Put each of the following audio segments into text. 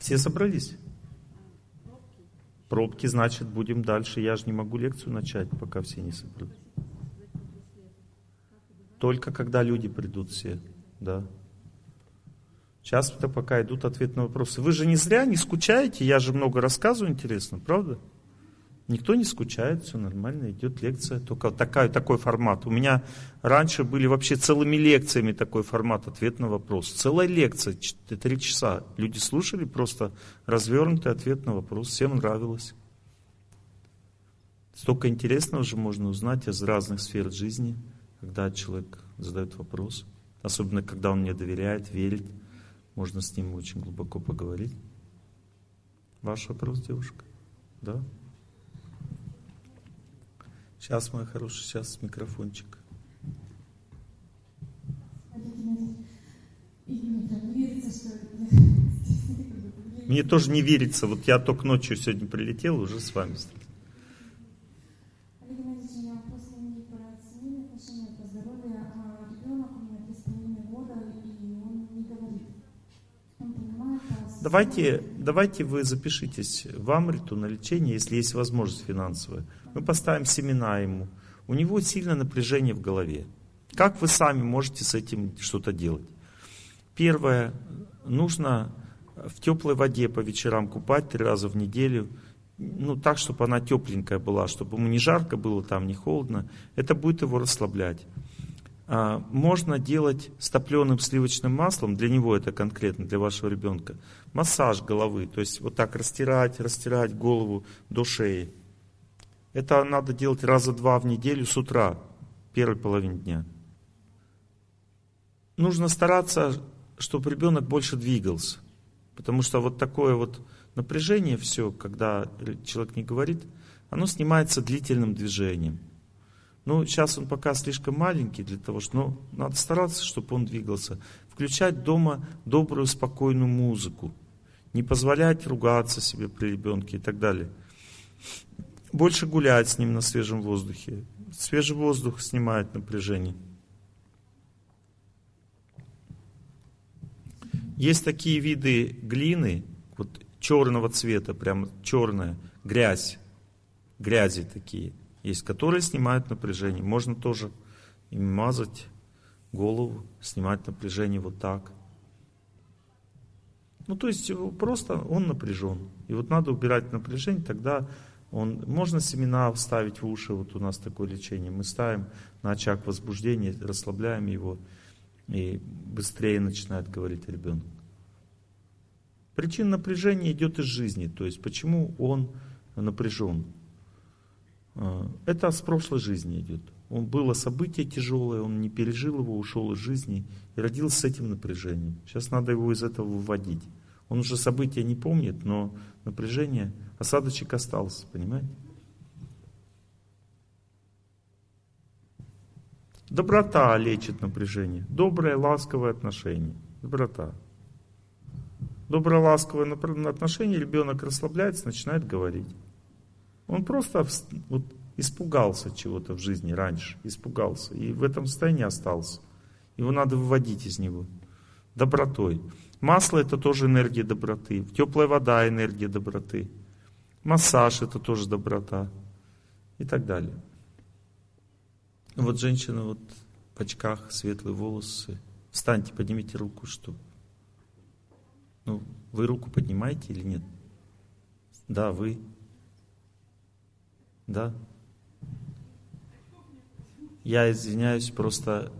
Все собрались? Пробки, значит, будем дальше. Я же не могу лекцию начать, пока все не собрались. Только когда люди придут все, да. Сейчас пока идут ответы на вопросы. Вы же не зря не скучаете, я же много рассказываю интересно, правда? Никто не скучает, все нормально, идет лекция. Только такая, такой формат. У меня раньше были вообще целыми лекциями такой формат, ответ на вопрос. Целая лекция, три часа. Люди слушали просто развернутый ответ на вопрос. Всем нравилось. Столько интересного же можно узнать из разных сфер жизни, когда человек задает вопрос. Особенно, когда он мне доверяет, верит. Можно с ним очень глубоко поговорить. Ваш вопрос, девушка? Да? Сейчас, моя хорошая, сейчас микрофончик. Мне тоже не верится. Вот я только ночью сегодня прилетел, уже с вами встретился. Давайте, давайте вы запишитесь в Амриту на лечение, если есть возможность финансовая. Мы поставим семена ему. У него сильное напряжение в голове. Как вы сами можете с этим что-то делать? Первое, нужно в теплой воде по вечерам купать три раза в неделю, ну так, чтобы она тепленькая была, чтобы ему не жарко было там, не холодно. Это будет его расслаблять. А, можно делать с топленым сливочным маслом, для него это конкретно, для вашего ребенка, массаж головы, то есть вот так растирать, растирать голову до шеи. Это надо делать раза два в неделю с утра, первой половине дня. Нужно стараться, чтобы ребенок больше двигался, потому что вот такое вот напряжение все, когда человек не говорит, оно снимается длительным движением – ну, сейчас он пока слишком маленький для того, что ну, надо стараться, чтобы он двигался. Включать дома добрую, спокойную музыку. Не позволять ругаться себе при ребенке и так далее. Больше гулять с ним на свежем воздухе. Свежий воздух снимает напряжение. Есть такие виды глины, вот черного цвета, прям черная, грязь, грязи такие есть, которые снимают напряжение. Можно тоже им мазать голову, снимать напряжение вот так. Ну, то есть просто он напряжен. И вот надо убирать напряжение, тогда он, можно семена вставить в уши, вот у нас такое лечение. Мы ставим на очаг возбуждения, расслабляем его, и быстрее начинает говорить ребенок. Причина напряжения идет из жизни, то есть почему он напряжен. А, это с прошлой жизни идет. Он было событие тяжелое, он не пережил его, ушел из жизни и родился с этим напряжением. Сейчас надо его из этого выводить. Он уже события не помнит, но напряжение, осадочек остался, понимаете? Доброта лечит напряжение. Доброе, ласковое отношение. Доброта. Доброе, ласковое отношение, ребенок расслабляется, начинает говорить. Он просто вот, испугался чего-то в жизни раньше, испугался, и в этом состоянии остался. Его надо выводить из него добротой. Масло это тоже энергия доброты, теплая вода энергия доброты, массаж это тоже доброта и так далее. Вот женщина вот в очках, светлые волосы. Встаньте, поднимите руку, что? Ну, вы руку поднимаете или нет? Да, вы. Да? Я извиняюсь, просто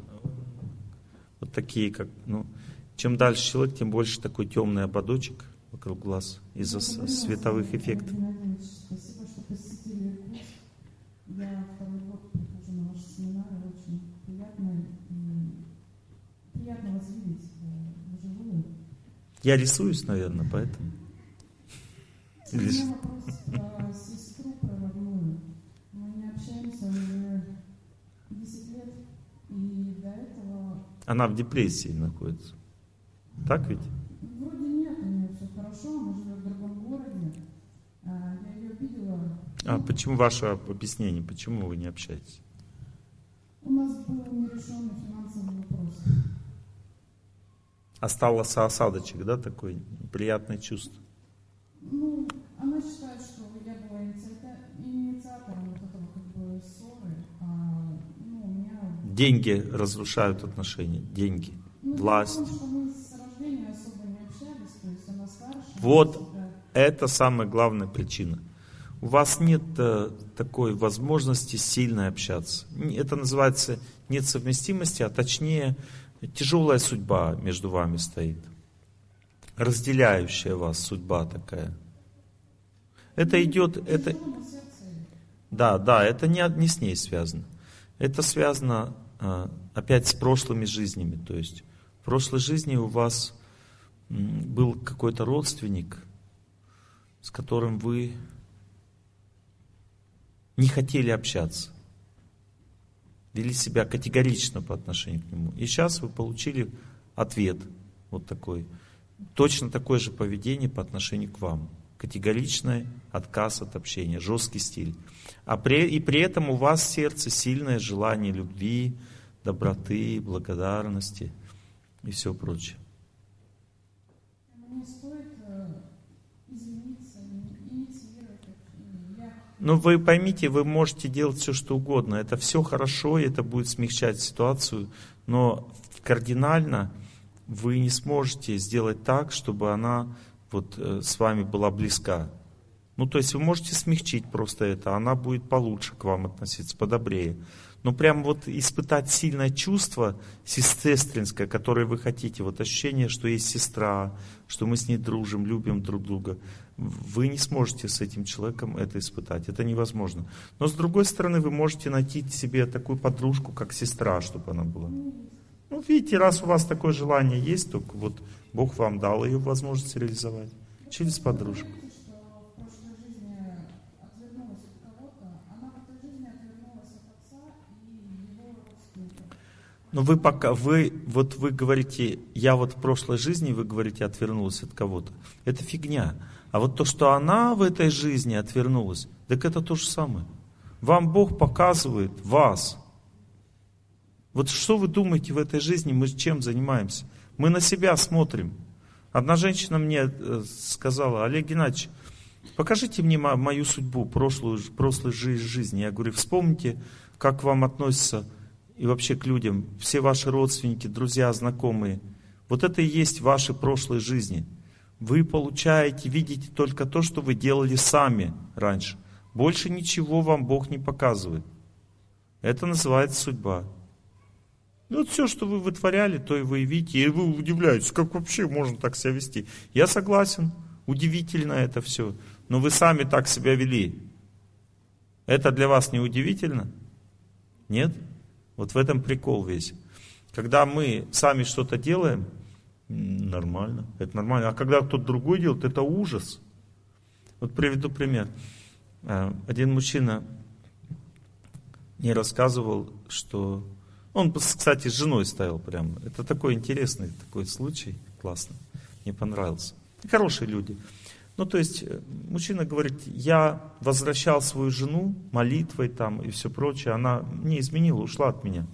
вот такие, как, ну, чем дальше человек, тем больше такой темный ободочек вокруг глаз из-за ну, световых эффектов. Спасибо, что посетили курс. Я второй год прихожу на ваши семинары, очень приятно, приятно вас видеть вживую. Я рисуюсь, наверное, поэтому. У меня вопрос Она в депрессии находится. Так ведь? Вроде нет, у нее все хорошо, она живет в другом городе. А, я ее видела. А почему ваше объяснение? Почему вы не общаетесь? У нас был нерешенный финансовый вопрос. Остался осадочек, да, такой приятное чувство? Ну, она считает, что я была инициатором вот этого как бы ссоры, а. Деньги разрушают отношения, деньги, Ну, власть. общались. Вот. Это самая главная причина. У вас нет э, такой возможности сильно общаться. Это называется нет совместимости, а точнее тяжелая судьба между вами стоит. Разделяющая вас судьба такая. Это идет, это, да, да, это не, не с ней связано. Это связано э, опять с прошлыми жизнями. То есть в прошлой жизни у вас был какой-то родственник, с которым вы не хотели общаться. Вели себя категорично по отношению к нему. И сейчас вы получили ответ вот такой. Точно такое же поведение по отношению к вам. Категоричный отказ от общения, жесткий стиль. А при, и при этом у вас в сердце сильное желание любви, доброты, благодарности и все прочее. Э, Ну, вы поймите, вы можете делать все, что угодно. Это все хорошо, и это будет смягчать ситуацию, но кардинально вы не сможете сделать так, чтобы она вот э, с вами была близка. Ну, то есть вы можете смягчить просто это, она будет получше к вам относиться, подобрее. Но прям вот испытать сильное чувство сестринское, которое вы хотите, вот ощущение, что есть сестра, что мы с ней дружим, любим друг друга, вы не сможете с этим человеком это испытать. Это невозможно. Но с другой стороны, вы можете найти себе такую подружку, как сестра, чтобы она была. Ну, видите, раз у вас такое желание есть, то вот Бог вам дал ее возможность реализовать через подружку. Знаете, что в прошлой жизни отвернулась от кого-то, она в этой жизни отвернулась от отца и его родственников. Но вы пока, вы, вот вы говорите, я вот в прошлой жизни, вы говорите, отвернулась от кого-то. Это фигня. А вот то, что она в этой жизни отвернулась, так это то же самое. Вам Бог показывает вас. Вот что вы думаете в этой жизни, мы чем занимаемся? Мы на себя смотрим. Одна женщина мне э, сказала, Олег Геннадьевич, покажите мне мо- мою судьбу, прошлую, прошлой жи- жизни. Я говорю, вспомните, как к вам относятся и вообще к людям, все ваши родственники, друзья, знакомые. Вот это и есть ваши прошлые жизни. Вы получаете, видите только то, что вы делали сами раньше. Больше ничего вам Бог не показывает. Это называется судьба. Ну, вот все, что вы вытворяли, то и вы и видите. И вы удивляетесь, как вообще можно так себя вести. Я согласен, удивительно это все. Но вы сами так себя вели. Это для вас не удивительно? Нет? Вот в этом прикол весь. Когда мы сами что-то делаем, нормально, это нормально. А когда кто-то другой делает, это ужас. Вот приведу пример. Э, Один мужчина мне рассказывал, что он, кстати, с женой стоял прямо. Это такой интересный такой случай, классно. Мне понравился. Хорошие люди. Ну, то есть, э, мужчина говорит, я возвращал свою жену молитвой там и все прочее, она не изменила, ушла от меня.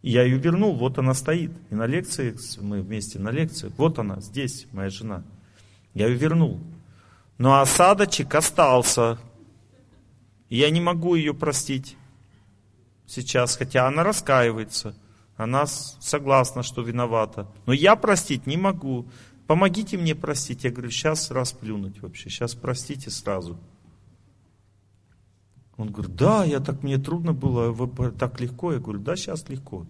И я ее вернул, вот она стоит. И на лекции, мы вместе на лекции, вот она, здесь, моя жена. Я ее вернул. Но осадочек остался. И я не могу ее простить сейчас, хотя она раскаивается. Она согласна, что виновата. Но я простить не могу. Помогите мне простить. Я говорю, сейчас расплюнуть вообще. Сейчас простите сразу. Он говорит, да, я так, мне трудно было, вы так легко. Я говорю, да, сейчас легко.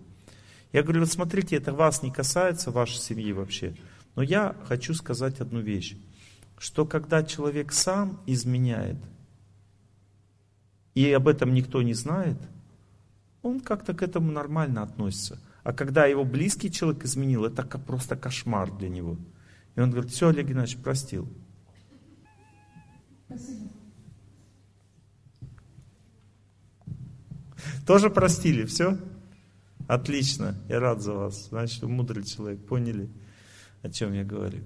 Я говорю, вот смотрите, это вас не касается, вашей семьи вообще. Но я хочу сказать одну вещь, что когда человек сам изменяет, и об этом никто не знает, он как-то к этому нормально относится. А когда его близкий человек изменил, это просто кошмар для него. И он говорит, все, Олег Геннадьевич, простил. Спасибо. Тоже простили, все? Отлично, я рад за вас. Значит, вы мудрый человек, поняли, о чем я говорю.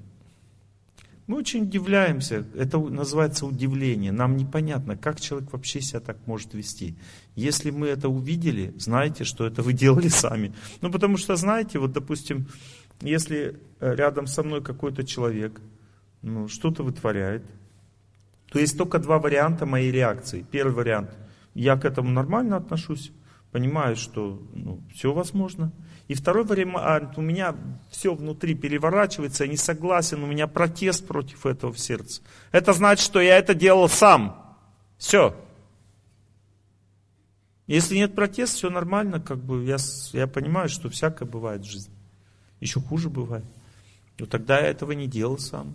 Мы очень удивляемся, это называется удивление. Нам непонятно, как человек вообще себя так может вести. Если мы это увидели, знайте, что это вы делали сами. Ну, потому что, знаете, вот, допустим, если э, рядом со мной какой-то человек, ну, что-то вытворяет, то есть только два варианта моей реакции. Первый вариант, я к этому нормально отношусь, понимаю, что ну, все возможно. И второй вариант, у меня все внутри переворачивается, я не согласен, у меня протест против этого в сердце. Это значит, что я это делал сам. Все. Если нет протеста, все нормально, как бы я, я понимаю, что всякое бывает в жизни. Еще хуже бывает. Но тогда я этого не делал сам.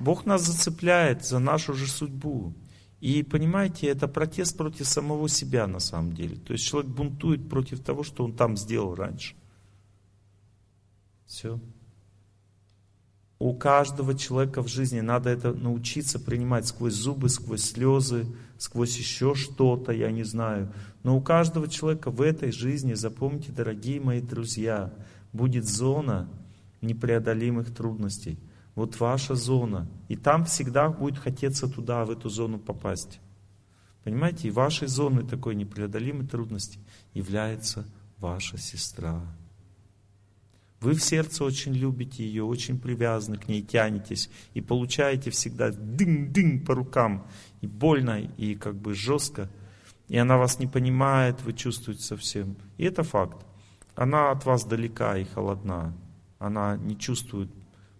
Бог нас зацепляет за нашу же судьбу. И понимаете, это протест против самого себя на самом деле. То есть человек бунтует против того, что он там сделал раньше. Все. У каждого человека в жизни надо это научиться принимать сквозь зубы, сквозь слезы, сквозь еще что-то, я не знаю. Но у каждого человека в этой жизни, запомните, дорогие мои друзья, будет зона непреодолимых трудностей. Вот ваша зона. И там всегда будет хотеться туда, в эту зону попасть. Понимаете, и вашей зоной такой непреодолимой трудности является ваша сестра. Вы в сердце очень любите ее, очень привязаны к ней, тянетесь и получаете всегда дынь-дынь по рукам. И больно, и как бы жестко. И она вас не понимает, вы чувствуете совсем. И это факт. Она от вас далека и холодна. Она не чувствует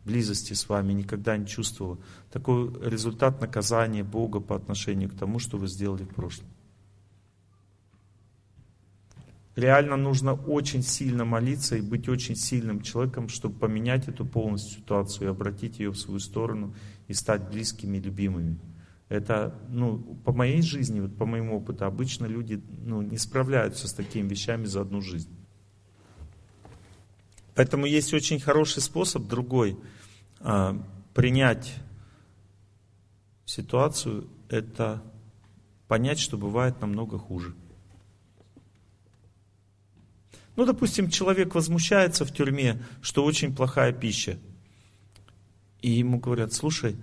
близости с вами, никогда не чувствовала. Такой результат наказания Бога по отношению к тому, что вы сделали в прошлом. Реально нужно очень сильно молиться и быть очень сильным человеком, чтобы поменять эту полностью ситуацию и обратить ее в свою сторону и стать близкими, любимыми. Это, ну, по моей жизни, вот по моему опыту, обычно люди ну, не справляются с такими вещами за одну жизнь. Поэтому есть очень хороший способ, другой, а, принять ситуацию, это понять, что бывает намного хуже. Ну, допустим, человек возмущается в тюрьме, что очень плохая пища. И ему говорят, слушай,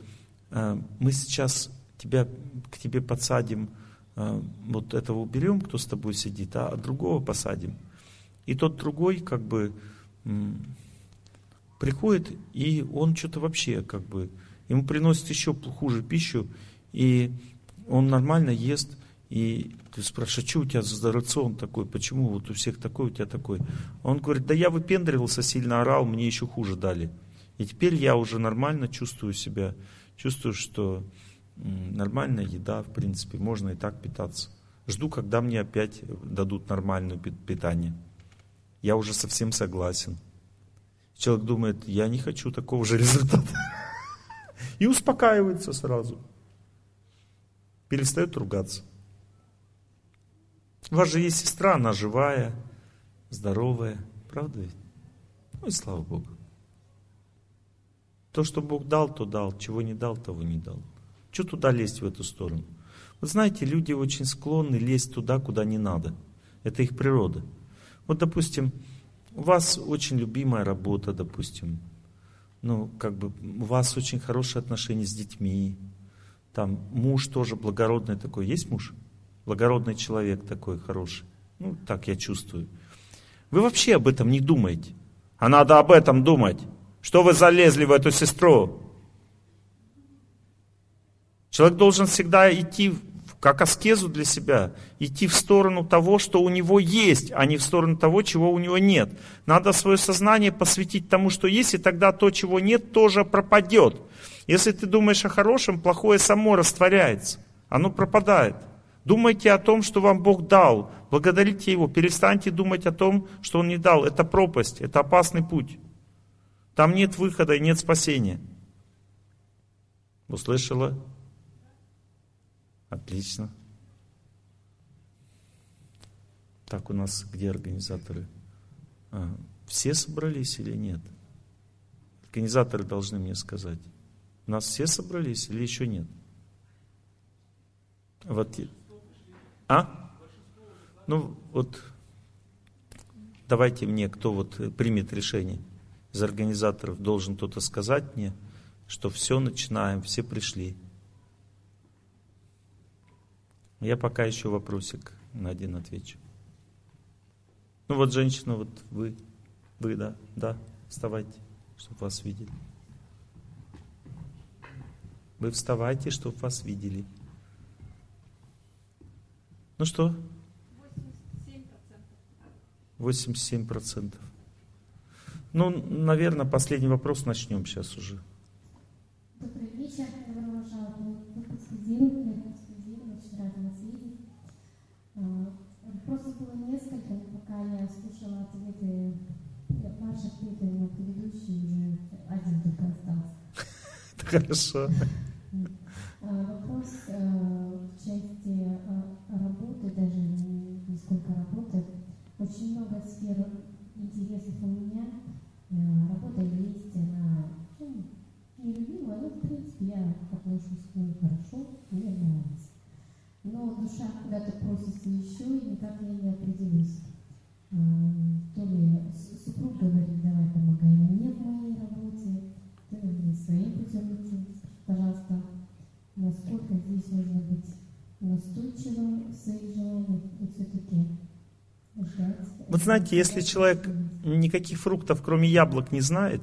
а, мы сейчас тебя, к тебе подсадим, а, вот этого уберем, кто с тобой сидит, а другого посадим. И тот другой как бы приходит, и он что-то вообще как бы, ему приносит еще хуже пищу, и он нормально ест, и ты спрашиваешь, а что у тебя за рацион такой, почему вот у всех такой, у тебя такой? Он говорит, да я выпендривался, сильно орал, мне еще хуже дали. И теперь я уже нормально чувствую себя, чувствую, что нормальная еда, в принципе, можно и так питаться. Жду, когда мне опять дадут нормальное питание. Я уже совсем согласен. Человек думает, я не хочу такого же результата. И успокаивается сразу. Перестает ругаться. У вас же есть сестра, она живая, здоровая. Правда ведь? Ну и слава Богу. То, что Бог дал, то дал. Чего не дал, того не дал. Что туда лезть в эту сторону? Вы знаете, люди очень склонны лезть туда, куда не надо. Это их природа. Вот, допустим, у вас очень любимая работа, допустим. Ну, как бы у вас очень хорошие отношения с детьми. Там муж тоже благородный такой. Есть муж? Благородный человек такой хороший. Ну, так я чувствую. Вы вообще об этом не думаете. А надо об этом думать. Что вы залезли в эту сестру? Человек должен всегда идти как аскезу для себя, идти в сторону того, что у него есть, а не в сторону того, чего у него нет. Надо свое сознание посвятить тому, что есть, и тогда то, чего нет, тоже пропадет. Если ты думаешь о хорошем, плохое само растворяется, оно пропадает. Думайте о том, что вам Бог дал, благодарите Его, перестаньте думать о том, что Он не дал. Это пропасть, это опасный путь. Там нет выхода и нет спасения. Услышала? Отлично. Так, у нас где организаторы? А, все собрались или нет? Организаторы должны мне сказать. У нас все собрались или еще нет? Вот. А? Ну, вот давайте мне, кто вот примет решение из организаторов, должен кто-то сказать мне, что все начинаем, все пришли. Я пока еще вопросик на один отвечу. Ну вот женщина, вот вы, вы, да, да, вставайте, чтобы вас видели. Вы вставайте, чтобы вас видели. Ну что? 87 процентов. Ну, наверное, последний вопрос начнем сейчас уже. Добрый вечер, добро пожаловать на подскользирование, подскользирование, очень рада вас видеть. Вопросов было несколько, но пока я слушала ответы, ваши ответы на предыдущие, уже один только остался. Хорошо. Вопрос в части работы, даже не сколько работы. Очень много сфер интересных у меня. Работа есть, она ну, нелюбимая, но в принципе я отношусь к ней хорошо, мне нравится. Но душа куда-то просится еще, и никак я не определюсь. То ли супруг говорит, давай помогай мне в моей работе, то ли мне своим путем идти. Пожалуйста, насколько здесь нужно быть настойчивым в своих желаниях и все-таки вот знаете, если человек никаких фруктов, кроме яблок, не знает,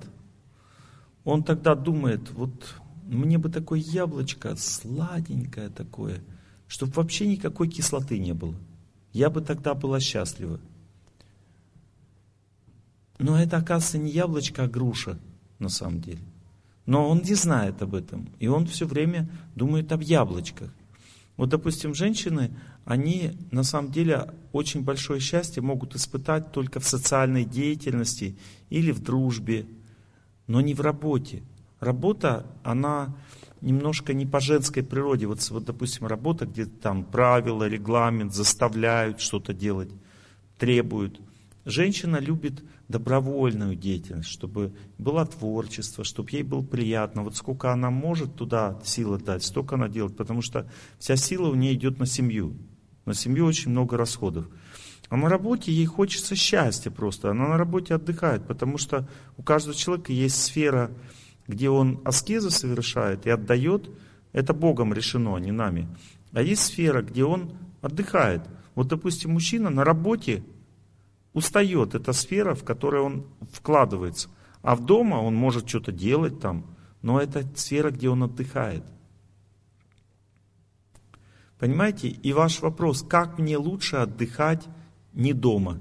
он тогда думает, вот мне бы такое яблочко, сладенькое такое, чтобы вообще никакой кислоты не было. Я бы тогда была счастлива. Но это, оказывается, не яблочко, а груша на самом деле. Но он не знает об этом. И он все время думает об яблочках. Вот, допустим, женщины, они на самом деле очень большое счастье могут испытать только в социальной деятельности или в дружбе, но не в работе. Работа, она немножко не по женской природе. Вот, вот допустим, работа, где там правила, регламент заставляют что-то делать, требуют. Женщина любит добровольную деятельность, чтобы было творчество, чтобы ей было приятно. Вот сколько она может туда силы дать, столько она делает, потому что вся сила у нее идет на семью. На семью очень много расходов. А на работе ей хочется счастья просто. Она на работе отдыхает, потому что у каждого человека есть сфера, где он аскезы совершает и отдает. Это Богом решено, а не нами. А есть сфера, где он отдыхает. Вот, допустим, мужчина на работе устает. Это сфера, в которой он вкладывается. А в дома он может что-то делать там, но это сфера, где он отдыхает. Понимаете? И ваш вопрос, как мне лучше отдыхать не дома?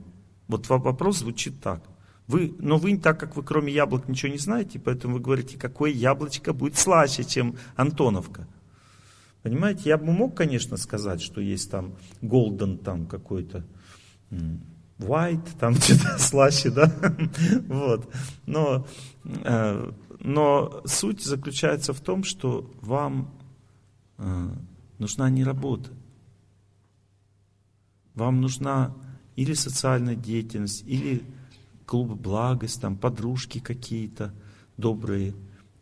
Вот вопрос звучит так. Вы, но вы, так как вы кроме яблок ничего не знаете, поэтому вы говорите, какое яблочко будет слаще, чем Антоновка. Понимаете, я бы мог, конечно, сказать, что есть там голден там какой-то, white, там что-то слаще, да? вот. Но, э, но суть заключается в том, что вам э, нужна не работа. Вам нужна или социальная деятельность, или клуб благость, там подружки какие-то добрые,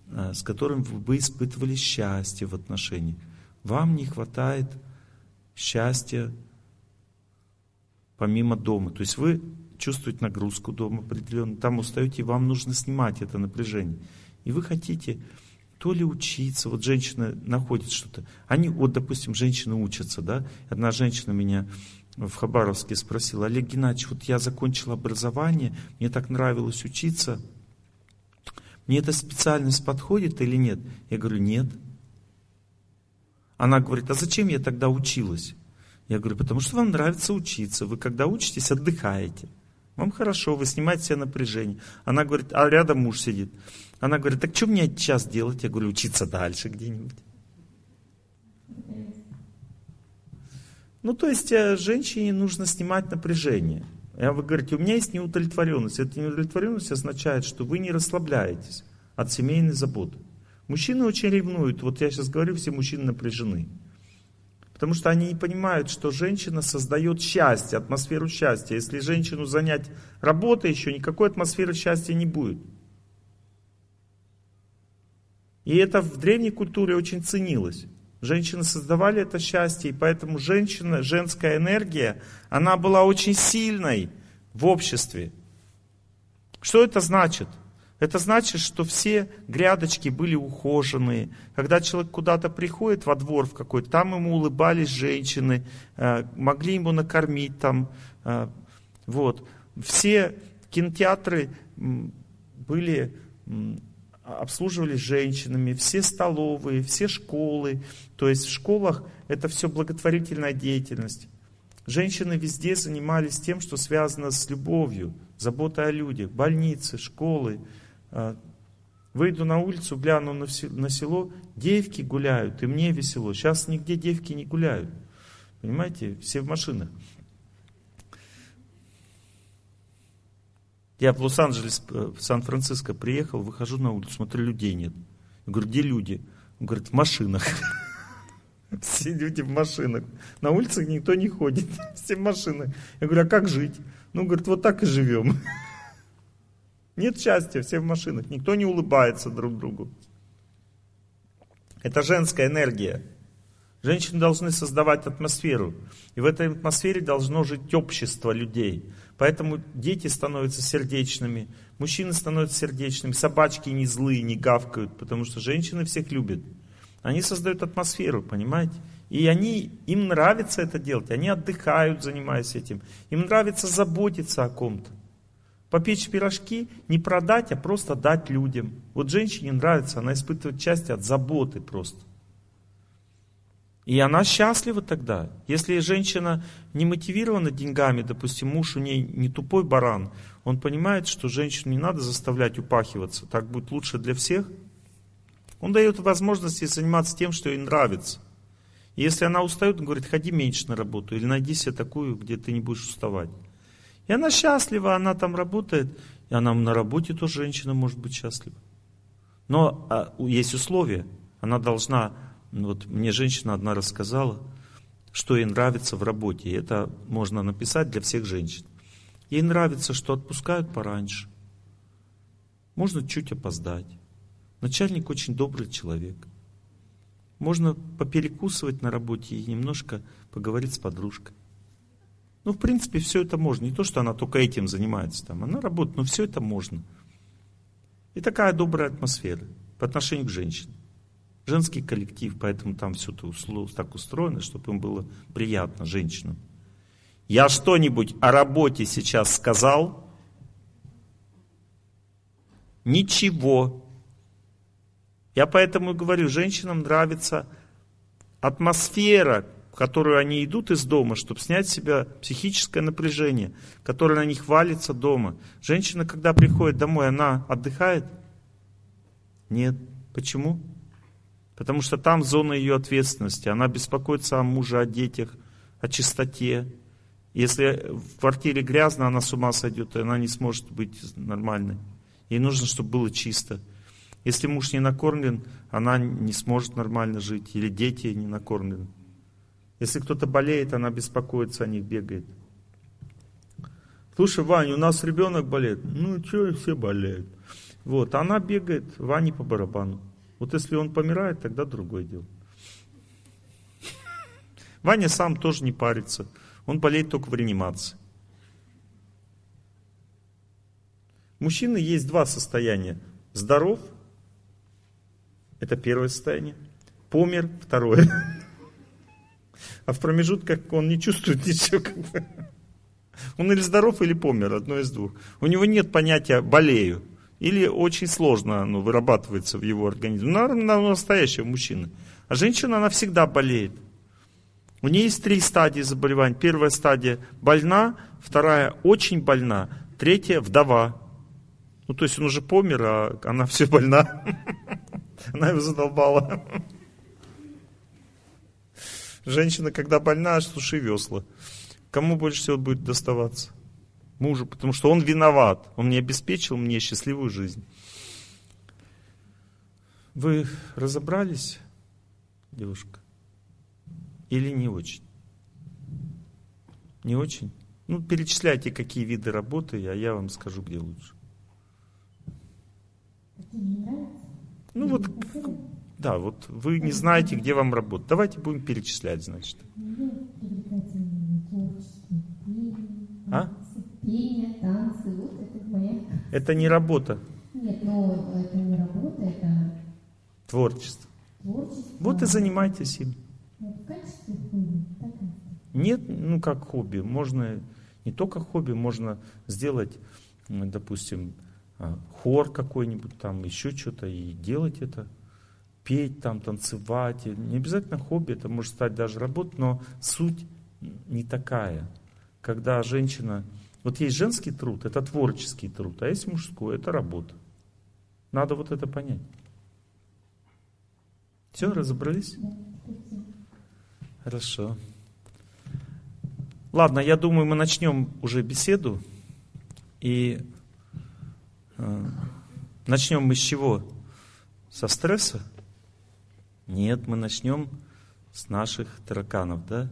э, с которыми вы испытывали счастье в отношениях. Вам не хватает счастья помимо дома. То есть вы чувствуете нагрузку дома определенно, там устаете, и вам нужно снимать это напряжение. И вы хотите то ли учиться, вот женщина находит что-то. Они, вот, допустим, женщины учатся, да, одна женщина меня в Хабаровске спросила, Олег Геннадьевич, вот я закончила образование, мне так нравилось учиться, мне эта специальность подходит или нет? Я говорю, нет. Она говорит, а зачем я тогда училась? Я говорю, потому что вам нравится учиться, вы когда учитесь, отдыхаете. Вам хорошо, вы снимаете себе напряжение. Она говорит, а рядом муж сидит. Она говорит, так что мне сейчас делать? Я говорю, учиться дальше где-нибудь. Ну, то есть э, женщине нужно снимать напряжение. А вы говорите, у меня есть неудовлетворенность. Эта неудовлетворенность означает, что вы не расслабляетесь от семейной заботы. Мужчины очень ревнуют. Вот я сейчас говорю, все мужчины напряжены. Потому что они не понимают, что женщина создает счастье, атмосферу счастья. Если женщину занять работой еще, никакой атмосферы счастья не будет. И это в древней культуре очень ценилось. Женщины создавали это счастье, и поэтому женщина, женская энергия, она была очень сильной в обществе. Что это значит? Это значит, что все грядочки были ухоженные. Когда человек куда-то приходит во двор в какой-то, там ему улыбались женщины, э, могли ему накормить там. Э, вот. Все кинотеатры были обслуживались женщинами, все столовые, все школы. То есть в школах это все благотворительная деятельность. Женщины везде занимались тем, что связано с любовью, заботой о людях, больницы, школы. А, выйду на улицу, гляну на село, девки гуляют, и мне весело. Сейчас нигде девки не гуляют. Понимаете, все в машинах. Я в Лос-Анджелес, э, в Сан-Франциско приехал, выхожу на улицу, смотрю, людей нет. Я говорю, где люди? Он говорит, в машинах. Все люди в машинах. На улицах никто не ходит, все в машинах. Я говорю, а как жить? Ну, говорит, вот так и живем. Нет счастья, все в машинах. Никто не улыбается друг другу. Это женская энергия. Женщины должны создавать атмосферу. И в этой атмосфере должно жить общество людей. Поэтому дети становятся сердечными, мужчины становятся сердечными, собачки не злые, не гавкают, потому что женщины всех любят. Они создают атмосферу, понимаете? И они, им нравится это делать, они отдыхают, занимаясь этим. Им нравится заботиться о ком-то. Попечь пирожки не продать, а просто дать людям. Вот женщине нравится, она испытывает счастье от заботы просто. И она счастлива тогда. Если женщина не мотивирована деньгами, допустим, муж у ней не тупой баран, он понимает, что женщину не надо заставлять упахиваться, так будет лучше для всех. Он дает возможность ей заниматься тем, что ей нравится. И если она устает, он говорит, ходи меньше на работу или найди себе такую, где ты не будешь уставать. И она счастлива, она там работает, и она на работе тоже женщина может быть счастлива. Но а, есть условия. Она должна вот мне женщина одна рассказала, что ей нравится в работе. Это можно написать для всех женщин. Ей нравится, что отпускают пораньше. Можно чуть опоздать. Начальник очень добрый человек. Можно поперекусывать на работе и немножко поговорить с подружкой. Ну, в принципе, все это можно. Не то, что она только этим занимается. Там. Она работает, но все это можно. И такая добрая атмосфера по отношению к женщине женский коллектив, поэтому там все так устроено, чтобы им было приятно, женщинам. Я что-нибудь о работе сейчас сказал? Ничего. Я поэтому говорю, женщинам нравится атмосфера, в которую они идут из дома, чтобы снять с себя психическое напряжение, которое на них валится дома. Женщина, когда приходит домой, она отдыхает? Нет. Почему? Потому что там зона ее ответственности. Она беспокоится о муже, о детях, о чистоте. Если в квартире грязно, она с ума сойдет, и она не сможет быть нормальной. Ей нужно, чтобы было чисто. Если муж не накормлен, она не сможет нормально жить. Или дети не накормлены. Если кто-то болеет, она беспокоится о них, бегает. Слушай, Ваня, у нас ребенок болеет. Ну, что, все болеют. Вот, она бегает, Ване по барабану. Вот если он помирает, тогда другое дело. Ваня сам тоже не парится. Он болеет только в реанимации. Мужчины есть два состояния. Здоров, это первое состояние. Помер, второе. А в промежутках он не чувствует ничего. Он или здоров, или помер, одно из двух. У него нет понятия «болею». Или очень сложно оно вырабатывается в его организме. На, на настоящего мужчины. А женщина, она всегда болеет. У нее есть три стадии заболеваний. Первая стадия больна, вторая очень больна, третья вдова. Ну, то есть он уже помер, а она все больна. Она его задолбала. Женщина, когда больна, слушай весла. Кому больше всего будет доставаться? Мужу, потому что он виноват. Он не обеспечил мне счастливую жизнь. Вы разобрались, девушка? Или не очень? Не очень? Ну, перечисляйте, какие виды работы, а я вам скажу, где лучше. Ну вот, да, вот вы не знаете, где вам работать. Давайте будем перечислять, значит. А? Пение, танцы, вот это моя... Это не работа. Нет, но это не работа, это... Творчество. Творчество. Вот и занимайтесь им. Вот в качестве хобби, так Нет, ну как хобби. Можно не только хобби, можно сделать, допустим, а, хор какой-нибудь там, еще что-то, и делать это. Петь там, танцевать. Не обязательно хобби, это может стать даже работой, но суть не такая. Когда женщина... Вот есть женский труд, это творческий труд, а есть мужской, это работа. Надо вот это понять. Все, разобрались? Хорошо. Ладно, я думаю, мы начнем уже беседу. И э, начнем мы с чего? Со стресса? Нет, мы начнем с наших тараканов, да?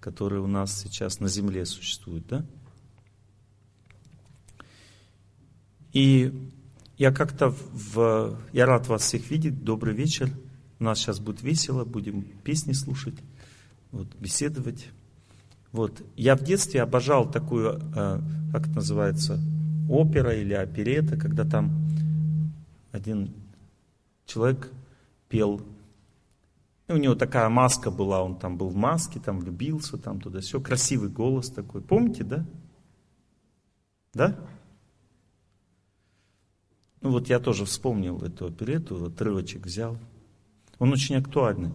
Которые у нас сейчас на Земле существуют, да? И я как-то в... Я рад вас всех видеть. Добрый вечер. У нас сейчас будет весело, будем песни слушать, вот, беседовать. Вот. Я в детстве обожал такую, э, как это называется, опера или оперета, когда там один человек пел. И у него такая маска была, он там был в маске, там влюбился, там туда все, красивый голос такой. Помните, да? Да? Ну вот я тоже вспомнил эту оперету, отрывочек взял. Он очень актуальный.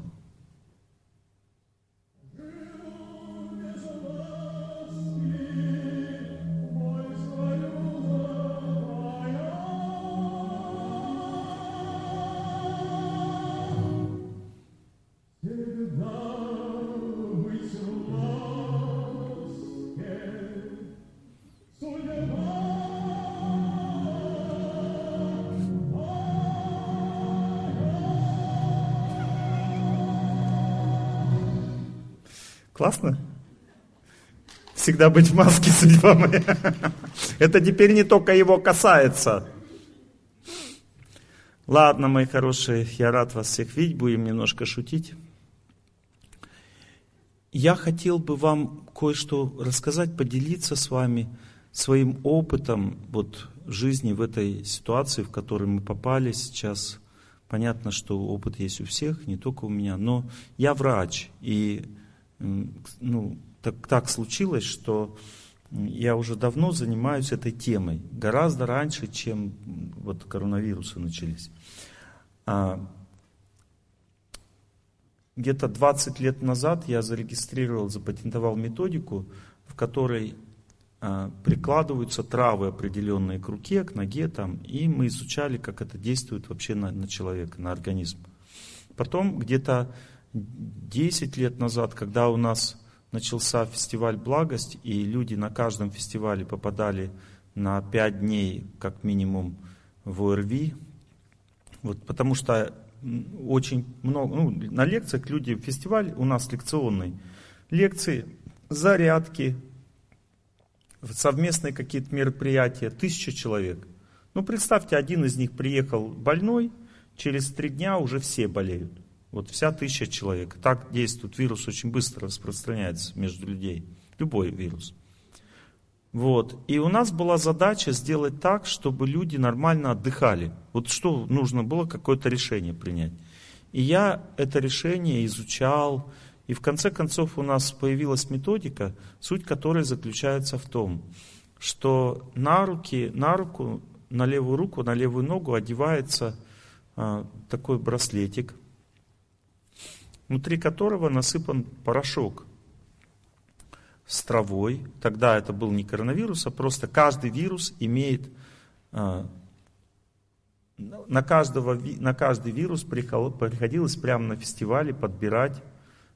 Классно? Всегда быть в маске, судьба моя. Это теперь не только его касается. Ладно, мои хорошие, я рад вас всех видеть, будем немножко шутить. Я хотел бы вам кое-что рассказать, поделиться с вами своим опытом вот, жизни в этой ситуации, в которой мы попали сейчас. Понятно, что опыт есть у всех, не только у меня, но я врач, и ну, так, так случилось, что я уже давно занимаюсь этой темой, гораздо раньше, чем вот коронавирусы начались. А, где-то 20 лет назад я зарегистрировал, запатентовал методику, в которой а, прикладываются травы определенные к руке, к ноге, там, и мы изучали, как это действует вообще на, на человека, на организм. Потом где-то 10 лет назад, когда у нас начался фестиваль «Благость», и люди на каждом фестивале попадали на 5 дней, как минимум, в ОРВИ, вот, потому что очень много, ну, на лекциях люди, фестиваль у нас лекционный, лекции, зарядки, совместные какие-то мероприятия, тысяча человек. Ну, представьте, один из них приехал больной, через три дня уже все болеют. Вот вся тысяча человек. Так действует вирус, очень быстро распространяется между людей. Любой вирус. Вот. И у нас была задача сделать так, чтобы люди нормально отдыхали. Вот что нужно было, какое-то решение принять. И я это решение изучал, и в конце концов у нас появилась методика, суть которой заключается в том, что на руки, на руку, на левую руку, на левую ногу одевается а, такой браслетик, внутри которого насыпан порошок с травой. Тогда это был не коронавирус, а просто каждый вирус имеет... А, на, каждого, на каждый вирус приходилось прямо на фестивале подбирать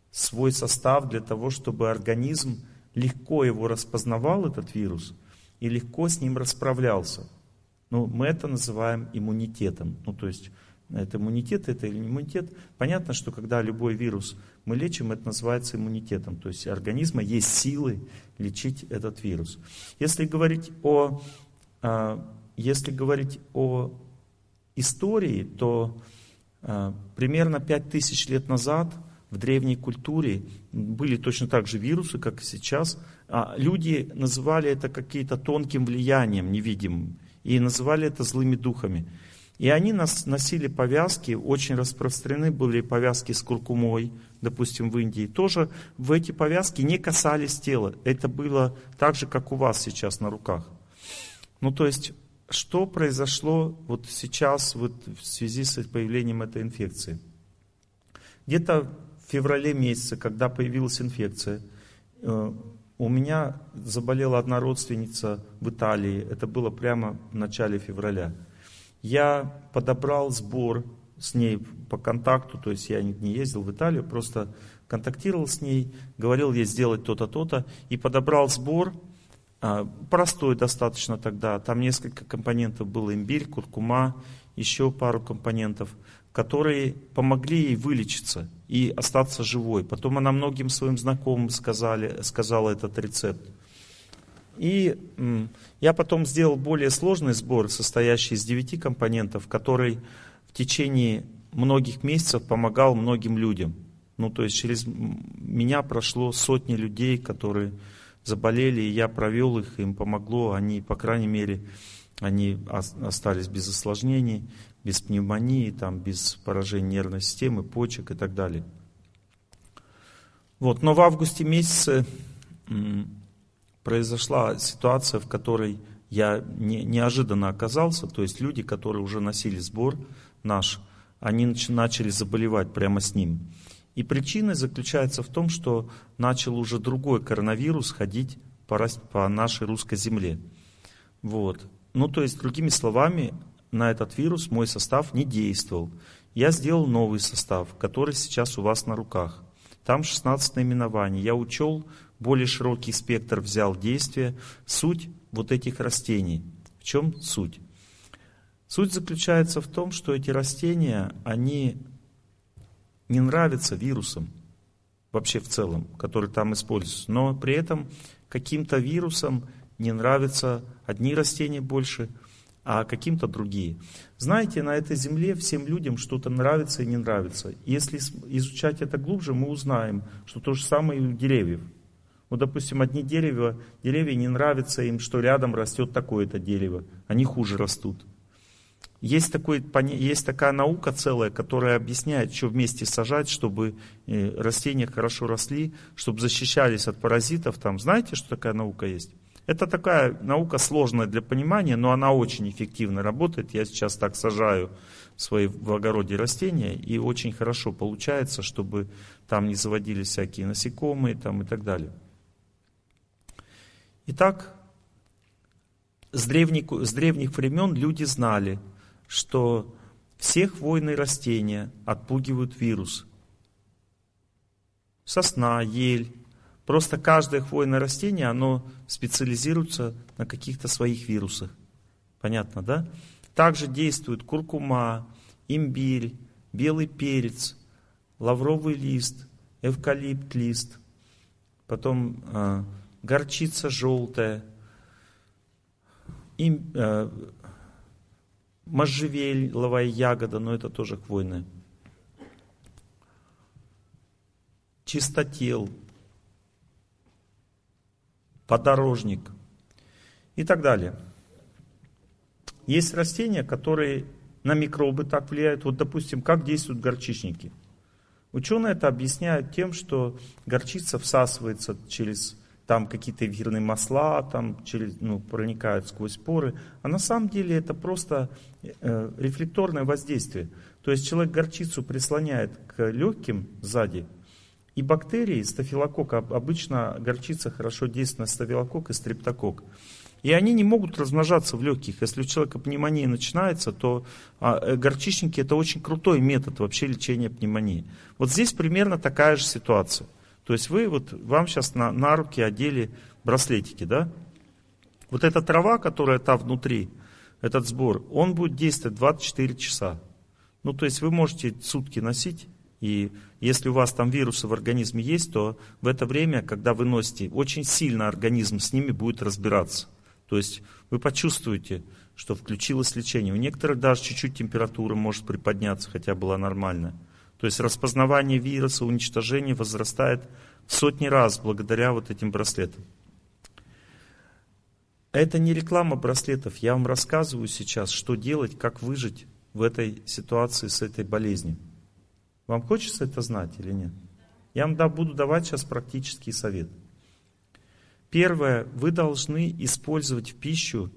свой состав для того, чтобы организм легко его распознавал, этот вирус, и легко с ним расправлялся. Ну, мы это называем иммунитетом. Ну, то есть это иммунитет, это или иммунитет. Понятно, что когда любой вирус мы лечим, это называется иммунитетом. То есть организма есть силы лечить этот вирус. Если говорить о, а, если говорить о истории, то а, примерно 5000 лет назад в древней культуре были точно так же вирусы, как и сейчас. А люди называли это каким-то тонким влиянием невидимым и называли это злыми духами. И они носили повязки, очень распространены были повязки с куркумой, допустим, в Индии. Тоже в эти повязки не касались тела. Это было так же, как у вас сейчас на руках. Ну, то есть, что произошло вот сейчас вот в связи с появлением этой инфекции? Где-то в феврале месяце, когда появилась инфекция, э, у меня заболела одна родственница в Италии. Это было прямо в начале февраля. Я подобрал сбор с ней по контакту, то есть я не ездил в Италию, просто контактировал с ней, говорил ей сделать то-то, то-то, и подобрал сбор, а, простой достаточно тогда, там несколько компонентов было, имбирь, куркума, еще пару компонентов, которые помогли ей вылечиться и остаться живой. Потом она многим своим знакомым сказали, сказала этот рецепт. И я потом сделал более сложный сбор, состоящий из девяти компонентов, который в течение многих месяцев помогал многим людям. Ну, то есть через меня прошло сотни людей, которые заболели, и я провел их, им помогло, они, по крайней мере, они остались без осложнений, без пневмонии, там, без поражения нервной системы, почек и так далее. Вот. Но в августе месяце произошла ситуация, в которой я не, неожиданно оказался, то есть люди, которые уже носили сбор наш, они начали заболевать прямо с ним. И причина заключается в том, что начал уже другой коронавирус ходить по, по нашей русской земле. Вот. Ну, то есть, другими словами, на этот вирус мой состав не действовал. Я сделал новый состав, который сейчас у вас на руках. Там 16 наименований. Я учел, более широкий спектр взял действия. Суть вот этих растений. В чем суть? Суть заключается в том, что эти растения, они не нравится вирусам, вообще в целом, которые там используются. Но при этом каким-то вирусам не нравятся одни растения больше, а каким-то другие. Знаете, на этой земле всем людям что-то нравится и не нравится. Если изучать это глубже, мы узнаем, что то же самое и у деревьев. Вот, допустим, одни деревья, деревья не нравятся им, что рядом растет такое-то дерево. Они хуже растут. Есть, такой, есть такая наука целая, которая объясняет, что вместе сажать, чтобы э, растения хорошо росли, чтобы защищались от паразитов. Там, знаете, что такая наука есть? Это такая наука сложная для понимания, но она очень эффективно работает. Я сейчас так сажаю свои в огороде растения, и очень хорошо получается, чтобы там не заводились всякие насекомые там, и так далее. Итак, с древних, с древних времен люди знали, что всех хвойные растения отпугивают вирус. Сосна, ель. Просто каждое хвойное растение, оно специализируется на каких-то своих вирусах. Понятно, да? Также действуют куркума, имбирь, белый перец, лавровый лист, эвкалипт лист, потом э, горчица желтая, им, э, можжевеловая ягода, но это тоже хвойная. Чистотел, подорожник и так далее. Есть растения, которые на микробы так влияют. Вот, допустим, как действуют горчичники. Ученые это объясняют тем, что горчица всасывается через там какие-то эфирные масла там через, ну, проникают сквозь поры. А на самом деле это просто э, рефлекторное воздействие. То есть человек горчицу прислоняет к легким сзади, и бактерии, стафилококк, обычно горчица хорошо действует на стафилококк и стрептококк. И они не могут размножаться в легких. Если у человека пневмония начинается, то а, э, горчичники это очень крутой метод вообще лечения пневмонии. Вот здесь примерно такая же ситуация. То есть вы, вот, вам сейчас на, на руки одели браслетики, да? Вот эта трава, которая там внутри, этот сбор, он будет действовать 24 часа. Ну, то есть вы можете сутки носить, и если у вас там вирусы в организме есть, то в это время, когда вы носите, очень сильно организм с ними будет разбираться. То есть вы почувствуете, что включилось лечение. У некоторых даже чуть-чуть температура может приподняться, хотя была нормальная. То есть распознавание вируса, уничтожение возрастает в сотни раз благодаря вот этим браслетам. Это не реклама браслетов. Я вам рассказываю сейчас, что делать, как выжить в этой ситуации с этой болезнью. Вам хочется это знать или нет? Я вам да, буду давать сейчас практический совет. Первое, вы должны использовать в пищу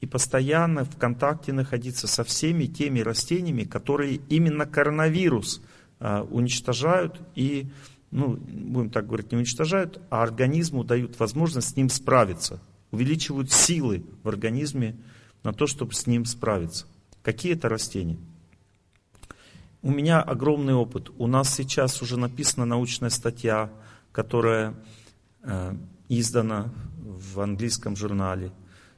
и постоянно в контакте находиться со всеми теми растениями, которые именно коронавирус уничтожают и, ну, будем так говорить, не уничтожают, а организму дают возможность с ним справиться, увеличивают силы в организме на то, чтобы с ним справиться. Какие это растения? У меня огромный опыт. У нас сейчас уже написана научная статья, которая э, издана в английском журнале.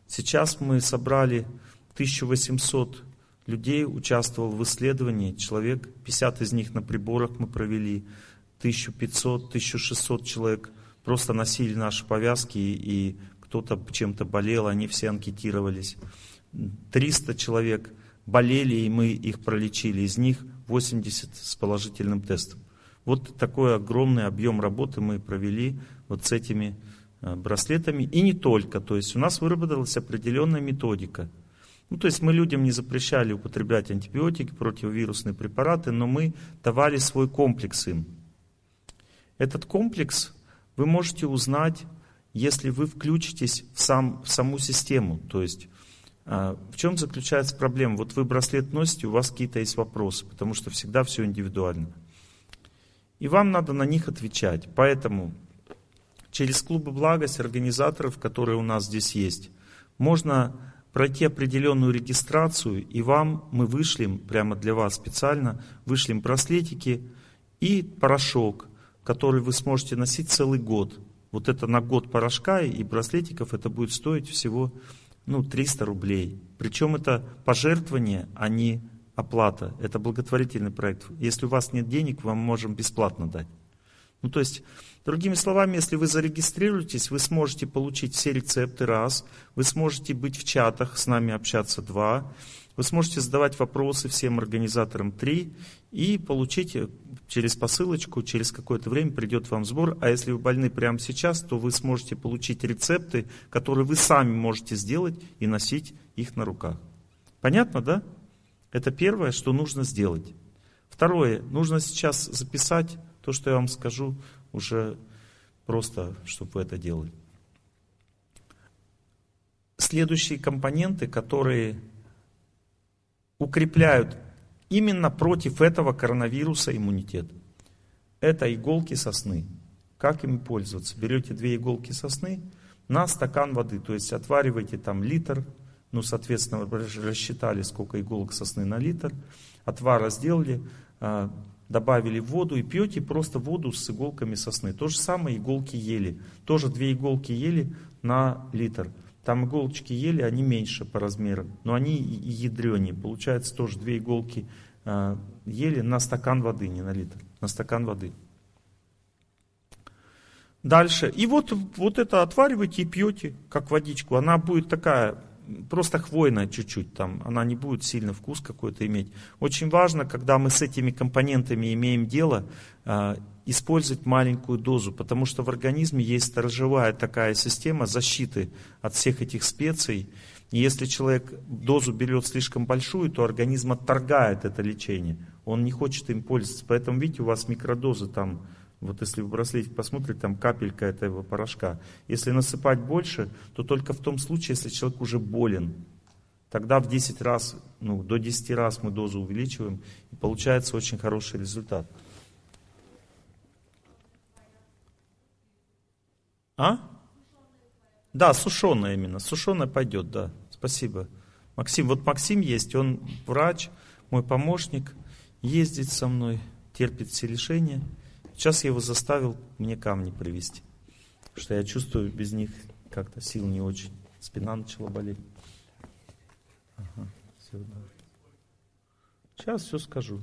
Сейчас мы собрали 1800 людей, участвовал в исследовании, человек, 50 из них на приборах мы провели, 1500-1600 человек просто носили наши повязки, и кто-то чем-то болел, они все анкетировались. 300 человек болели, и мы их пролечили, из них 80 с положительным тестом. Вот такой огромный объем работы мы провели вот с этими э, браслетами. И не только. То есть у нас выработалась определенная методика. Ну, то есть мы людям не запрещали употреблять антибиотики, противовирусные препараты, но мы давали свой комплекс им. Этот комплекс вы можете узнать, если вы включитесь в, сам, в саму систему. То есть э, в чем заключается проблема? Вот вы браслет носите, у вас какие-то есть вопросы, потому что всегда все индивидуально. И вам надо на них отвечать. Поэтому через клубы благость организаторов, которые у нас здесь есть, можно пройти определенную регистрацию, и вам мы вышлем, прямо для вас специально, вышлем браслетики и порошок, который вы сможете носить целый год. Вот это на год порошка и браслетиков, это будет стоить всего ну, 300 рублей. Причем это пожертвование, а не оплата. Это благотворительный проект. Если у вас нет денег, вам можем бесплатно дать. Ну, то есть, другими словами, если вы зарегистрируетесь, вы сможете получить все рецепты раз, вы сможете быть в чатах, с нами общаться два, вы сможете задавать вопросы всем организаторам три и получить через посылочку, через какое-то время придет вам сбор. А если вы больны прямо сейчас, то вы сможете получить рецепты, которые вы сами можете сделать и носить их на руках. Понятно, да? Это первое, что нужно сделать. Второе, нужно сейчас записать то, что я вам скажу, уже просто, чтобы вы это делали. Следующие компоненты, которые укрепляют именно против этого коронавируса иммунитет. Это иголки сосны. Как ими пользоваться? Берете две иголки сосны на стакан воды, то есть отвариваете там литр ну, соответственно, рассчитали, сколько иголок сосны на литр, отвара сделали, а, добавили воду и пьете просто воду с иголками сосны. То же самое иголки ели. Тоже две иголки ели на литр. Там иголочки ели, они меньше по размерам, но они и ядренее. Получается тоже две иголки а, ели на стакан воды, не на литр, на стакан воды. Дальше. И вот, вот это отвариваете и пьете, как водичку. Она будет такая просто хвойная чуть-чуть, там, она не будет сильно вкус какой-то иметь. Очень важно, когда мы с этими компонентами имеем дело, а, использовать маленькую дозу, потому что в организме есть сторожевая такая система защиты от всех этих специй. И если человек дозу берет слишком большую, то организм отторгает это лечение. Он не хочет им пользоваться. Поэтому, видите, у вас микродозы там вот если в браслете посмотрите, там капелька этого порошка. Если насыпать больше, то только в том случае, если человек уже болен. Тогда в 10 раз, ну, до 10 раз мы дозу увеличиваем, и получается очень хороший результат. А? Да, сушеная именно. Сушеная пойдет, да. Спасибо. Максим, вот Максим есть, он врач, мой помощник, ездит со мной, терпит все лишения. Сейчас я его заставил мне камни привезти. Потому что я чувствую, без них как-то сил не очень. Спина начала болеть. Ага, все, да. Сейчас все скажу.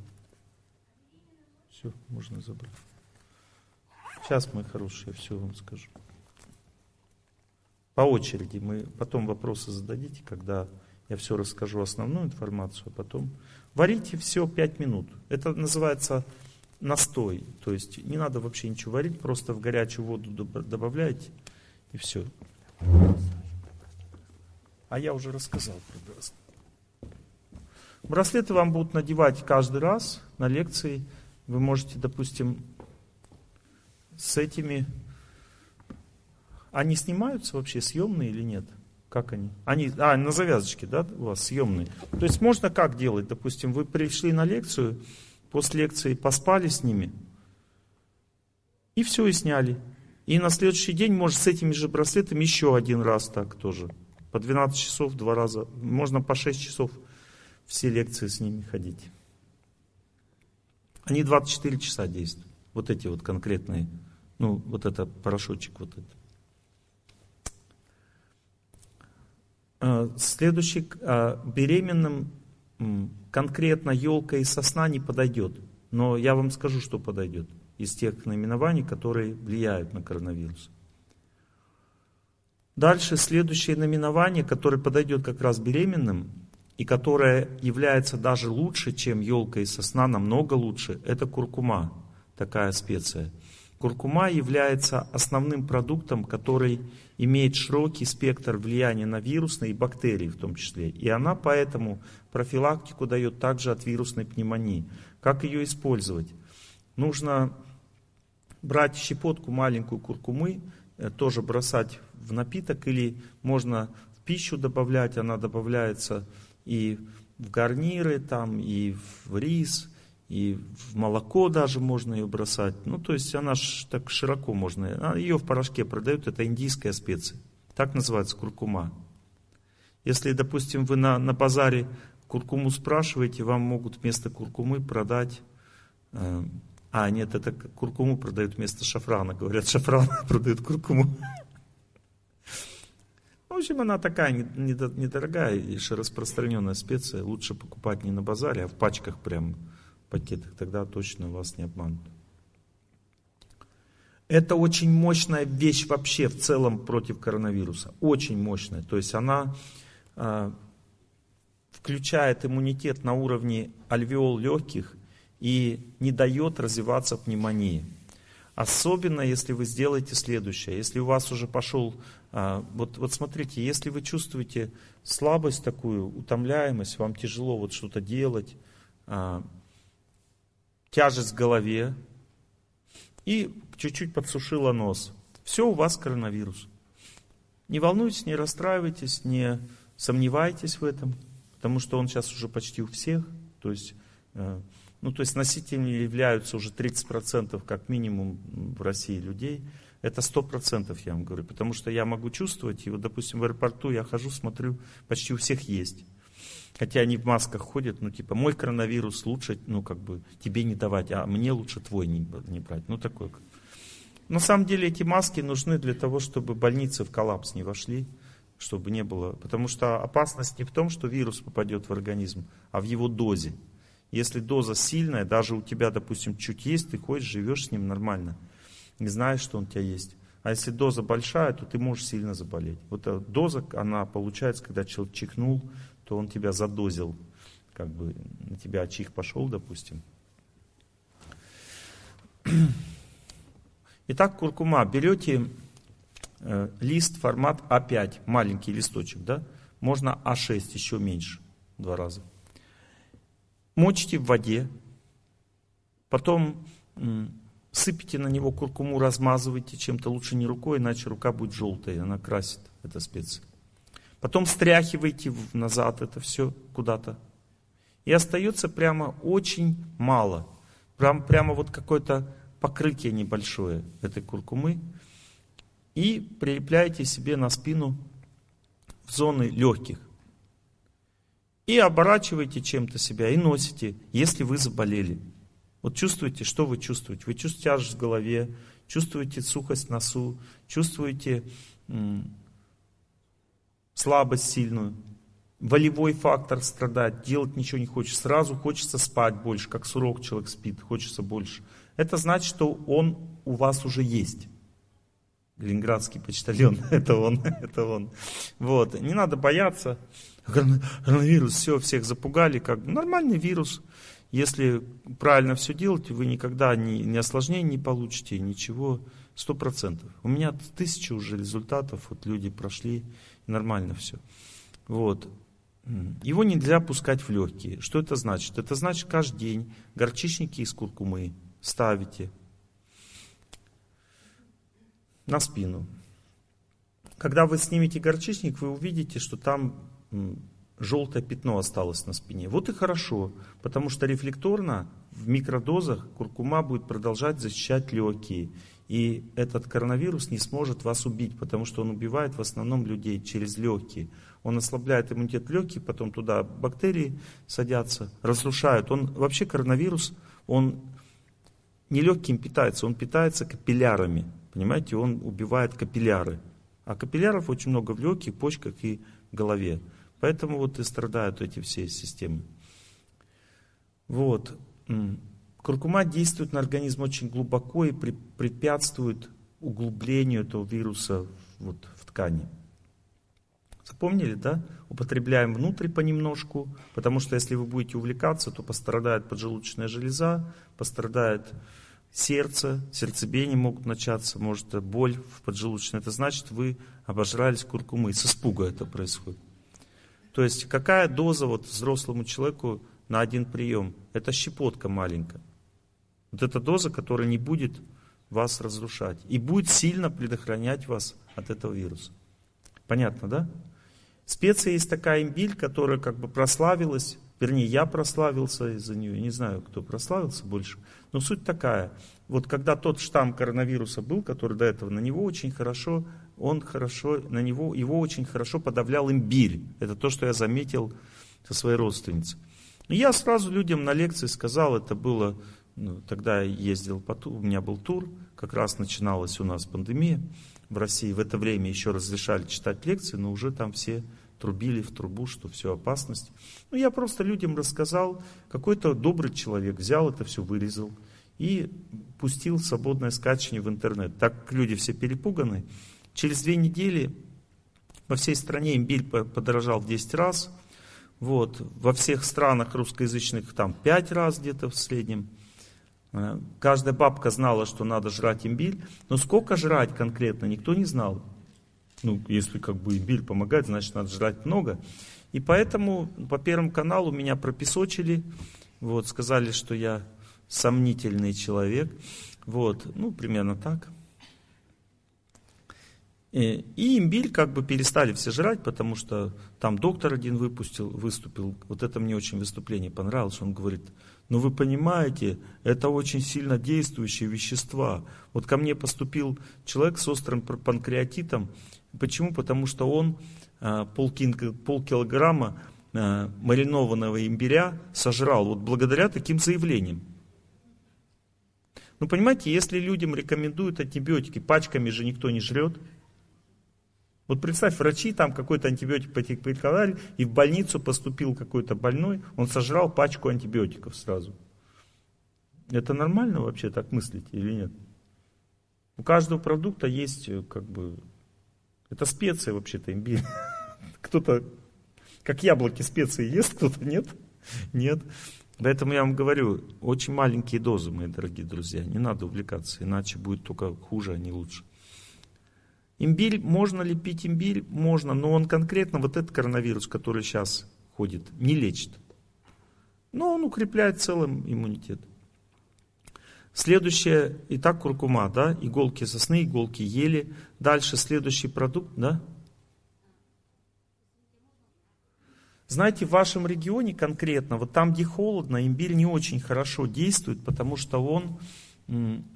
Все, можно забрать. Сейчас, мои хорошие, все вам скажу. По очереди. Мы потом вопросы зададите, когда я все расскажу, основную информацию, а потом варите все 5 минут. Это называется настой. То есть не надо вообще ничего варить, просто в горячую воду добавляете и все. А я уже рассказал про браслет. Браслеты вам будут надевать каждый раз на лекции. Вы можете, допустим, с этими... Они снимаются вообще, съемные или нет? Как они? Они, а, на завязочке, да, у вас съемные. То есть можно как делать? Допустим, вы пришли на лекцию, после лекции поспали с ними, и все, и сняли. И на следующий день, может, с этими же браслетами еще один раз так тоже. По 12 часов, два раза. Можно по 6 часов все лекции с ними ходить. Они 24 часа действуют. Вот эти вот конкретные. Ну, вот это порошочек вот это. А, следующий. А, беременным конкретно елка и сосна не подойдет. Но я вам скажу, что подойдет из тех наименований, которые влияют на коронавирус. Дальше следующее наименование, которое подойдет как раз беременным, и которое является даже лучше, чем елка и сосна, намного лучше, это куркума, такая специя. Куркума является основным продуктом, который имеет широкий спектр влияния на вирусные и бактерии в том числе. И она поэтому профилактику дает также от вирусной пневмонии. Как ее использовать? Нужно брать щепотку маленькую куркумы, э, тоже бросать в напиток, или можно в пищу добавлять, она добавляется и в гарниры, там, и в рис, и в молоко даже можно ее бросать. Ну, то есть она ж так широко можно. А ее в порошке продают, это индийская специя. Так называется куркума. Если, допустим, вы на, на базаре куркуму спрашиваете, вам могут вместо куркумы продать э, а, нет, это куркуму продают вместо шафрана. Говорят, шафран продают куркуму. В общем, она такая недорогая и распространенная специя. Лучше покупать не на базаре, а в пачках прям, пакетах. Тогда точно вас не обманут. Это очень мощная вещь вообще в целом против коронавируса. Очень мощная. То есть она э, включает иммунитет на уровне альвеол легких и не дает развиваться пневмонии. Особенно, если вы сделаете следующее. Если у вас уже пошел, а, вот, вот смотрите, если вы чувствуете слабость такую, утомляемость, вам тяжело вот что-то делать, а, тяжесть в голове, и чуть-чуть подсушило нос. Все, у вас коронавирус. Не волнуйтесь, не расстраивайтесь, не сомневайтесь в этом, потому что он сейчас уже почти у всех. То есть э, ну то есть носителями являются уже 30% как минимум в России людей, это 100% я вам говорю, потому что я могу чувствовать, и вот, допустим, в аэропорту я хожу, смотрю, почти у всех есть. Хотя они в масках ходят, ну типа, мой коронавирус лучше, ну как бы, тебе не давать, а мне лучше твой не, не брать. Ну такой. На самом деле эти маски нужны для того, чтобы больницы в коллапс не вошли, чтобы не было. Потому что опасность не в том, что вирус попадет в организм, а в его дозе. Если доза сильная, даже у тебя, допустим, чуть есть, ты ходишь, живешь с ним нормально. Не знаешь, что он у тебя есть. А если доза большая, то ты можешь сильно заболеть. Вот эта доза, она получается, когда человек чихнул, то он тебя задозил. Как бы на тебя чих пошел, допустим. Итак, куркума. Берете э, лист формат А5, маленький листочек, да? Можно А6, еще меньше, два раза мочите в воде, потом сыпите на него куркуму, размазывайте чем-то, лучше не рукой, иначе рука будет желтая, она красит, эта специя. Потом стряхивайте назад это все куда-то. И остается прямо очень мало. Прям, прямо вот какое-то покрытие небольшое этой куркумы. И прилепляете себе на спину в зоны легких и оборачиваете чем-то себя и носите, если вы заболели. Вот чувствуете, что вы чувствуете? Вы чувствуете тяжесть в голове, чувствуете сухость в носу, чувствуете слабость сильную, волевой фактор страдает, делать ничего не хочется, сразу хочется спать больше, как сурок человек спит, хочется больше. Это значит, что он у вас уже есть. Ленинградский почтальон, это он, это он. Вот, не надо бояться коронавирус, все, всех запугали, как нормальный вирус. Если правильно все делать, вы никогда ни, ни осложнений не получите, ничего, сто процентов. У меня тысячи уже результатов, вот люди прошли, нормально все. Вот. Его нельзя пускать в легкие. Что это значит? Это значит каждый день горчичники из куркумы ставите на спину. когда вы снимете горчичник, вы увидите, что там желтое пятно осталось на спине. Вот и хорошо, потому что рефлекторно в микродозах куркума будет продолжать защищать легкие. И этот коронавирус не сможет вас убить, потому что он убивает в основном людей через легкие. Он ослабляет иммунитет легких, потом туда бактерии садятся, разрушают. Он вообще коронавирус, он не легким питается, он питается капиллярами. Понимаете, он убивает капилляры. А капилляров очень много в легких, почках и голове. Поэтому вот и страдают эти все системы. Вот. Куркума действует на организм очень глубоко и препятствует углублению этого вируса вот, в ткани. Запомнили, да? Употребляем внутрь понемножку, потому что если вы будете увлекаться, то пострадает поджелудочная железа, пострадает сердце, сердцебиение могут начаться, может боль в поджелудочной. Это значит, вы обожрались куркумы. С испуга это происходит. То есть какая доза вот взрослому человеку на один прием? Это щепотка маленькая. Вот эта доза, которая не будет вас разрушать и будет сильно предохранять вас от этого вируса. Понятно, да? Специя есть такая имбирь, которая как бы прославилась, вернее, я прославился из-за нее, не знаю, кто прославился больше, но суть такая. Вот когда тот штамм коронавируса был, который до этого, на него очень хорошо, он хорошо, на него, его очень хорошо подавлял имбирь. Это то, что я заметил со своей родственницей. И я сразу людям на лекции сказал, это было ну, тогда я ездил, по у меня был тур, как раз начиналась у нас пандемия в России. В это время еще разрешали читать лекции, но уже там все трубили в трубу, что все опасность. Ну, я просто людям рассказал, какой-то добрый человек взял это все, вырезал и пустил свободное скачивание в интернет. Так люди все перепуганы, через две недели во всей стране имбирь подорожал в 10 раз, вот, во всех странах русскоязычных там 5 раз где-то в среднем. Э, каждая бабка знала, что надо жрать имбирь, но сколько жрать конкретно, никто не знал. Ну, если как бы имбирь помогает, значит надо жрать много. И поэтому по Первому каналу меня пропесочили, вот, сказали, что я сомнительный человек. Вот, ну, примерно так. И, и имбирь как бы перестали все жрать, потому что там доктор один выпустил, выступил. Вот это мне очень выступление понравилось. Он говорит, но вы понимаете, это очень сильно действующие вещества. Вот ко мне поступил человек с острым панкреатитом. Почему? Потому что он а, полкилограмма а, маринованного имбиря сожрал вот благодаря таким заявлениям. Ну, понимаете, если людям рекомендуют антибиотики, пачками же никто не жрет. Вот представь, врачи там какой-то антибиотик порекомендовали, и в больницу поступил какой-то больной, он сожрал пачку антибиотиков сразу. Это нормально вообще так мыслить или нет? У каждого продукта есть э, как бы... Это специи вообще-то, имбирь. Кто-то, как яблоки, специи ест, кто-то нет. Нет. Поэтому я вам говорю, очень маленькие дозы, мои дорогие друзья. Не надо увлекаться, иначе будет только хуже, а не лучше. Имбирь, можно ли пить имбирь? Можно, но он конкретно, вот этот коронавирус, который сейчас ходит, не лечит. Но он укрепляет целым иммунитет. Следующее, итак, куркума, да, иголки сосны, иголки ели. Дальше следующий продукт, да. Знаете, в вашем регионе конкретно, вот там, где холодно, имбирь не очень хорошо действует, потому что он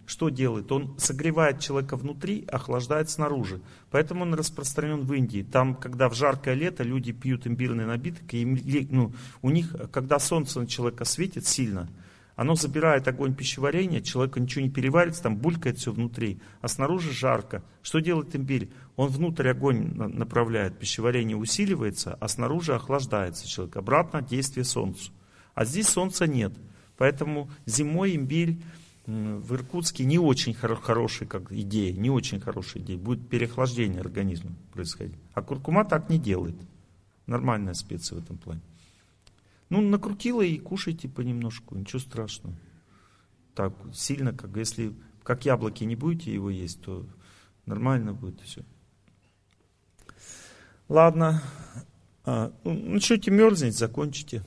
что делает? Он согревает человека внутри, охлаждает снаружи. Поэтому он распространен в Индии. Там, когда в жаркое лето люди пьют имбирный напиток, и ну, у них, когда солнце на человека светит сильно, оно забирает огонь пищеварения, человека ничего не переварится, там булькает все внутри, а снаружи жарко. Что делает имбирь? Он внутрь огонь направляет, пищеварение усиливается, а снаружи охлаждается человек. Обратно действие солнцу. А здесь солнца нет. Поэтому зимой имбирь в Иркутске не очень хоро- хорошая как идея, не очень хорошая идея. Будет переохлаждение организма происходить. А куркума так не делает. Нормальная специя в этом плане. Ну, накрутила и кушайте понемножку, ничего страшного. Так сильно, как если как яблоки не будете его есть, то нормально будет все. Ладно. А, ну, начнете мерзнуть, закончите.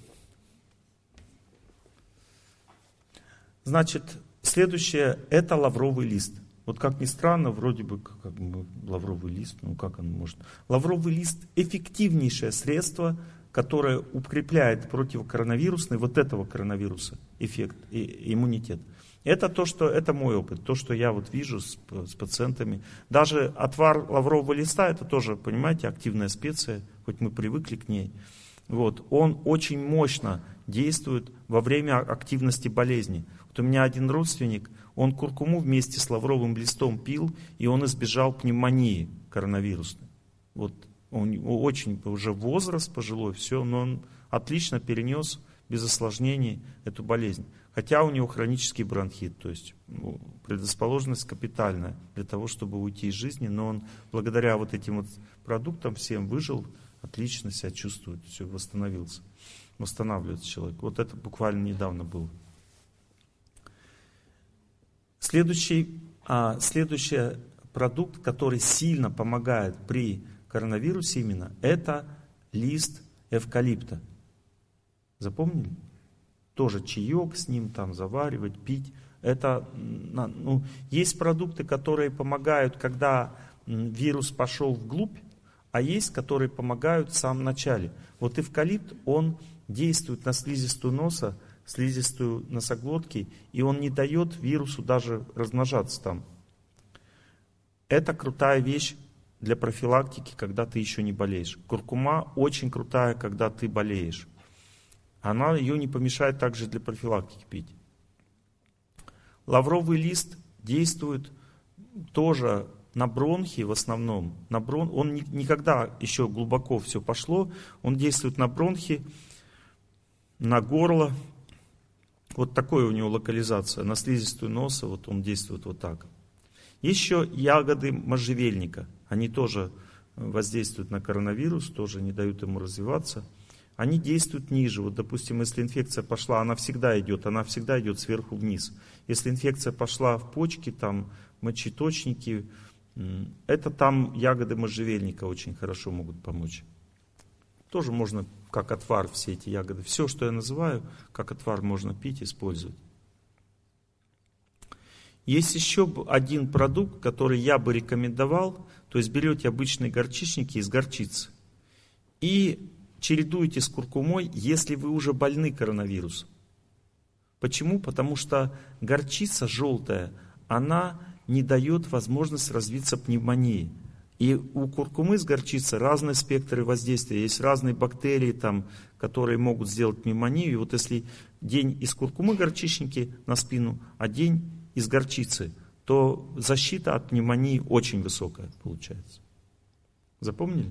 Значит, Следующее – это лавровый лист. Вот как ни странно, вроде бы как, бы лавровый лист, ну как он может. Лавровый лист эффективнейшее средство, которое укрепляет противокоронавирусный, вот этого коронавируса, эффект, и, иммунитет. Это то, что, это мой опыт, то, что я вот вижу с, с пациентами. Даже отвар лаврового листа, это тоже, понимаете, активная специя, хоть мы привыкли к ней. Вот, он очень мощно действует во время активности болезни. Вот у меня один родственник, он куркуму вместе с лавровым листом пил, и он избежал пневмонии коронавирусной. Вот он очень уже возраст пожилой, все, но он отлично перенес без осложнений эту болезнь. Хотя у него хронический бронхит, то есть ну, предрасположенность капитальная для того, чтобы уйти из жизни, но он благодаря вот этим вот продуктам всем выжил, отлично себя чувствует, все, восстановился, восстанавливается человек. Вот это буквально недавно было. Следующий, а, следующий продукт, который сильно помогает при коронавирусе именно, это лист эвкалипта. Запомнили? Тоже чаек с ним там заваривать, пить. Это, ну, есть продукты, которые помогают, когда вирус пошел вглубь, а есть, которые помогают в самом начале. Вот эвкалипт, он действует на слизистую носа, слизистую носоглотки, и он не дает вирусу даже размножаться там. Это крутая вещь для профилактики, когда ты еще не болеешь. Куркума очень крутая, когда ты болеешь. Она ее не помешает также для профилактики пить. Лавровый лист действует тоже на бронхи в основном. На брон... Он никогда еще глубоко все пошло. Он действует на бронхи, на горло, вот такое у него локализация, на слизистую носа, вот он действует вот так. Еще ягоды можжевельника, они тоже воздействуют на коронавирус, тоже не дают ему развиваться. Они действуют ниже. Вот, допустим, если инфекция пошла, она всегда идет, она всегда идет сверху вниз. Если инфекция пошла в почки, там, мочеточники, это там ягоды можжевельника очень хорошо могут помочь. Тоже можно как отвар все эти ягоды. Все, что я называю, как отвар можно пить, использовать. Есть еще один продукт, который я бы рекомендовал. То есть берете обычные горчичники из горчицы и чередуете с куркумой, если вы уже больны коронавирусом. Почему? Потому что горчица желтая, она не дает возможность развиться пневмонии. И у куркумы с горчицей разные спектры воздействия. Есть разные бактерии, там, которые могут сделать пневмонию. И вот если день из куркумы горчичники на спину, а день из горчицы, то защита от пневмонии очень высокая получается. Запомнили?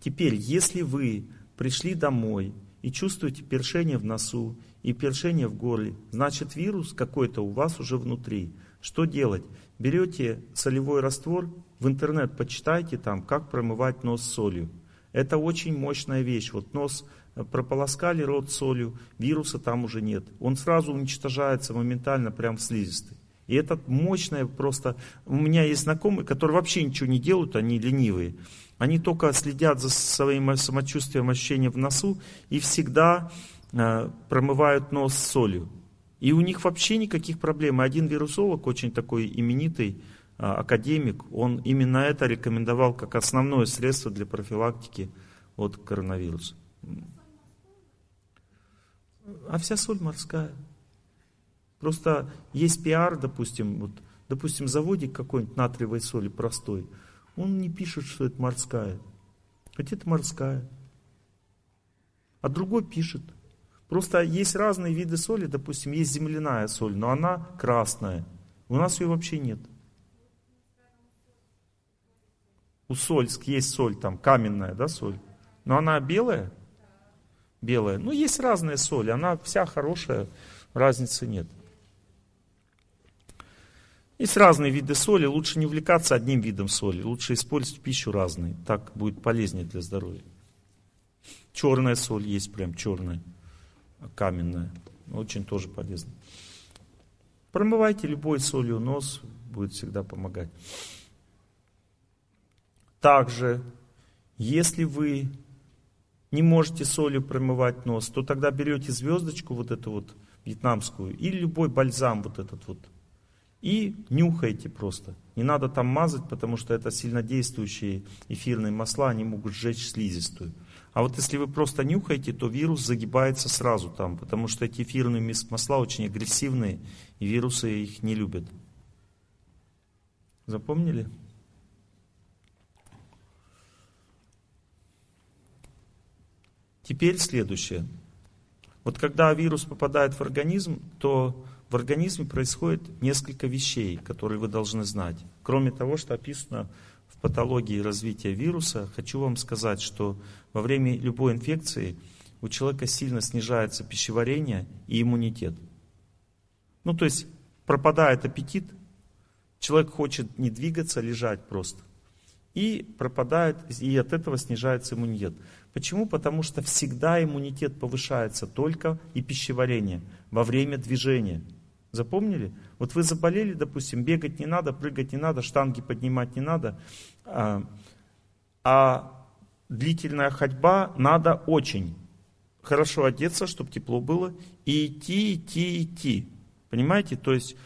Теперь, если вы пришли домой и чувствуете першение в носу и першение в горле, значит вирус какой-то у вас уже внутри. Что делать? Берете солевой раствор в интернет почитайте там, как промывать нос солью. Это очень мощная вещь. Вот нос э, прополоскали рот солью, вируса там уже нет. Он сразу уничтожается моментально прям в слизистой. И это мощное просто... У меня есть знакомые, которые вообще ничего не делают, они ленивые. Они только следят за своим самочувствием, ощущением в носу и всегда э, промывают нос солью. И у них вообще никаких проблем. Один вирусолог, очень такой именитый, академик, он именно это рекомендовал как основное средство для профилактики от коронавируса. А вся соль морская. Просто есть пиар, допустим, вот, допустим, заводик какой-нибудь натриевой соли простой, он не пишет, что это морская. Хотя это морская. А другой пишет. Просто есть разные виды соли, допустим, есть земляная соль, но она красная. У нас ее вообще нет. У Сольск есть соль там, каменная, да, соль. Но она белая? Белая. Ну, есть разная соль, она вся хорошая, разницы нет. Есть разные виды соли, лучше не увлекаться одним видом соли, лучше использовать пищу разные, так будет полезнее для здоровья. Черная соль есть прям черная, каменная, очень тоже полезно. Промывайте любой солью нос, будет всегда помогать. Также, если вы не можете солью промывать нос, то тогда берете звездочку вот эту вот вьетнамскую или любой бальзам вот этот вот И нюхайте просто. Не надо там мазать, потому что это сильнодействующие эфирные масла, они могут сжечь слизистую. А вот если вы просто нюхаете, то вирус загибается сразу там, потому что эти эфирные масла очень агрессивные, и вирусы их не любят. Запомнили? Теперь следующее. Вот когда вирус попадает в организм, то в организме происходит несколько вещей, которые вы должны знать. Кроме того, что описано в патологии развития вируса, хочу вам сказать, что во время любой инфекции у человека сильно снижается пищеварение и иммунитет. Ну, то есть пропадает аппетит, человек хочет не двигаться, лежать просто. И пропадает, и от этого снижается иммунитет. Почему? Потому что всегда иммунитет повышается только и пищеварение во время движения. Запомнили? Вот вы заболели, допустим, бегать не надо, прыгать не надо, штанги поднимать не надо, а, а длительная ходьба надо очень. Хорошо одеться, чтобы тепло было, и идти, идти, идти. Понимаете? То есть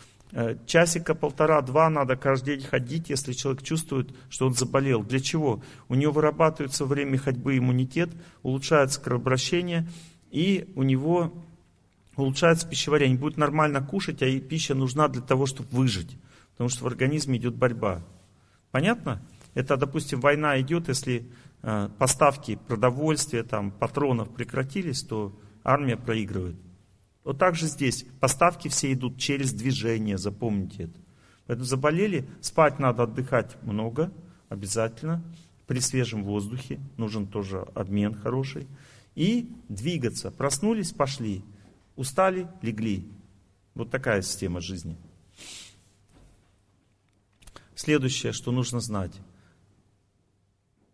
часика полтора-два надо каждый день ходить, если человек чувствует, что он заболел. Для чего? У него вырабатывается во время ходьбы иммунитет, улучшается кровообращение, и у него улучшается пищеварение. Будет нормально кушать, а пища нужна для того, чтобы выжить. Потому что в организме идет борьба. Понятно? Это, допустим, война идет, если э, поставки продовольствия, там, патронов прекратились, то армия проигрывает. Вот так же здесь. Поставки все идут через движение, запомните это. Поэтому заболели, спать надо, отдыхать много, обязательно. При свежем воздухе нужен тоже обмен хороший. И двигаться. Проснулись, пошли. Устали, легли. Вот такая система жизни. Следующее, что нужно знать.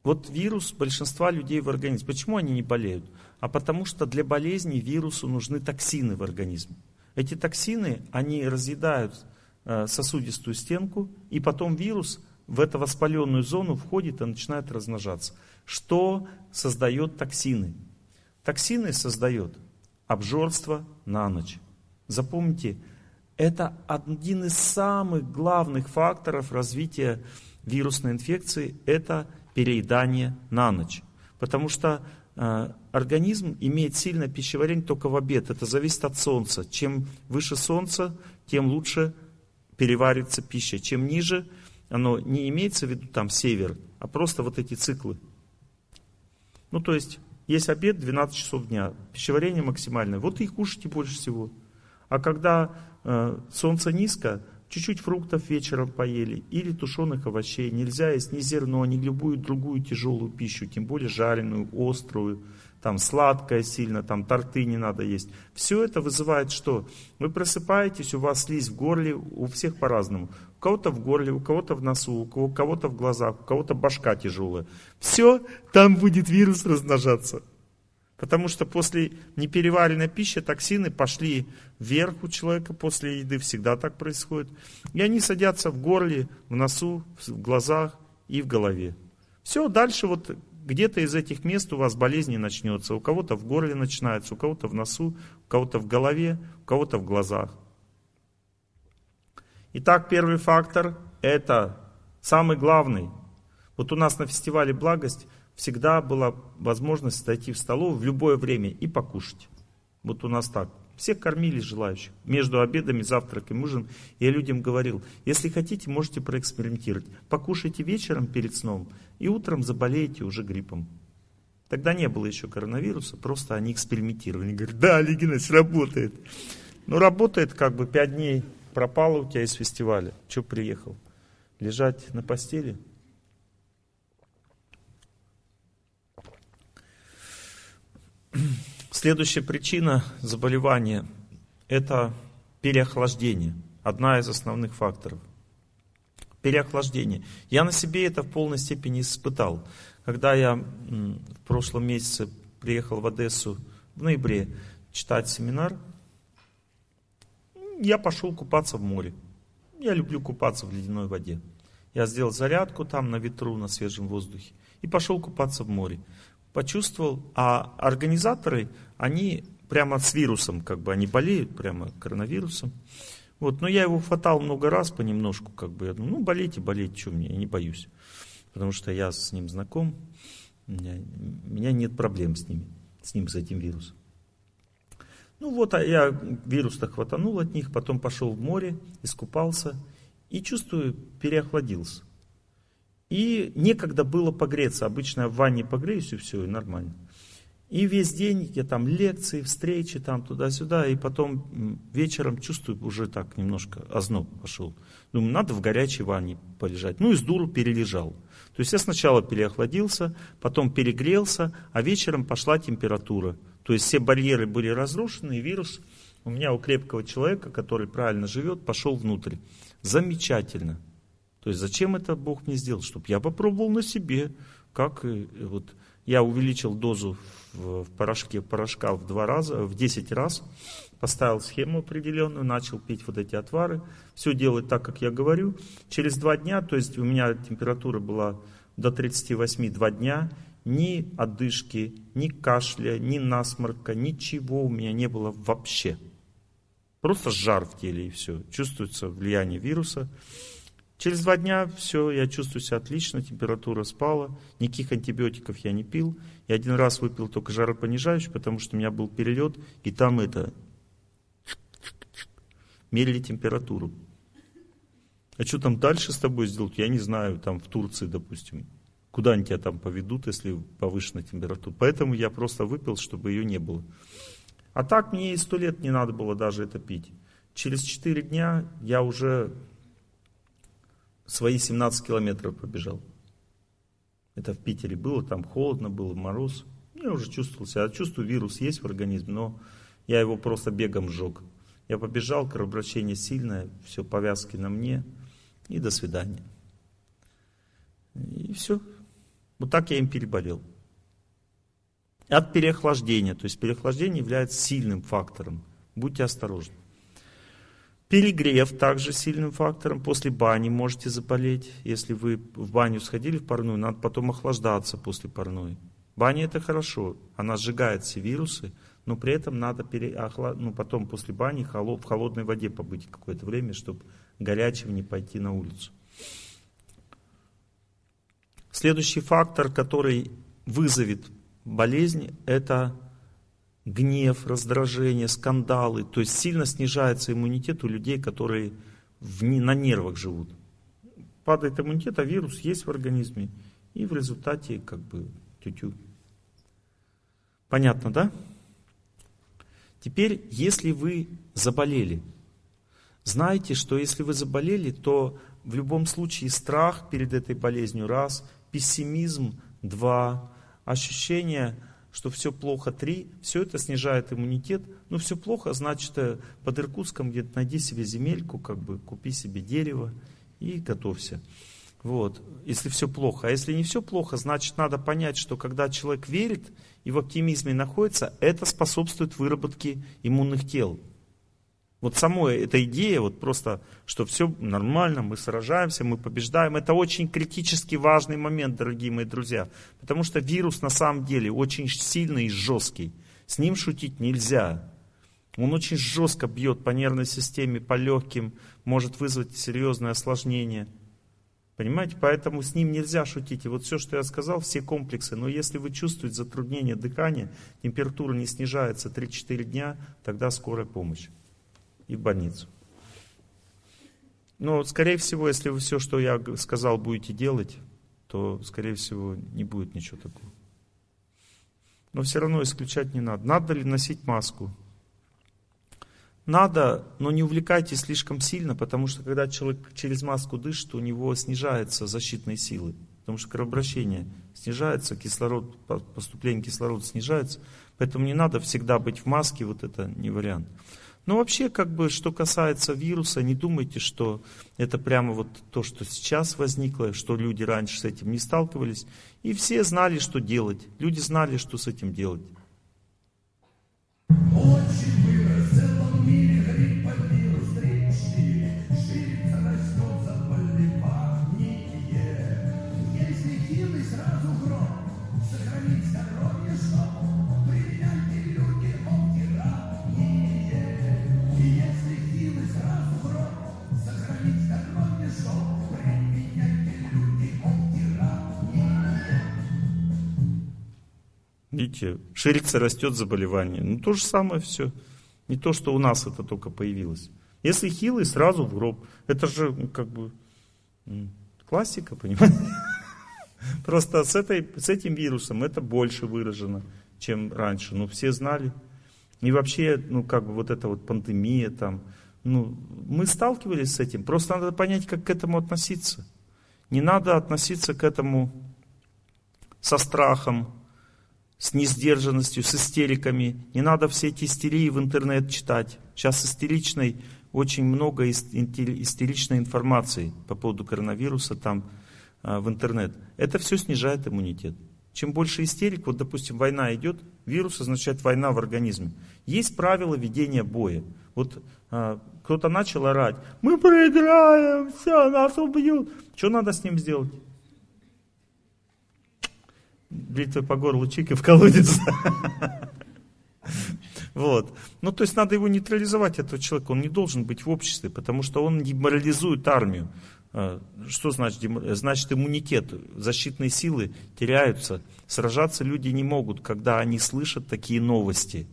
Вот вирус большинства людей в организме. Почему они не болеют? А потому что для болезни вирусу нужны токсины в организме. Эти токсины, они разъедают э, сосудистую стенку, и потом вирус в эту воспаленную зону входит и начинает размножаться. Что создает токсины? Токсины создает обжорство на ночь. Запомните, это один из самых главных факторов развития вирусной инфекции, это переедание на ночь. Потому что организм имеет сильное пищеварение только в обед. Это зависит от солнца. Чем выше солнце, тем лучше переварится пища. Чем ниже, оно не имеется в виду там север, а просто вот эти циклы. Ну, то есть, есть обед 12 часов дня, пищеварение максимальное. Вот и кушайте больше всего. А когда э, солнце низко, Чуть-чуть фруктов вечером поели или тушеных овощей. Нельзя есть ни зерно, ни любую другую тяжелую пищу, тем более жареную, острую, там сладкое сильно, там торты не надо есть. Все это вызывает что? Вы просыпаетесь, у вас слизь в горле, у всех по-разному. У кого-то в горле, у кого-то в носу, у кого-то в глазах, у кого-то башка тяжелая. Все, там будет вирус размножаться. Потому что после непереваренной пищи токсины пошли вверх у человека после еды, всегда так происходит. И они садятся в горле, в носу, в глазах и в голове. Все, дальше вот где-то из этих мест у вас болезни начнется. У кого-то в горле начинается, у кого-то в носу, у кого-то в голове, у кого-то в глазах. Итак, первый фактор – это самый главный. Вот у нас на фестивале «Благость» всегда была возможность зайти в столовую в любое время и покушать. Вот у нас так. Все кормили желающих. Между обедами, завтраком, ужином. Я людям говорил, если хотите, можете проэкспериментировать. Покушайте вечером перед сном и утром заболеете уже гриппом. Тогда не было еще коронавируса, просто они экспериментировали. Они говорят, да, Олег работает. Ну, работает как бы пять дней. Пропало у тебя из фестиваля. Че приехал? Лежать на постели? Следующая причина заболевания – это переохлаждение. Одна из основных факторов. Переохлаждение. Я на себе это в полной степени испытал. Когда я в прошлом месяце приехал в Одессу в ноябре читать семинар, я пошел купаться в море. Я люблю купаться в ледяной воде. Я сделал зарядку там на ветру, на свежем воздухе и пошел купаться в море почувствовал, а организаторы, они прямо с вирусом, как бы они болеют прямо коронавирусом. Вот, но я его хватал много раз понемножку, как бы, я думаю, ну, болейте, болейте, что мне, я не боюсь. Потому что я с ним знаком, у меня, у меня нет проблем с ними, с ним, с этим вирусом. Ну вот, а я вирус-то хватанул от них, потом пошел в море, искупался и чувствую, переохладился. И некогда было погреться. Обычно я в ванне погреюсь и все, и нормально. И весь день я там лекции, встречи там туда-сюда, и потом вечером чувствую уже так немножко озноб пошел. Думаю, надо в горячей ванне полежать. Ну и с дуру перележал. То есть я сначала переохладился, потом перегрелся, а вечером пошла температура. То есть все барьеры были разрушены, и вирус у меня у крепкого человека, который правильно живет, пошел внутрь. Замечательно. То есть зачем это Бог мне сделал? Чтобы я попробовал на себе, как вот я увеличил дозу в, в порошке порошка в два раза, в 10 раз, поставил схему определенную, начал пить вот эти отвары, все делать так, как я говорю. Через два дня, то есть у меня температура была до 38 два дня, ни одышки, ни кашля, ни насморка, ничего у меня не было вообще. Просто жар в теле и все. Чувствуется влияние вируса. Через два дня все, я чувствую себя отлично, температура спала, никаких антибиотиков я не пил. Я один раз выпил только жаропонижающий, потому что у меня был перелет, и там это мерили температуру. А что там дальше с тобой сделать, я не знаю, там в Турции, допустим. Куда они тебя там поведут, если повышена температура. Поэтому я просто выпил, чтобы ее не было. А так мне и сто лет не надо было даже это пить. Через четыре дня я уже свои 17 километров побежал. Это в Питере было, там холодно было, мороз. Я уже чувствовал себя, чувствую, вирус есть в организме, но я его просто бегом сжег. Я побежал, кровообращение сильное, все, повязки на мне, и до свидания. И все. Вот так я им переболел. От переохлаждения, то есть переохлаждение является сильным фактором. Будьте осторожны. Перегрев также сильным фактором. После бани можете заболеть. Если вы в баню сходили в парную, надо потом охлаждаться после парной. Баня это хорошо, она сжигает все вирусы, но при этом надо пере... ну, потом после бани в холодной воде побыть какое-то время, чтобы горячим не пойти на улицу. Следующий фактор, который вызовет болезнь, это гнев, раздражение, скандалы. То есть сильно снижается иммунитет у людей, которые в, на нервах живут. Падает иммунитет, а вирус есть в организме. И в результате как бы тю-тю. Понятно, да? Теперь, если вы заболели, знайте, что если вы заболели, то в любом случае страх перед этой болезнью раз, пессимизм два, ощущение что все плохо, три, все это снижает иммунитет. Ну, все плохо, значит, э, под Иркутском где-то найди себе земельку, как бы купи себе дерево и готовься. Вот, если все плохо. А если не все плохо, значит, надо понять, что когда человек верит и в оптимизме находится, это способствует выработке иммунных тел. Вот сама эта идея, вот просто, что все нормально, мы сражаемся, мы побеждаем, это очень критически важный момент, дорогие мои друзья. Потому что вирус на самом деле очень сильный и жесткий. С ним шутить нельзя. Он очень жестко бьет по нервной системе, по легким, может вызвать серьезное осложнение. Понимаете, поэтому с ним нельзя шутить. И вот все, что я сказал, все комплексы. Но если вы чувствуете затруднение дыхания, температура не снижается 3-4 дня, тогда скорая помощь и в больницу. Но, скорее всего, если вы все, что я сказал, будете делать, то, скорее всего, не будет ничего такого. Но все равно исключать не надо. Надо ли носить маску? Надо, но не увлекайтесь слишком сильно, потому что когда человек через маску дышит, у него снижаются защитные силы. Потому что кровообращение снижается, кислород, поступление кислорода снижается. Поэтому не надо всегда быть в маске, вот это не вариант. Но вообще, как бы, что касается вируса, не думайте, что это прямо вот то, что сейчас возникло, что люди раньше с этим не сталкивались. И все знали, что делать. Люди знали, что с этим делать. Видите, ширится, растет заболевание. Ну, то же самое все. Не то, что у нас это только появилось. Если хилый, сразу в гроб. Это же, как бы, классика, понимаете? Просто с, этой, с этим вирусом это больше выражено, чем раньше. Ну, все знали. И вообще, ну, как бы вот эта вот пандемия там, ну, мы сталкивались с этим. Просто надо понять, как к этому относиться. Не надо относиться к этому со страхом, с несдержанностью, с истериками. Не надо все эти истерии в интернет читать. Сейчас истеричной очень много истеричной информации по поводу коронавируса там а, в интернет. Это все снижает иммунитет. Чем больше истерик, вот допустим война идет, вирус означает война в организме. Есть правила ведения боя. Вот а, кто-то начал орать, мы проиграем, все, нас убьют. Что надо с ним сделать? Бритвой по горлу чик и в колодец. Вот. Ну, то есть надо его нейтрализовать, этого человека. Он не должен быть в обществе, потому что он деморализует армию. А, что значит? Значит иммунитет, защитные силы теряются. Сражаться люди не могут, когда они слышат такие новости.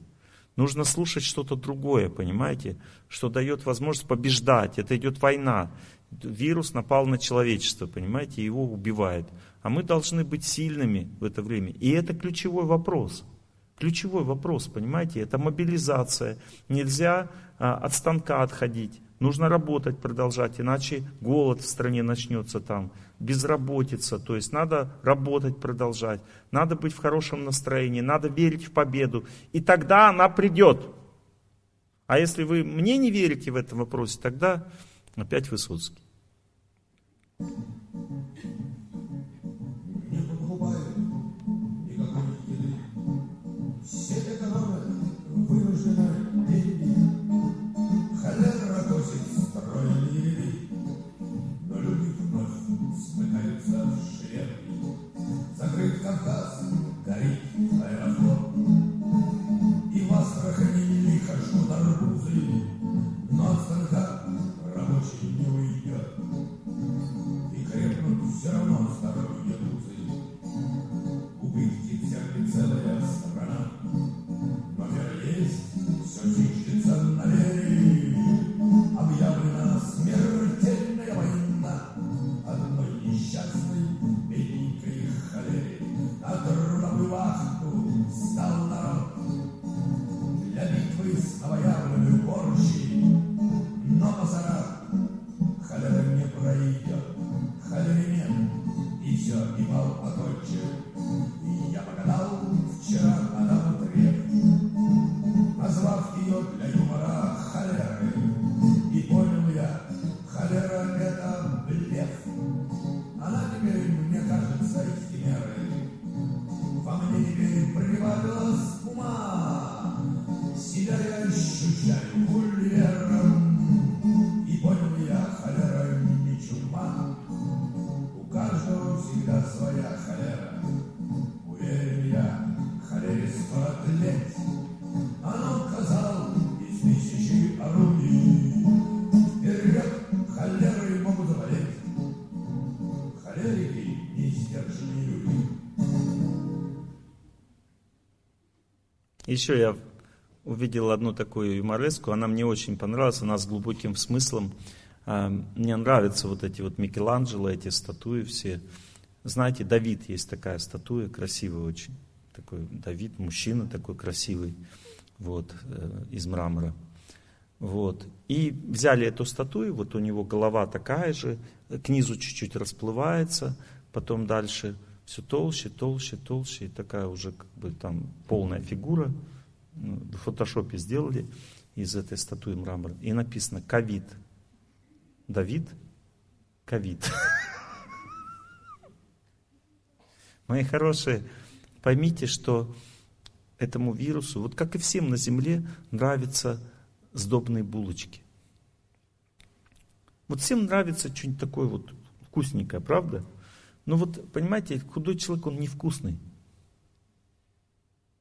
Нужно слушать что-то другое, понимаете? Что дает возможность побеждать. Это идет война. Вирус напал на человечество, понимаете, его убивает. А мы должны быть сильными в это время. И это ключевой вопрос. Ключевой вопрос, понимаете, это мобилизация. Нельзя а, от станка отходить. Нужно работать, продолжать, иначе голод в стране начнется там, безработица. То есть надо работать, продолжать. Надо быть в хорошем настроении, надо верить в победу. И тогда она придет. А если вы мне не верите в этом вопросе, тогда опять Высоцкий. Халерогозит строили, но люди вновь спокойствием закрыт как Кавказ Еще я увидел одну такую юмореску, она мне очень понравилась, она с глубоким смыслом. А, мне нравятся вот эти вот Микеланджело, эти статуи все. Знаете, Давид есть такая статуя, красивая очень. Такой Давид, мужчина такой красивый, вот, э, из мрамора. Вот. И взяли эту статую, вот у него голова такая же, к низу чуть-чуть расплывается, потом дальше все толще, толще, толще, и такая уже как бы там полная фигура. Ну, в фотошопе сделали из этой статуи мрамора. И написано «Ковид». Давид, ковид. Мои хорошие, поймите, что этому вирусу, вот как и всем на земле, нравятся сдобные булочки. Вот всем нравится что-нибудь такое вот вкусненькое, правда? Но вот, понимаете, худой человек, он невкусный.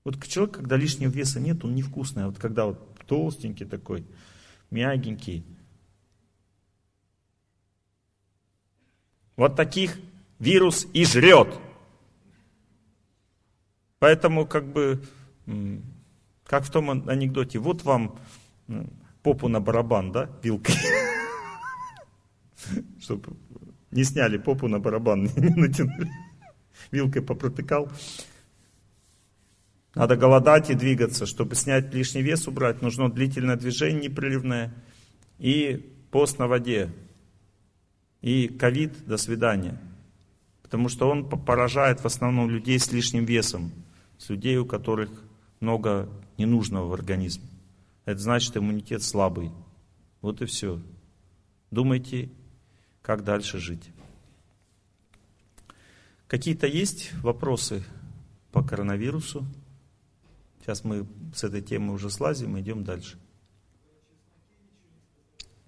Вот человек, когда лишнего веса нет, он невкусный. А вот когда вот толстенький такой, мягенький. Вот таких вирус и жрет. Поэтому как бы, как в том анекдоте, вот вам попу на барабан, да, вилкой. Чтобы не сняли попу на барабан, не натянули. Вилкой попротыкал. Надо голодать и двигаться. Чтобы снять лишний вес, убрать, нужно длительное движение непрерывное и пост на воде. И ковид, до свидания. Потому что он поражает в основном людей с лишним весом, с людей, у которых много ненужного в организме. Это значит, иммунитет слабый. Вот и все. Думайте, как дальше жить. Какие-то есть вопросы по коронавирусу? Сейчас мы с этой темы уже слазим и идем дальше.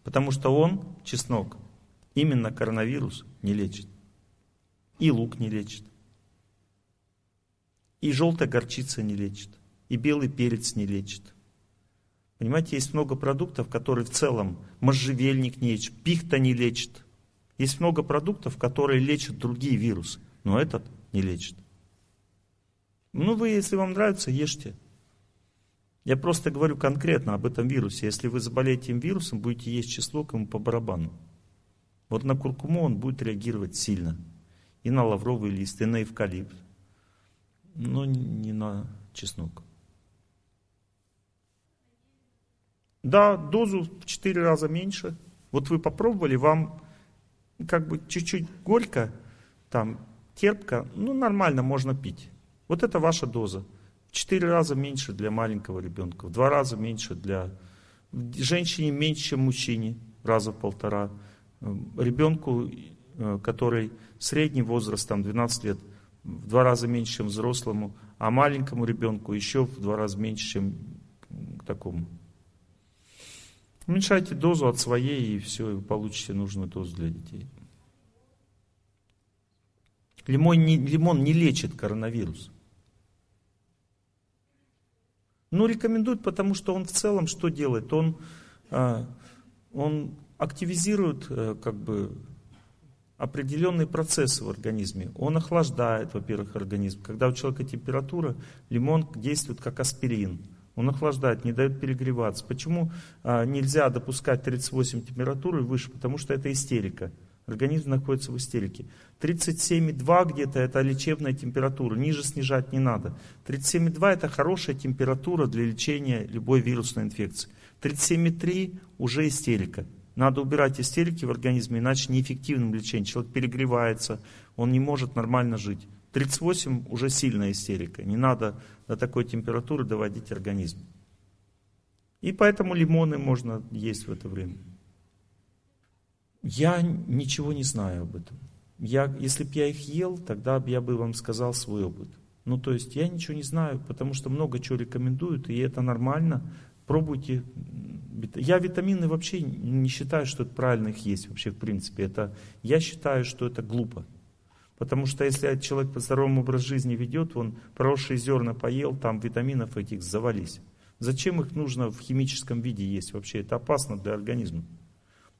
Потому что он, чеснок, именно коронавирус не лечит. И лук не лечит. И желтая горчица не лечит. И белый перец не лечит. Понимаете, есть много продуктов, которые в целом можжевельник не лечит, пихта не лечит. Есть много продуктов, которые лечат другие вирусы, но этот не лечит. Ну, вы, если вам нравится, ешьте. Я просто говорю конкретно об этом вирусе. Если вы заболеете этим вирусом, будете есть чеснок ему по барабану. Вот на куркуму он будет реагировать сильно. И на лавровый лист, и на эвкалипт. Но не на чеснок. Да, дозу в 4 раза меньше. Вот вы попробовали, вам как бы чуть-чуть горько, там терпко, ну нормально, можно пить. Вот это ваша доза. В 4 раза меньше для маленького ребенка, в 2 раза меньше для женщине меньше, чем мужчине, раза в полтора. Ребенку, э, который средний возраст, там 12 лет, в два раза меньше, чем взрослому, а маленькому ребенку еще в два раза меньше, чем такому. Уменьшайте дозу от своей, и все, и вы получите нужную дозу для детей. Лимон не, лимон не лечит коронавирус. Ну, рекомендуют, потому что он в целом что делает? Он, а, он активизирует э, как бы определенные процессы в организме. Он охлаждает, во-первых, организм. Когда у человека температура, лимон действует как аспирин. Он охлаждает, не дает перегреваться. Почему а, нельзя допускать 38 температуры выше? Потому что это истерика. Организм находится в истерике. 37,2 где-то это лечебная температура, ниже снижать не надо. 37,2 это хорошая температура для лечения любой вирусной инфекции. 37,3 уже истерика. Надо убирать истерики в организме, иначе неэффективным лечением. Человек перегревается, он не может нормально жить. 38 уже сильная истерика. Не надо до такой температуры доводить организм. И поэтому лимоны можно есть в это время. Я ничего не знаю об этом. Я, если бы я их ел, тогда я бы вам сказал свой опыт. Ну, то есть я ничего не знаю, потому что много чего рекомендуют, и это нормально. Пробуйте. Я витамины вообще не считаю, что это правильно их есть вообще в принципе. Это, я считаю, что это глупо. Потому что если человек по здоровому образ жизни ведет, он проросшие зерна поел, там витаминов этих завались. Зачем их нужно в химическом виде есть вообще? Это опасно для организма.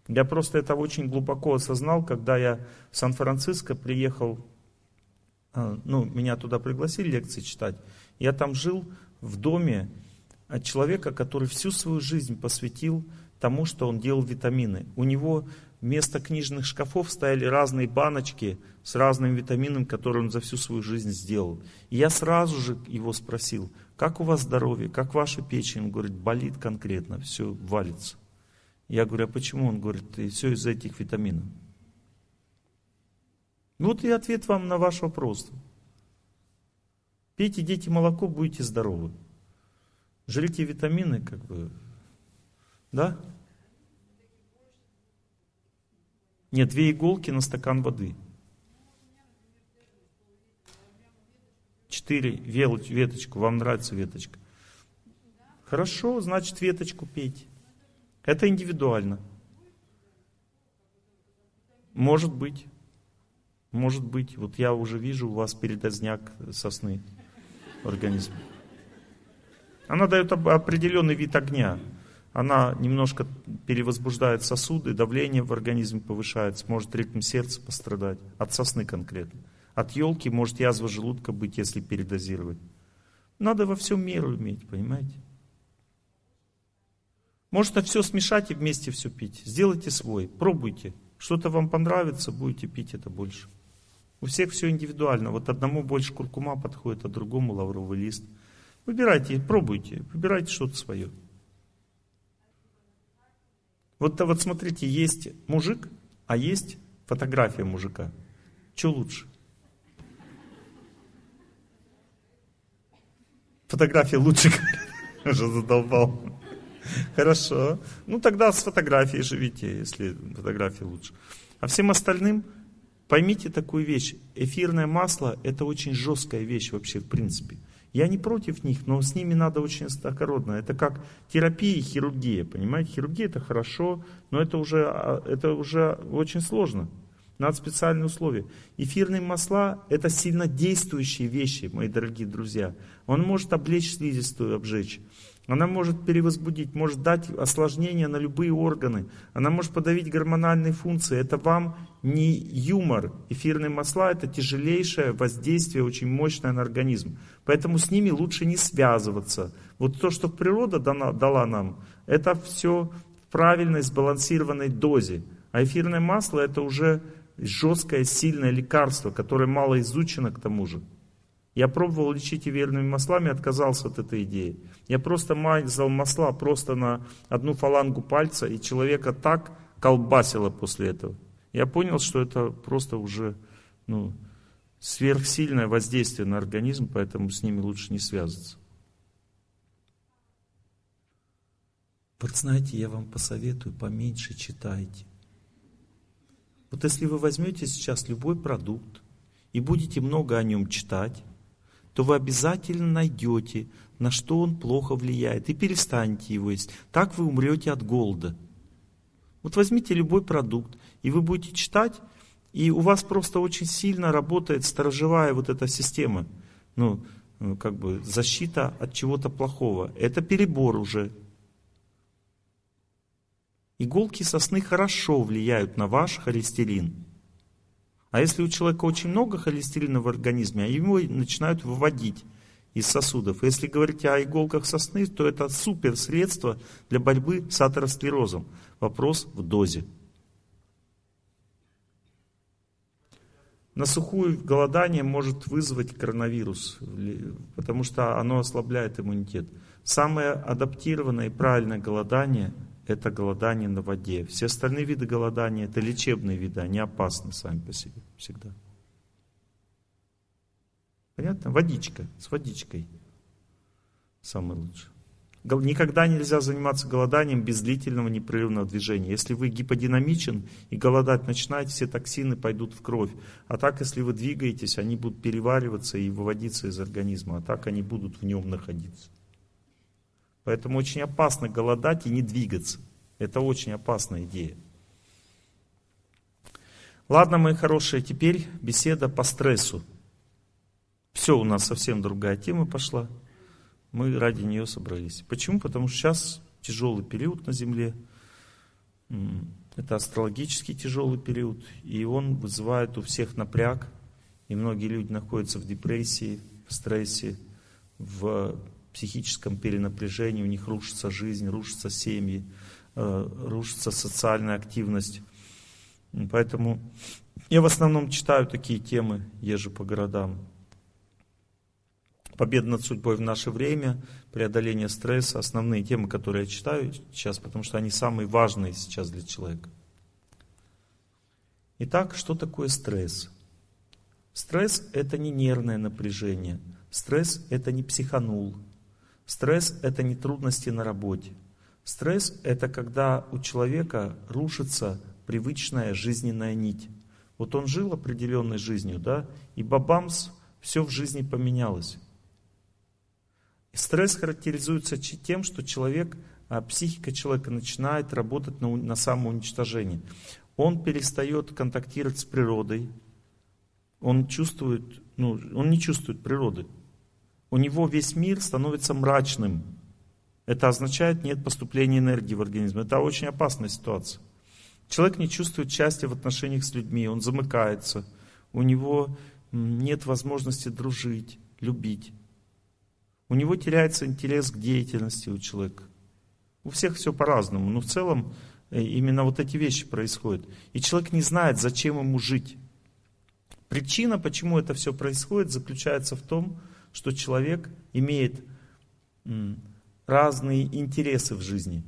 Я просто это очень глубоко осознал, когда я в Сан-Франциско приехал, а, ну, меня туда пригласили лекции читать. Я там жил в доме от человека, который всю свою жизнь посвятил тому, что он делал витамины. У него вместо книжных шкафов стояли разные баночки с разным витамином, которые он за всю свою жизнь сделал. И я сразу же его спросил, как у вас здоровье, как ваша печень? Он говорит, болит конкретно, все валится. Я говорю, а почему? Он говорит, и все из-за этих витаминов. Ну вот и ответ вам на ваш вопрос. Пейте, дети, молоко, будете здоровы. Жрите витамины, как бы, да? Нет, две иголки на стакан воды. Четыре, веточку, вам нравится веточка. Хорошо, значит веточку пейте. Это индивидуально. Может быть. Может быть. Вот я уже вижу у вас передозняк сосны в организме. Она дает определенный вид огня она немножко перевозбуждает сосуды, давление в организме повышается, может ритм сердца пострадать, от сосны конкретно. От елки может язва желудка быть, если передозировать. Надо во всем меру иметь, понимаете? Можно все смешать и вместе все пить. Сделайте свой, пробуйте. Что-то вам понравится, будете пить это больше. У всех все индивидуально. Вот одному больше куркума подходит, а другому лавровый лист. Выбирайте, пробуйте, выбирайте что-то свое. Вот, вот смотрите, есть мужик, а есть фотография мужика. Что лучше? Фотография лучше, уже задолбал. Хорошо. Ну тогда с фотографией живите, если фотография лучше. А всем остальным поймите такую вещь. Эфирное масло это очень жесткая вещь вообще в принципе. Я не против них, но с ними надо очень осторожно. Это как терапия и хирургия, понимаете? Хирургия это хорошо, но это уже, а, это уже очень сложно. Надо специальные условия. Эфирные масла – это сильно действующие вещи, мои дорогие друзья. Он может облечь слизистую, обжечь. Она может перевозбудить, может дать осложнения на любые органы. Она может подавить гормональные функции. Это вам не юмор. Эфирные масла – это тяжелейшее воздействие, очень мощное на организм. Поэтому с ними лучше не связываться. Вот то, что природа дана, дала нам, это все в правильной сбалансированной дозе. А эфирное масло – это уже жесткое, сильное лекарство, которое мало изучено к тому же. Я пробовал лечить верными маслами, отказался от этой идеи. Я просто мазал масла просто на одну фалангу пальца, и человека так колбасило после этого. Я понял, что это просто уже ну, сверхсильное воздействие на организм, поэтому с ними лучше не связываться. Вот знаете, я вам посоветую, поменьше читайте. Вот если вы возьмете сейчас любой продукт и будете много о нем читать, то вы обязательно найдете, на что он плохо влияет, и перестанете его есть. Так вы умрете от голода. Вот возьмите любой продукт, и вы будете читать, и у вас просто очень сильно работает сторожевая вот эта система, ну, ну как бы защита от чего-то плохого. Это перебор уже. Иголки сосны хорошо влияют на ваш холестерин. А если у человека очень много холестерина в организме, а его начинают выводить из сосудов. Если говорить о иголках сосны, то это супер средство для борьбы с атеросклерозом. Вопрос в дозе. На сухую голодание может вызвать коронавирус, потому что оно ослабляет иммунитет. Самое адаптированное и правильное голодание это голодание на воде. Все остальные виды голодания это лечебные виды, они опасны сами по себе всегда. Понятно? Водичка, с водичкой. Самое лучшее. Никогда нельзя заниматься голоданием без длительного непрерывного движения. Если вы гиподинамичен и голодать начинаете, все токсины пойдут в кровь. А так, если вы двигаетесь, они будут перевариваться и выводиться из организма. А так они будут в нем находиться. Поэтому очень опасно голодать и не двигаться. Это очень опасная идея. Ладно, мои хорошие, теперь беседа по стрессу. Все, у нас совсем другая тема пошла. Мы ради нее собрались. Почему? Потому что сейчас тяжелый период на Земле. Это астрологический тяжелый период. И он вызывает у всех напряг. И многие люди находятся в депрессии, в стрессе, в психическом перенапряжении, у них рушится жизнь, рушатся семьи, э, рушится социальная активность. Поэтому я в основном читаю такие темы, езжу по городам. Победа над судьбой в наше время, преодоление стресса, основные темы, которые я читаю сейчас, потому что они самые важные сейчас для человека. Итак, что такое стресс? Стресс – это не нервное напряжение. Стресс – это не психанул. Стресс – это не трудности на работе. Стресс – это когда у человека рушится привычная жизненная нить. Вот он жил определенной жизнью, да, и бабамс, все в жизни поменялось. Стресс характеризуется тем, что человек, а психика человека начинает работать на, на самоуничтожение. Он перестает контактировать с природой, он чувствует, ну, он не чувствует природы, у него весь мир становится мрачным. Это означает нет поступления энергии в организм. Это очень опасная ситуация. Человек не чувствует счастья в отношениях с людьми, он замыкается. У него нет возможности дружить, любить. У него теряется интерес к деятельности у человека. У всех все по-разному, но в целом э, именно вот эти вещи происходят. И человек не знает, зачем ему жить. Причина, почему это все происходит, заключается в том, что человек имеет разные интересы в жизни.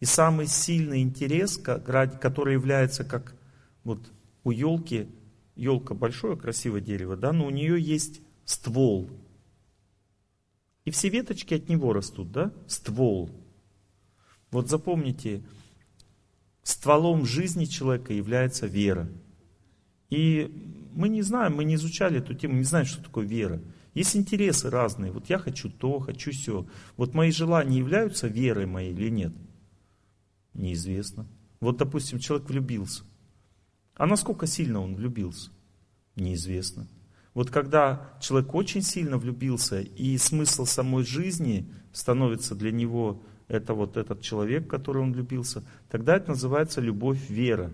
И самый сильный интерес, который является как вот у елки, елка большое красивое дерево, да, но у нее есть ствол. И все веточки от него растут, да, ствол. Вот запомните, стволом жизни человека является вера. И мы не знаем, мы не изучали эту тему, не знаем, что такое вера. Есть интересы разные. Вот я хочу то, хочу все. Вот мои желания являются верой моей или нет? Неизвестно. Вот, допустим, человек влюбился. А насколько сильно он влюбился? Неизвестно. Вот когда человек очень сильно влюбился, и смысл самой жизни становится для него это вот этот человек, который он влюбился, тогда это называется любовь вера.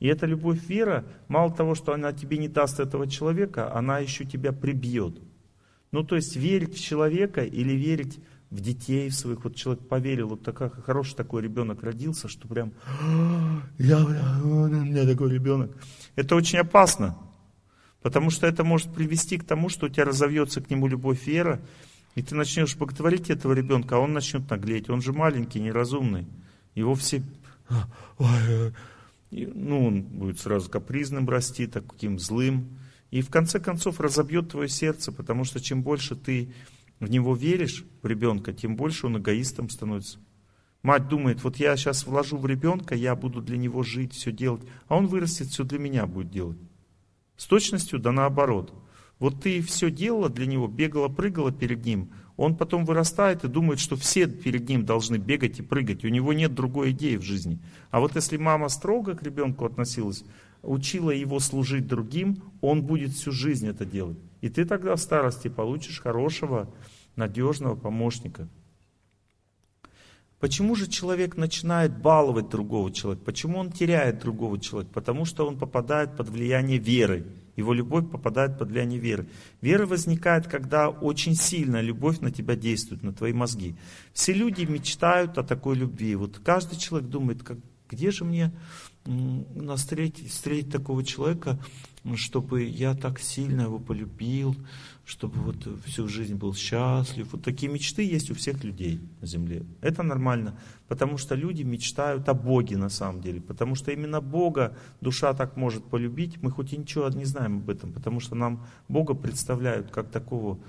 И эта любовь вера, мало того, что она тебе не даст этого человека, она еще тебя прибьет. Ну, то есть верить в человека или верить в детей в своих. Вот человек поверил, вот такой хороший такой ребенок родился, что прям, я, у меня такой ребенок. Это очень опасно, потому что это может привести к тому, что у тебя разовьется к нему любовь вера, и ты начнешь боготворить этого ребенка, а он начнет наглеть. Он же маленький, неразумный. Его все, ой, и, ну, он будет сразу капризным расти, таким злым. И в конце концов разобьет твое сердце, потому что чем больше ты в него веришь, в ребенка, тем больше он эгоистом становится. Мать думает, вот я сейчас вложу в ребенка, я буду для него жить, все делать, а он вырастет, все для меня будет делать. С точностью да наоборот. Вот ты все делала для него, бегала, прыгала перед ним, он потом вырастает и думает, что все перед ним должны бегать и прыгать. У него нет другой идеи в жизни. А вот если мама строго к ребенку относилась, учила его служить другим, он будет всю жизнь это делать. И ты тогда в старости получишь хорошего, надежного помощника. Почему же человек начинает баловать другого человека? Почему он теряет другого человека? Потому что он попадает под влияние веры. Его любовь попадает под влияние веры. Вера возникает, когда очень сильно любовь на тебя действует, на твои мозги. Все люди мечтают о такой любви. Вот каждый человек думает, как, где же мне встретить, встретить такого человека, чтобы я так сильно его полюбил, чтобы вот всю жизнь был счастлив. Вот такие мечты есть у всех людей на земле. Это нормально, потому что люди мечтают о Боге на самом деле, потому что именно Бога душа так может полюбить. Мы хоть и ничего не знаем об этом, потому что нам Бога представляют как такого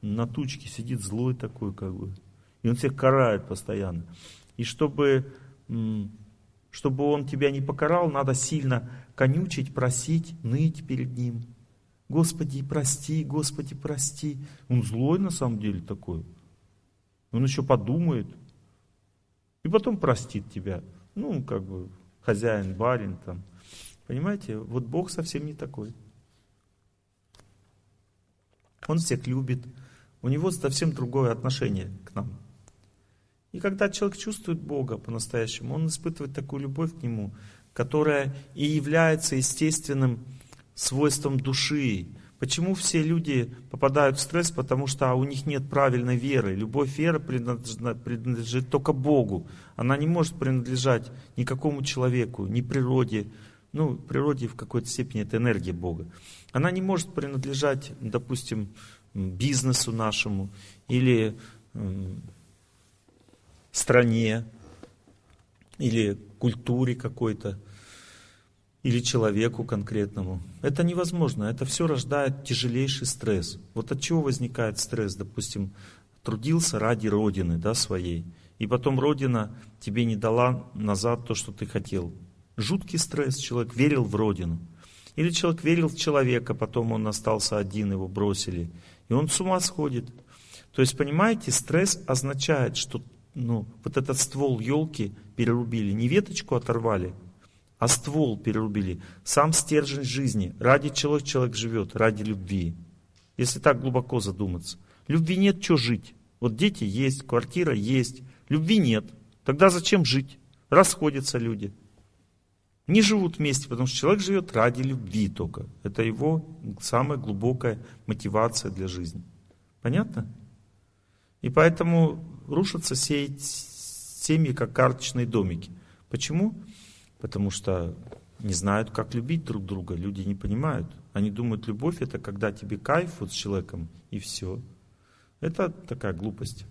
на тучке сидит злой такой, как бы, и он всех карает постоянно. И чтобы чтобы он тебя не покарал, надо сильно конючить, просить, ныть перед ним. Господи, прости, Господи, прости. Он злой на самом деле такой. Он еще подумает. И потом простит тебя. Ну, как бы, хозяин, барин там. Понимаете, вот Бог совсем не такой. Он всех любит. У него совсем другое отношение к нам. И когда человек чувствует Бога по-настоящему, он испытывает такую любовь к Нему, которая и является естественным свойством души. Почему все люди попадают в стресс? Потому что у них нет правильной веры. Любовь принадлежит, принадлежит только Богу. Она не может принадлежать никакому человеку, ни природе. Ну, природе в какой-то степени это энергия Бога. Она не может принадлежать, допустим, бизнесу нашему или стране или культуре какой-то, или человеку конкретному. Это невозможно. Это все рождает тяжелейший стресс. Вот от чего возникает стресс? Допустим, трудился ради Родины да, своей, и потом Родина тебе не дала назад то, что ты хотел. Жуткий стресс. Человек верил в Родину. Или человек верил в человека, потом он остался один, его бросили. И он с ума сходит. То есть, понимаете, стресс означает, что ну, вот этот ствол елки перерубили, не веточку оторвали, а ствол перерубили, сам стержень жизни. Ради чего человек живет? Ради любви. Если так глубоко задуматься. Любви нет, что жить? Вот дети есть, квартира есть, любви нет. Тогда зачем жить? Расходятся люди. Не живут вместе, потому что человек живет ради любви только. Это его самая глубокая мотивация для жизни. Понятно? И поэтому рушатся все семьи, как карточные домики. Почему? Потому что не знают, как любить друг друга. Люди не понимают. Они думают, любовь это когда тебе кайф вот с человеком и все. Это такая глупость.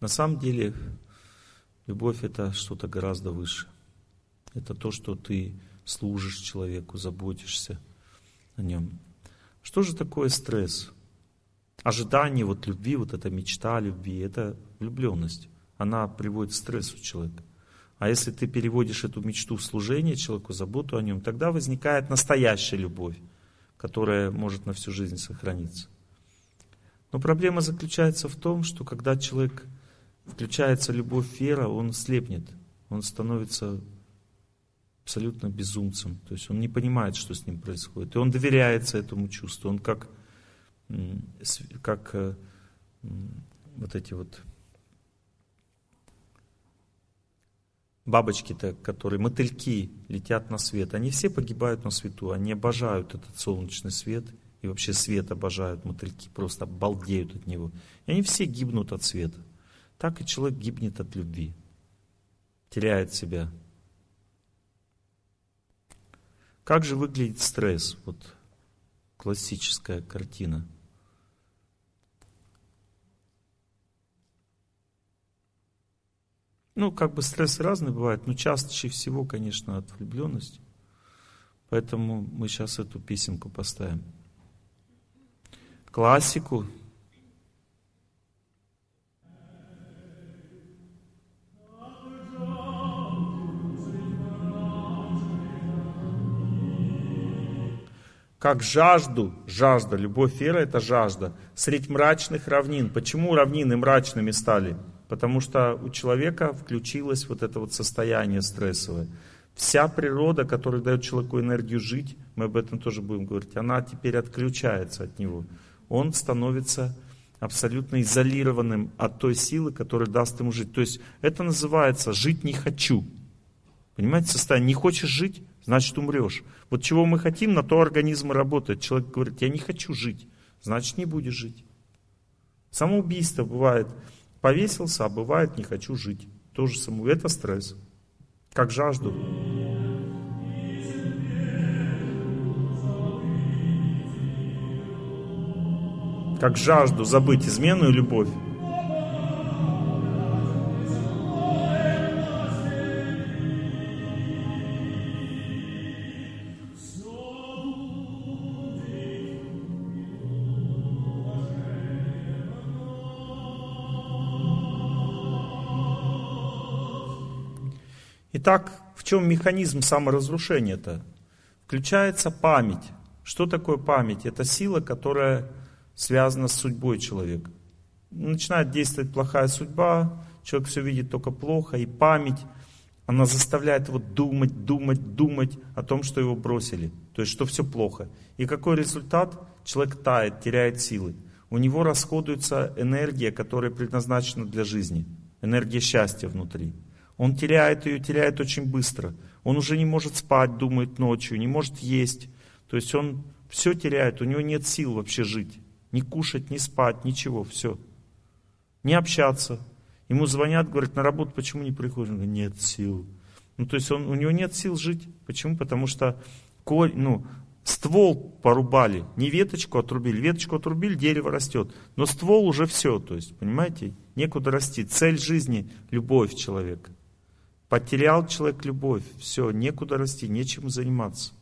На самом деле, любовь это что-то гораздо выше. Это то, что ты служишь человеку, заботишься о нем. Что же такое стресс? Ожидание вот любви, вот эта мечта любви, это влюбленность. Она приводит к стрессу человека. А если ты переводишь эту мечту в служение человеку, заботу о нем, тогда возникает настоящая любовь, которая может на всю жизнь сохраниться. Но проблема заключается в том, что когда человек включается любовь вера, он слепнет, он становится абсолютно безумцем. То есть он не понимает, что с ним происходит. И он доверяется этому чувству. Он как, как э, вот эти вот бабочки-то, которые, мотыльки летят на свет, они все погибают на свету, они обожают этот солнечный свет, и вообще свет обожают мотыльки, просто балдеют от него. И они все гибнут от света. Так и человек гибнет от любви, теряет себя. Как же выглядит стресс? Вот классическая картина – Ну, как бы стресс разный бывает, но чаще всего, конечно, от влюбленности. Поэтому мы сейчас эту песенку поставим. Классику. Как жажду, жажда, любовь вера это жажда, средь мрачных равнин. Почему равнины мрачными стали? Потому что у человека включилось вот это вот состояние стрессовое. Вся природа, которая дает человеку энергию жить, мы об этом тоже будем говорить, она теперь отключается от него. Он становится абсолютно изолированным от той силы, которая даст ему жить. То есть это называется «жить не хочу». Понимаете, состояние «не хочешь жить», значит умрешь. Вот чего мы хотим, на то организм и работает. Человек говорит, я не хочу жить, значит не будешь жить. Самоубийство бывает Повесился, а бывает не хочу жить. Тоже самому. Это стресс. Как жажду. Как жажду забыть измену и любовь. Итак, в чем механизм саморазрушения-то? Включается память. Что такое память? Это сила, которая связана с судьбой человека. Начинает действовать плохая судьба, человек все видит только плохо, и память, она заставляет его думать, думать, думать о том, что его бросили, то есть что все плохо. И какой результат? Человек тает, теряет силы. У него расходуется энергия, которая предназначена для жизни, энергия счастья внутри. Он теряет ее, теряет очень быстро. Он уже не может спать, думает ночью, не может есть. То есть он все теряет, у него нет сил вообще жить. Ни кушать, ни спать, ничего, все. Не общаться. Ему звонят, говорят, на работу почему не приходишь? Он говорит, нет сил. Ну, то есть он, у него нет сил жить. Почему? Потому что корь, ну, ствол порубали, не веточку отрубили. Веточку отрубили, дерево растет. Но ствол уже все, то есть, понимаете, некуда расти. Цель жизни – любовь человека. Потерял человек любовь, все, некуда расти, нечем заниматься.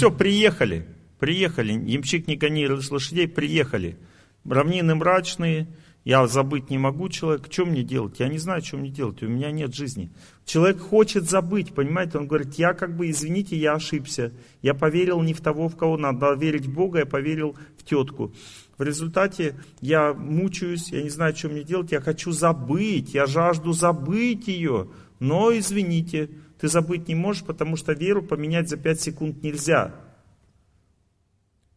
Все, приехали, приехали, ямщик не гони лошадей, приехали. Равнины мрачные, Я забыть не могу человека, что мне делать? Я не знаю, что мне делать, у меня нет жизни. Человек хочет забыть, понимаете? Он говорит, я как бы, извините, я ошибся. Я поверил не в того, в кого надо верить в Бога, я поверил в тетку. В результате я мучаюсь, я не знаю, что мне делать, я хочу забыть, я жажду забыть ее. Но, извините, ты забыть не можешь, потому что веру поменять за 5 секунд нельзя.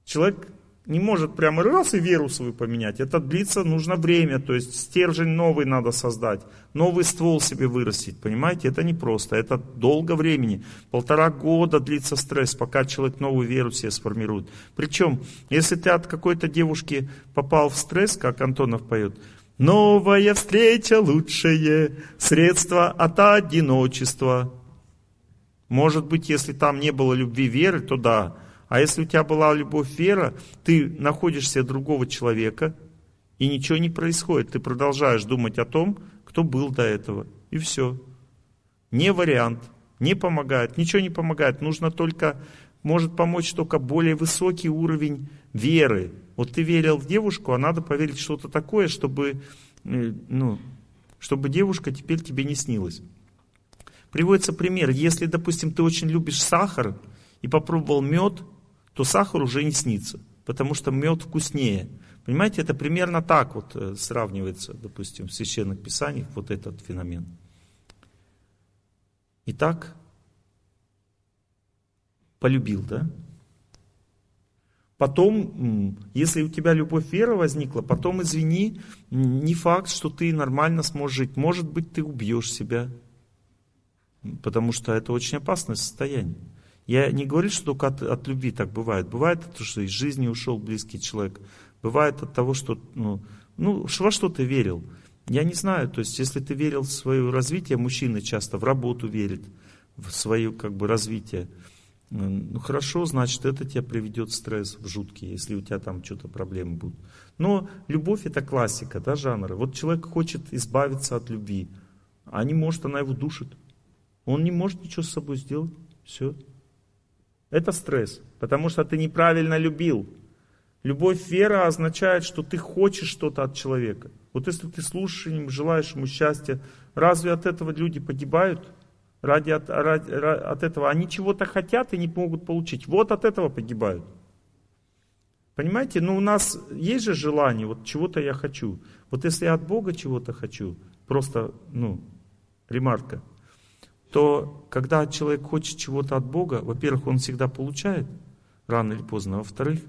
Человек не может прямо раз и веру свою поменять. Это длится, нужно время, то есть стержень новый надо создать, новый ствол себе вырастить, понимаете? Это не просто, это долго времени. Полтора года длится стресс, пока человек новую веру себе сформирует. Причем, если ты от какой-то девушки попал в стресс, как Антонов поет, Новая встреча лучшее средство от одиночества. Может быть, если там не было любви веры, то да, а если у тебя была любовь, вера, ты находишь себе другого человека, и ничего не происходит. Ты продолжаешь думать о том, кто был до этого. И все. Не вариант. Не помогает. Ничего не помогает. Нужно только, может помочь только более высокий уровень веры. Вот ты верил в девушку, а надо поверить что-то такое, чтобы, э, ну, чтобы девушка теперь тебе не снилась. Приводится пример. Если, допустим, ты очень любишь сахар и попробовал мед, то сахар уже не снится, потому что мед вкуснее. Понимаете, это примерно так вот э, сравнивается, допустим, в священных писаниях вот этот феномен. Итак, полюбил, да? Потом, если у тебя любовь вера возникла, потом, извини, не факт, что ты нормально сможешь жить. Может быть, ты убьешь себя, потому что это очень опасное состояние. Я не говорю, что только от, от любви так бывает. Бывает от того, что из жизни ушел близкий человек. Бывает от того, что, ну, ну во что ты верил. Я не знаю, то есть если ты верил в свое развитие, мужчины часто в работу верят, в свое как бы развитие. Ну хорошо, значит это тебя приведет стресс, в жуткий, если у тебя там что-то проблемы будут. Но любовь это классика, да, жанра. Вот человек хочет избавиться от любви, а не может, она его душит. Он не может ничего с собой сделать. Все. Это стресс, потому что ты неправильно любил. Любовь вера означает, что ты хочешь что-то от человека. Вот если ты слушаешь им, желаешь ему счастья, разве от этого люди погибают? Ради от, ради, от этого они чего-то хотят и не могут получить. Вот от этого погибают. Понимаете, ну у нас есть же желание, вот чего-то я хочу. Вот если я от Бога чего-то хочу, просто, ну, ремарка – то когда человек хочет чего-то от Бога, во-первых, он всегда получает, рано или поздно, во-вторых,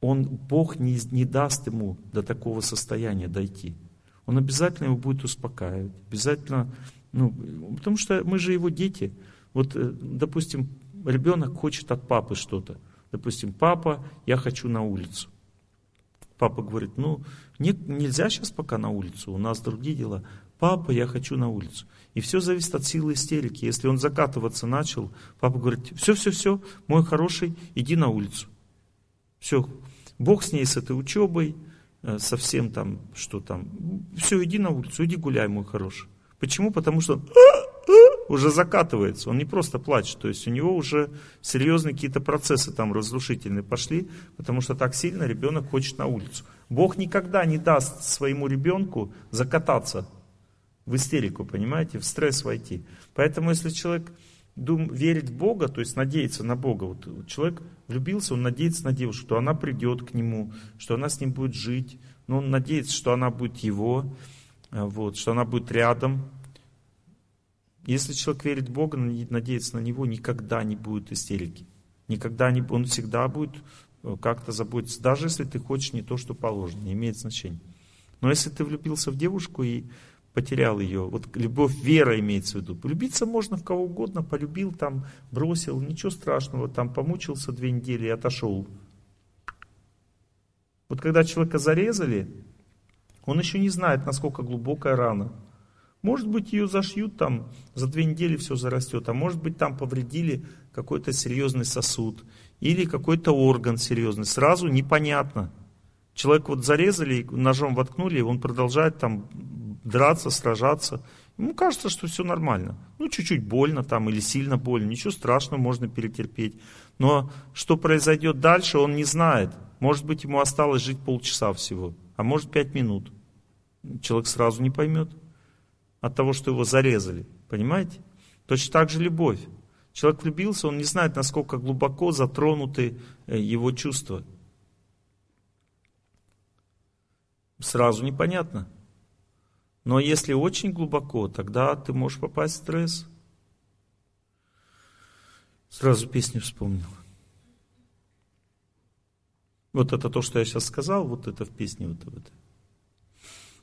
он, Бог не, не даст ему до такого состояния дойти. Он обязательно его будет успокаивать, обязательно, ну, потому что мы же его дети. Вот, э, допустим, ребенок хочет от папы что-то. Допустим, папа, я хочу на улицу. Папа говорит, ну, не, нельзя сейчас пока на улицу, у нас другие дела. Папа, я хочу на улицу. И все зависит от силы истерики. Если он закатываться начал, папа говорит, все, все, все, мой хороший, иди на улицу. Все, Бог с ней, с этой учебой, э, совсем там, что там. Все, иди на улицу, иди гуляй, мой хороший. Почему? Потому что он уже закатывается, он не просто плачет, то есть у него уже серьезные какие-то процессы там разрушительные пошли, потому что так сильно ребенок хочет на улицу. Бог никогда не даст своему ребенку закататься в истерику, понимаете, в стресс войти. Поэтому если человек дум, верит в Бога, то есть надеется на Бога, вот человек влюбился, он надеется на девушку, что она придет к нему, что она с ним будет жить, но он надеется, что она будет его, а, вот, что она будет рядом. Если человек верит в Бога, надеется на Него, никогда не будет истерики. Никогда не, он всегда будет э, как-то заботиться, даже если ты хочешь не то, что положено, не имеет значения. Но если ты влюбился в девушку и потерял ее. Вот любовь, вера имеется в виду. Полюбиться можно в кого угодно, полюбил, там, бросил, ничего страшного, там, помучился две недели и отошел. Вот когда человека зарезали, он еще не знает, насколько глубокая рана. Может быть, ее зашьют там, за две недели все зарастет, а может быть, там повредили какой-то серьезный сосуд или какой-то орган серьезный. Сразу непонятно. Человек вот зарезали, ножом воткнули, он продолжает там драться, сражаться. Ему кажется, что все нормально. Ну, чуть-чуть больно там или сильно больно, ничего страшного, можно перетерпеть. Но что произойдет дальше, он не знает. Может быть, ему осталось жить полчаса всего, а может пять минут. человек сразу не поймет от того, что его зарезали. Понимаете? Точно так же любовь. Человек влюбился, он не знает, насколько глубоко затронуты э, его чувства. Сразу непонятно. Но если очень глубоко, тогда ты можешь попасть в стресс. Сразу песню вспомнил. Вот это то, что я сейчас сказал, вот это в песне вот это.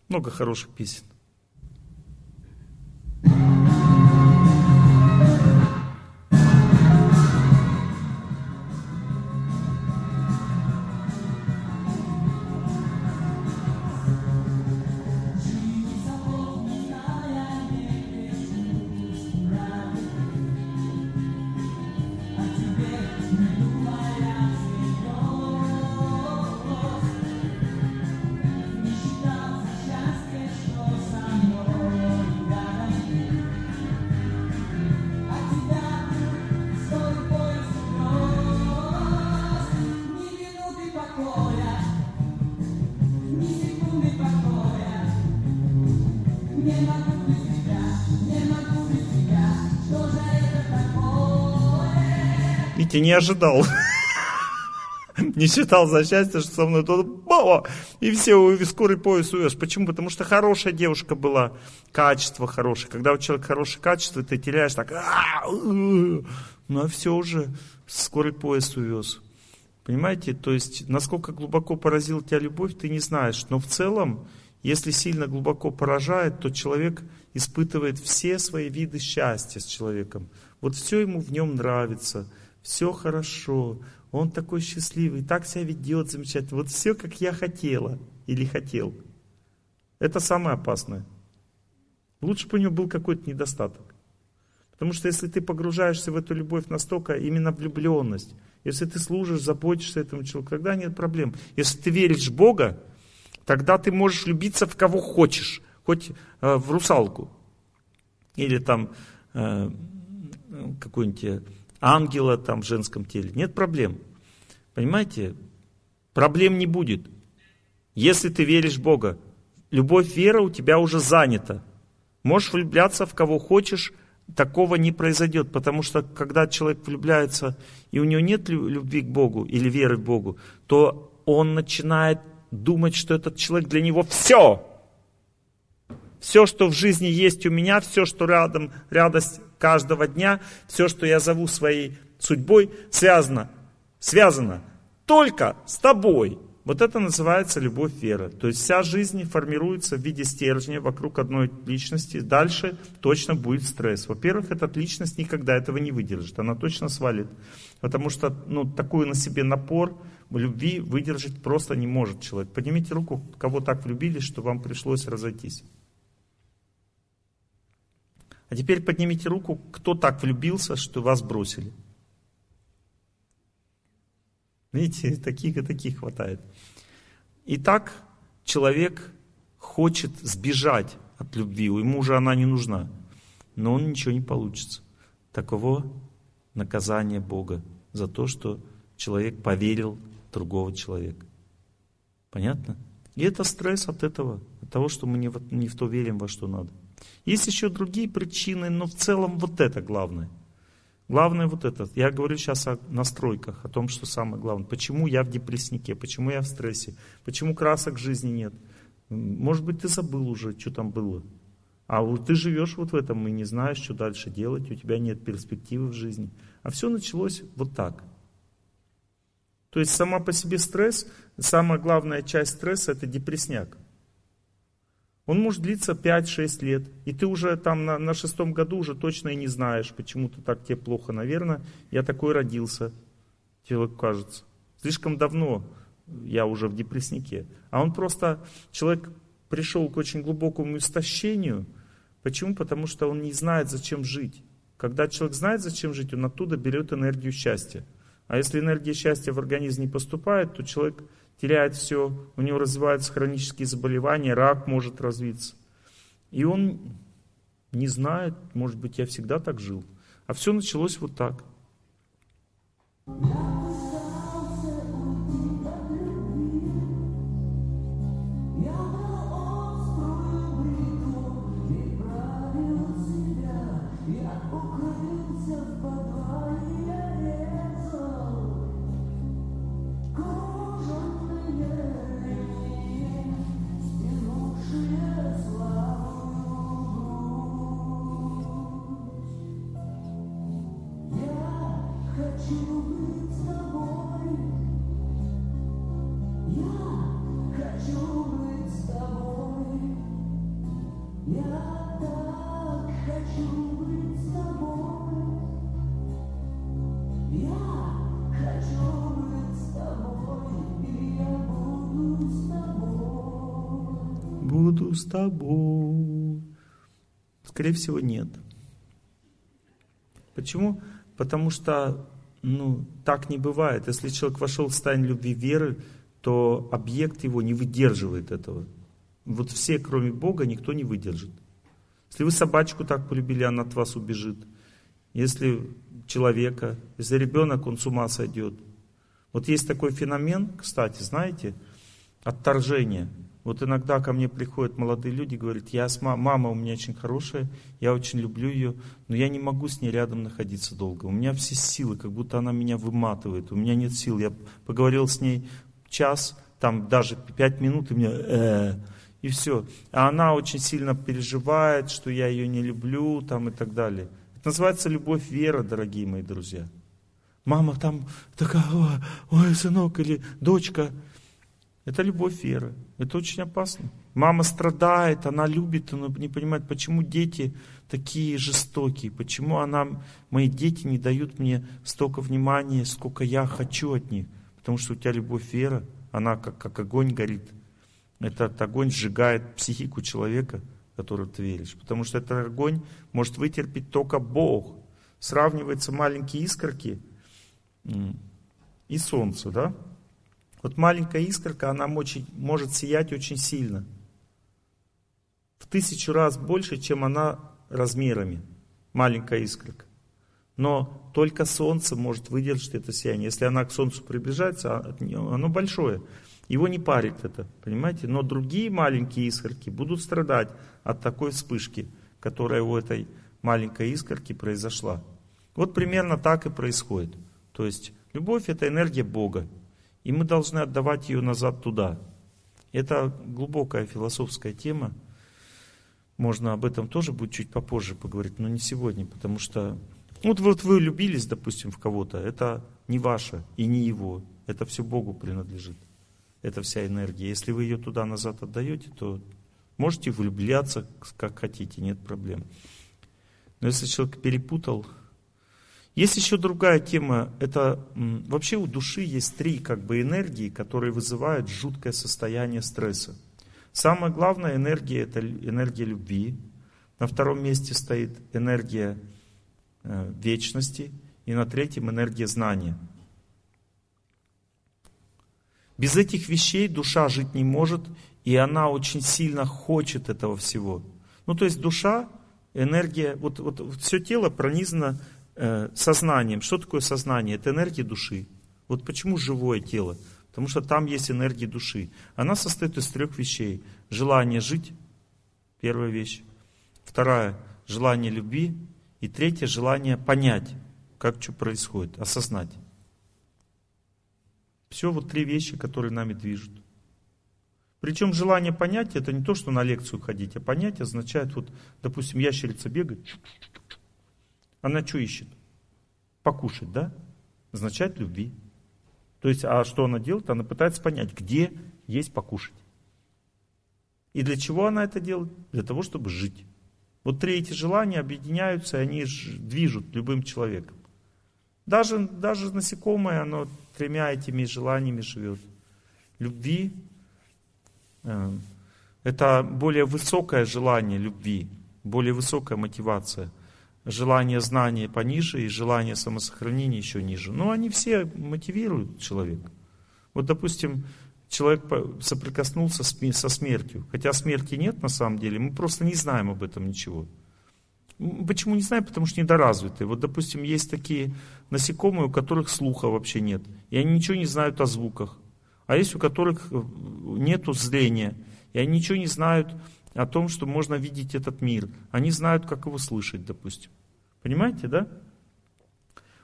Много хороших песен. Видите, не ожидал. Не считал за счастье, что со мной тот баба, и все, и скорый пояс увез. Почему? Потому что хорошая девушка была, качество хорошее. Когда у человека хорошее качество, ты теряешь так, ну а все уже, скорый пояс увез. Понимаете, то есть, насколько глубоко поразила тебя любовь, ты не знаешь. Но в целом, если сильно глубоко поражает, то человек испытывает все свои виды счастья с человеком. Вот все ему в нем нравится – все хорошо, он такой счастливый, так себя ведет замечательно, вот все, как я хотела или хотел. Это самое опасное. Лучше бы у него был какой-то недостаток. Потому что если ты погружаешься в эту любовь настолько, именно влюбленность, если ты служишь, заботишься этому человеку, тогда нет проблем. Если ты веришь в Бога, тогда ты можешь влюбиться в кого хочешь, хоть э, в русалку или там э, какую-нибудь ангела там в женском теле. Нет проблем. Понимаете? Проблем не будет. Если ты веришь в Бога, любовь, вера у тебя уже занята. Можешь влюбляться в кого хочешь, такого не произойдет, потому что когда человек влюбляется, и у него нет любви к Богу или веры в Богу, то он начинает думать, что этот человек для него все. Все, что в жизни есть у меня, все, что рядом, радость каждого дня, все, что я зову своей судьбой, связано, связано только с тобой. Вот это называется любовь вера. То есть вся жизнь формируется в виде стержня вокруг одной личности. Дальше точно будет стресс. Во-первых, эта личность никогда этого не выдержит. Она точно свалит. Потому что ну, такой на себе напор любви выдержать просто не может человек. Поднимите руку, кого так влюбились, что вам пришлось разойтись. А теперь поднимите руку, кто так влюбился, что вас бросили. Видите, таких и таких хватает. Итак, человек хочет сбежать от любви, ему уже она не нужна, но он ничего не получится. Таково наказание Бога за то, что человек поверил другого человека. Понятно? И это стресс от этого, от того, что мы не в, не в то верим, во что надо. Есть еще другие причины, но в целом вот это главное. Главное вот это. Я говорю сейчас о настройках, о том, что самое главное. Почему я в депресснике, почему я в стрессе, почему красок жизни нет. Может быть, ты забыл уже, что там было. А вот ты живешь вот в этом и не знаешь, что дальше делать, у тебя нет перспективы в жизни. А все началось вот так. То есть сама по себе стресс, самая главная часть стресса это депрессняк. Он может длиться 5-6 лет. И ты уже там на, на шестом году уже точно и не знаешь, почему-то так тебе плохо. Наверное, я такой родился, тебе кажется. Слишком давно я уже в депресснике. А он просто, человек пришел к очень глубокому истощению. Почему? Потому что он не знает, зачем жить. Когда человек знает, зачем жить, он оттуда берет энергию счастья. А если энергия счастья в организм не поступает, то человек теряет все, у него развиваются хронические заболевания, рак может развиться. И он не знает, может быть, я всегда так жил. А все началось вот так. Я буду с тобой. Скорее всего, нет. Почему? Потому что ну, так не бывает. Если человек вошел в состояние любви веры, то объект его не выдерживает этого. Вот все, кроме Бога, никто не выдержит. Если вы собачку так полюбили, она от вас убежит. Если человека, если ребенок, он с ума сойдет. Вот есть такой феномен, кстати, знаете, отторжение. Вот иногда ко мне приходят молодые люди, говорят, я с мам... мама у меня очень хорошая, я очень люблю ее, но я не могу с ней рядом находиться долго. У меня все силы, как будто она меня выматывает, у меня нет сил. Я поговорил с ней час, там даже пять минут, и мне э, и все. А она очень сильно переживает, что я ее не люблю, там и так далее. Это называется любовь вера, дорогие мои друзья. Мама там такая, ой, сынок или дочка. Это любовь веры. Это очень опасно. Мама страдает, она любит, но не понимает, почему дети такие жестокие, почему она, мои дети не дают мне столько внимания, сколько я хочу от них. Потому что у тебя любовь вера, она как, как огонь горит. Этот огонь сжигает психику человека, в который ты веришь. Потому что этот огонь может вытерпеть только Бог. Сравниваются маленькие искорки и солнце, да? Вот маленькая искорка, она может сиять очень сильно. В тысячу раз больше, чем она размерами. Маленькая искорка. Но только солнце может выдержать это сияние. Если она к солнцу приближается, а оно большое. Его не парит это, понимаете? Но другие маленькие искорки будут страдать от такой вспышки, которая у этой маленькой искорки произошла. Вот примерно так и происходит. То есть любовь это энергия Бога. И мы должны отдавать ее назад туда. Это глубокая философская тема. Можно об этом тоже будет чуть попозже поговорить, но не сегодня, потому что вот, вот вы влюбились, допустим, в кого-то, это не ваше и не его, это все Богу принадлежит эта вся энергия. Если вы ее туда назад отдаете, то можете влюбляться как хотите, нет проблем. Но если человек перепутал, есть еще другая тема, это вообще у души есть три как бы энергии, которые вызывают жуткое состояние стресса. Самая главная энергия это энергия любви. На втором месте стоит энергия э, вечности. И на третьем энергия знания. Без этих вещей душа жить не может, и она очень сильно хочет этого всего. Ну, то есть душа, энергия, вот, вот, вот все тело пронизано э, сознанием. Что такое сознание? Это энергия души. Вот почему живое тело? Потому что там есть энергия души. Она состоит из трех вещей. Желание жить, первая вещь. Вторая, желание любви. И третье, желание понять, как что происходит, осознать. Все вот три вещи, которые нами движут. Причем желание понять, это не то, что на лекцию ходить, а понять означает, вот, допустим, ящерица бегает, она что ищет? Покушать, да? Означает любви. То есть, а что она делает? Она пытается понять, где есть покушать. И для чего она это делает? Для того, чтобы жить. Вот три эти желания объединяются, и они движут любым человеком. Даже, даже насекомое, оно тремя этими желаниями живет. Любви, э, это более высокое желание любви, более высокая мотивация. Желание знания пониже и желание самосохранения еще ниже. Но они все мотивируют человека. Вот, допустим, человек соприкоснулся со смертью. Хотя смерти нет на самом деле, мы просто не знаем об этом ничего. Почему не знаем? Потому что недоразвитые. Вот, допустим, есть такие насекомые, у которых слуха вообще нет. И они ничего не знают о звуках. А есть у которых э, нет зрения. И они ничего не знают о том, что можно видеть этот мир. Они знают, как его слышать, допустим. Понимаете, да?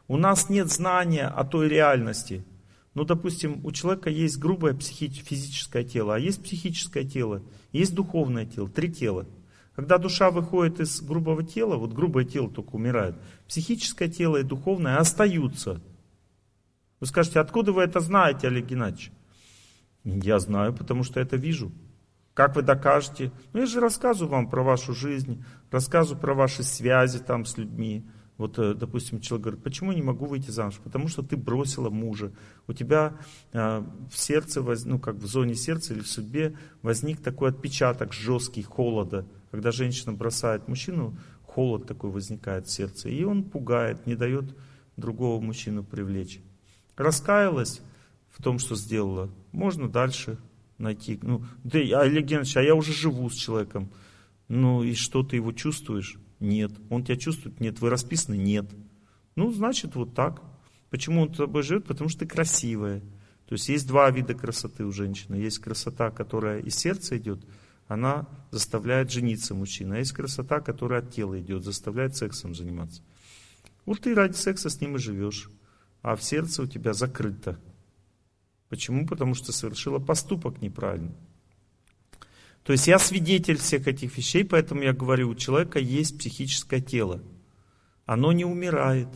У нас нет знания о той реальности. Ну, допустим, у человека есть грубое психи- физическое тело, а есть психическое тело, есть духовное тело, три тела. Когда душа выходит из грубого тела, вот грубое тело только умирает, психическое тело и духовное остаются. Вы скажете, откуда вы это знаете, Олег Геннадьевич? Я знаю, потому что это вижу. Как вы докажете? Ну, я же рассказываю вам про вашу жизнь, рассказываю про ваши связи там с людьми. Вот, э, допустим, человек говорит, почему я не могу выйти замуж? Потому что ты бросила мужа. У тебя э, в сердце, ну как в зоне сердца или в судьбе возник такой отпечаток жесткий холода. Когда женщина бросает мужчину, холод такой возникает в сердце. И он пугает, не дает другого мужчину привлечь. Раскаялась в том, что сделала. Можно дальше найти. Ну, да, Олег Геннадьевич, а я уже живу с человеком. Ну и что, ты его чувствуешь? Нет. Он тебя чувствует? Нет. Вы расписаны? Нет. Ну, значит, вот так. Почему он тобой живет? Потому что ты красивая. То есть есть два вида красоты у женщины. Есть красота, которая из сердца идет, она заставляет жениться мужчина. А есть красота, которая от тела идет, заставляет сексом заниматься. Вот ты ради секса с ним и живешь, а в сердце у тебя закрыто. Почему? Потому что совершила поступок неправильный. То есть я свидетель всех этих вещей, поэтому я говорю, у человека есть психическое тело. Оно не умирает.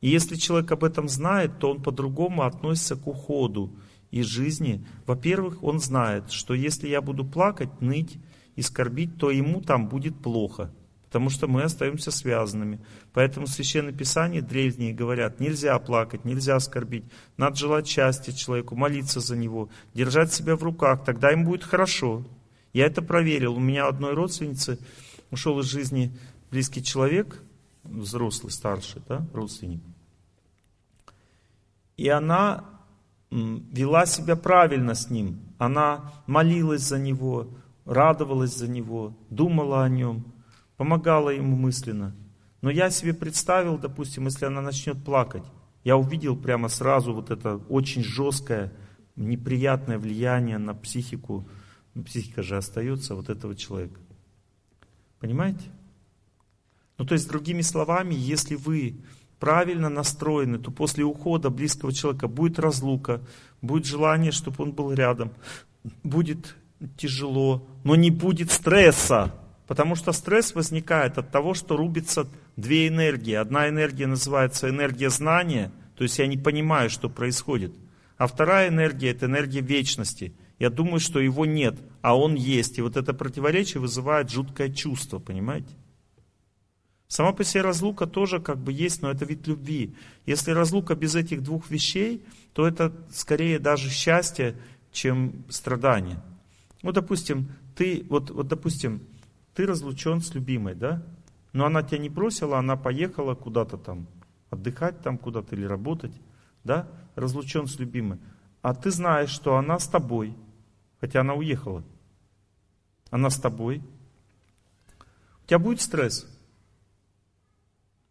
И если человек об этом знает, то он по-другому относится к уходу из жизни. Во-первых, он знает, что если я буду плакать, ныть и скорбить, то ему там будет плохо. Потому что мы остаемся связанными. Поэтому в Священном Писании древние говорят, нельзя плакать, нельзя скорбить. Надо желать счастья человеку, молиться за него, держать себя в руках, тогда им будет хорошо. Я это проверил. У меня одной родственницы ушел из жизни близкий человек, взрослый, старший, да, родственник. И она вела себя правильно с ним. Она молилась за него, радовалась за него, думала о нем, помогала ему мысленно. Но я себе представил, допустим, если она начнет плакать, я увидел прямо сразу вот это очень жесткое, неприятное влияние на психику, психика же остается вот этого человека. Понимаете? Ну, то есть, другими словами, если вы правильно настроены, то после ухода близкого человека будет разлука, будет желание, чтобы он был рядом, будет тяжело, но не будет стресса. Потому что стресс возникает от того, что рубится две энергии. Одна энергия называется энергия знания, то есть я не понимаю, что происходит. А вторая энергия – это энергия вечности. Я думаю, что его нет, а он есть. И вот это противоречие вызывает жуткое чувство, понимаете? Сама по себе разлука тоже как бы есть, но это вид любви. Если разлука без этих двух вещей, то это скорее даже счастье, чем страдание. Вот, допустим, ты, вот, вот, допустим, ты разлучен с любимой, да? Но она тебя не бросила, она поехала куда-то там, отдыхать там куда-то или работать, да? Разлучен с любимой. А ты знаешь, что она с тобой, хотя она уехала. Она с тобой. У тебя будет стресс?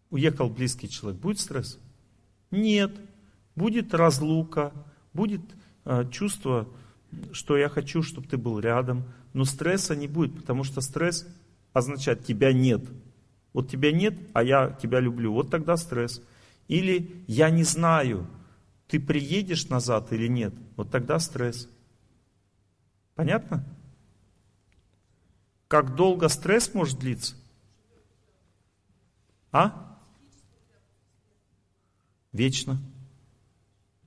Уехал близкий человек, будет стресс? Нет. Будет разлука, будет э, чувство, что я хочу, чтобы ты был рядом, но стресса не будет, потому что стресс означает тебя нет. Вот тебя нет, а я тебя люблю. Вот тогда стресс. Или я не знаю, ты приедешь назад или нет. Вот тогда стресс. Понятно? Как долго стресс может длиться? А? Вечно.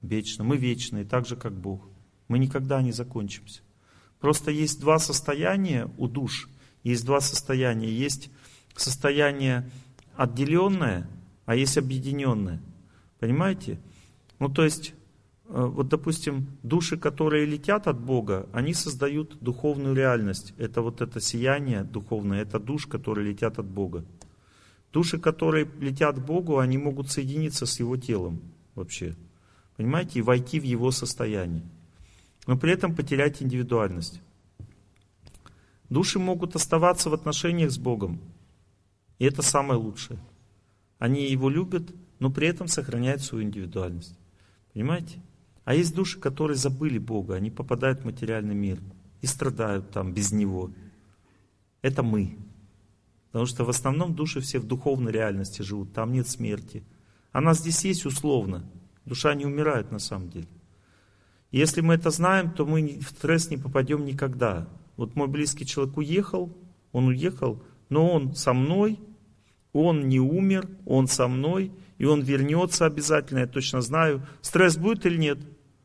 Вечно. Мы вечные, так же, как Бог. Мы никогда не закончимся. Просто есть два состояния у душ. Есть два состояния. Есть состояние отделенное, а есть объединенное. Понимаете? Ну, то есть, вот, допустим, души, которые летят от Бога, они создают духовную реальность. Это вот это сияние духовное, это душ, которые летят от Бога. Души, которые летят к Богу, они могут соединиться с Его телом вообще. Понимаете? И войти в Его состояние. Но при этом потерять индивидуальность. Души могут оставаться в отношениях с Богом. И это самое лучшее. Они Его любят, но при этом сохраняют свою индивидуальность. Понимаете? А есть души, которые забыли Бога, они попадают в материальный мир и страдают там без Него. Это мы. Потому что в основном души все в духовной реальности живут, там нет смерти. Она здесь есть условно. Душа не умирает на самом деле. И если мы это знаем, то мы в стресс не попадем никогда. Вот мой близкий человек уехал, он уехал, но он со мной, он не умер, он со мной, и он вернется обязательно, я точно знаю. Стресс будет или нет?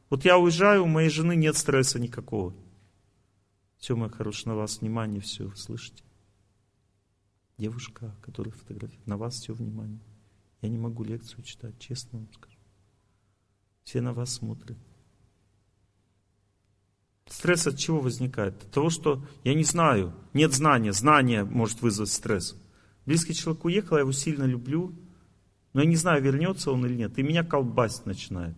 Вот я уезжаю, у моей жены нет стресса никакого. Все, мой хороший, на вас внимание, все, вы слышите? Девушка, которая фотографирует, на вас все внимание. Я не могу лекцию читать, честно вам скажу. Все на вас смотрят. Стресс от чего возникает? От того, что я не знаю, нет знания. Знание может вызвать стресс. Близкий человек уехал, я его сильно люблю, но я не знаю, вернется он или нет. И меня колбасить начинает.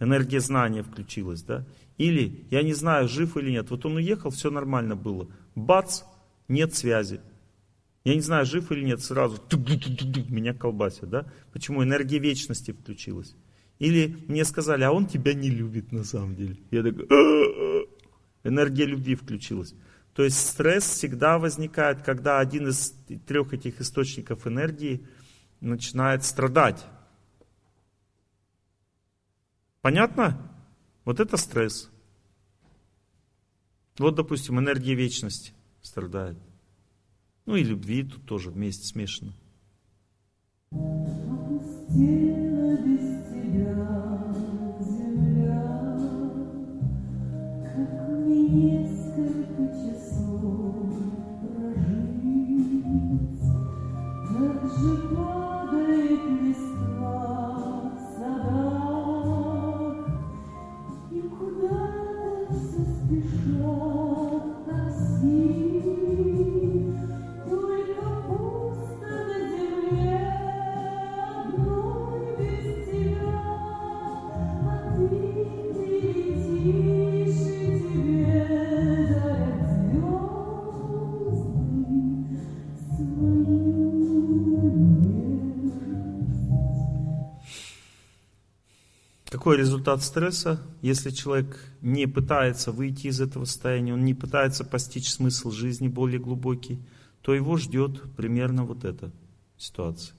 Энергия знания включилась, да? Или я не знаю, жив или нет. Вот он уехал, все нормально было. Бац, нет связи. Я не знаю, жив или нет, сразу меня колбасит, да? Почему? Энергия вечности включилась. Или мне сказали, а он тебя не любит на самом деле. Я такой, энергия любви включилась. То есть стресс всегда возникает, когда один из трех этих источников энергии начинает страдать. Понятно? Вот это стресс. Вот, допустим, энергия вечности страдает. Ну и любви тут тоже вместе смешано. Мне Какой результат стресса? Если человек не пытается выйти из этого состояния, он не пытается постичь смысл жизни более глубокий, то его ждет примерно вот эта ситуация.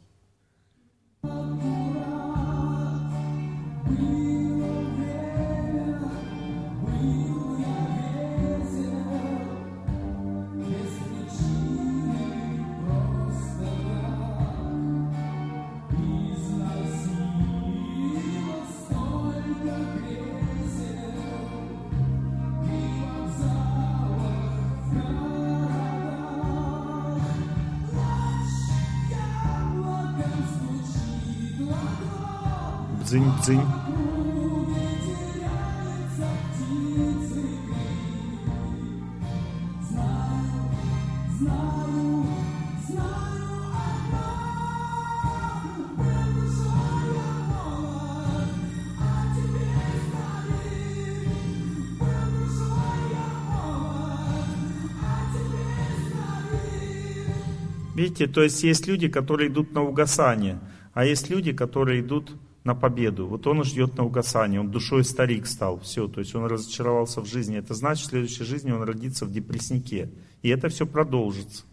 Видите, то есть есть люди, которые идут на угасание, а есть люди, которые идут на победу. Вот он ждет на угасание, он душой старик стал, все, то есть он разочаровался в жизни. Это значит, в следующей жизни он родится в депресснике. И это все продолжится.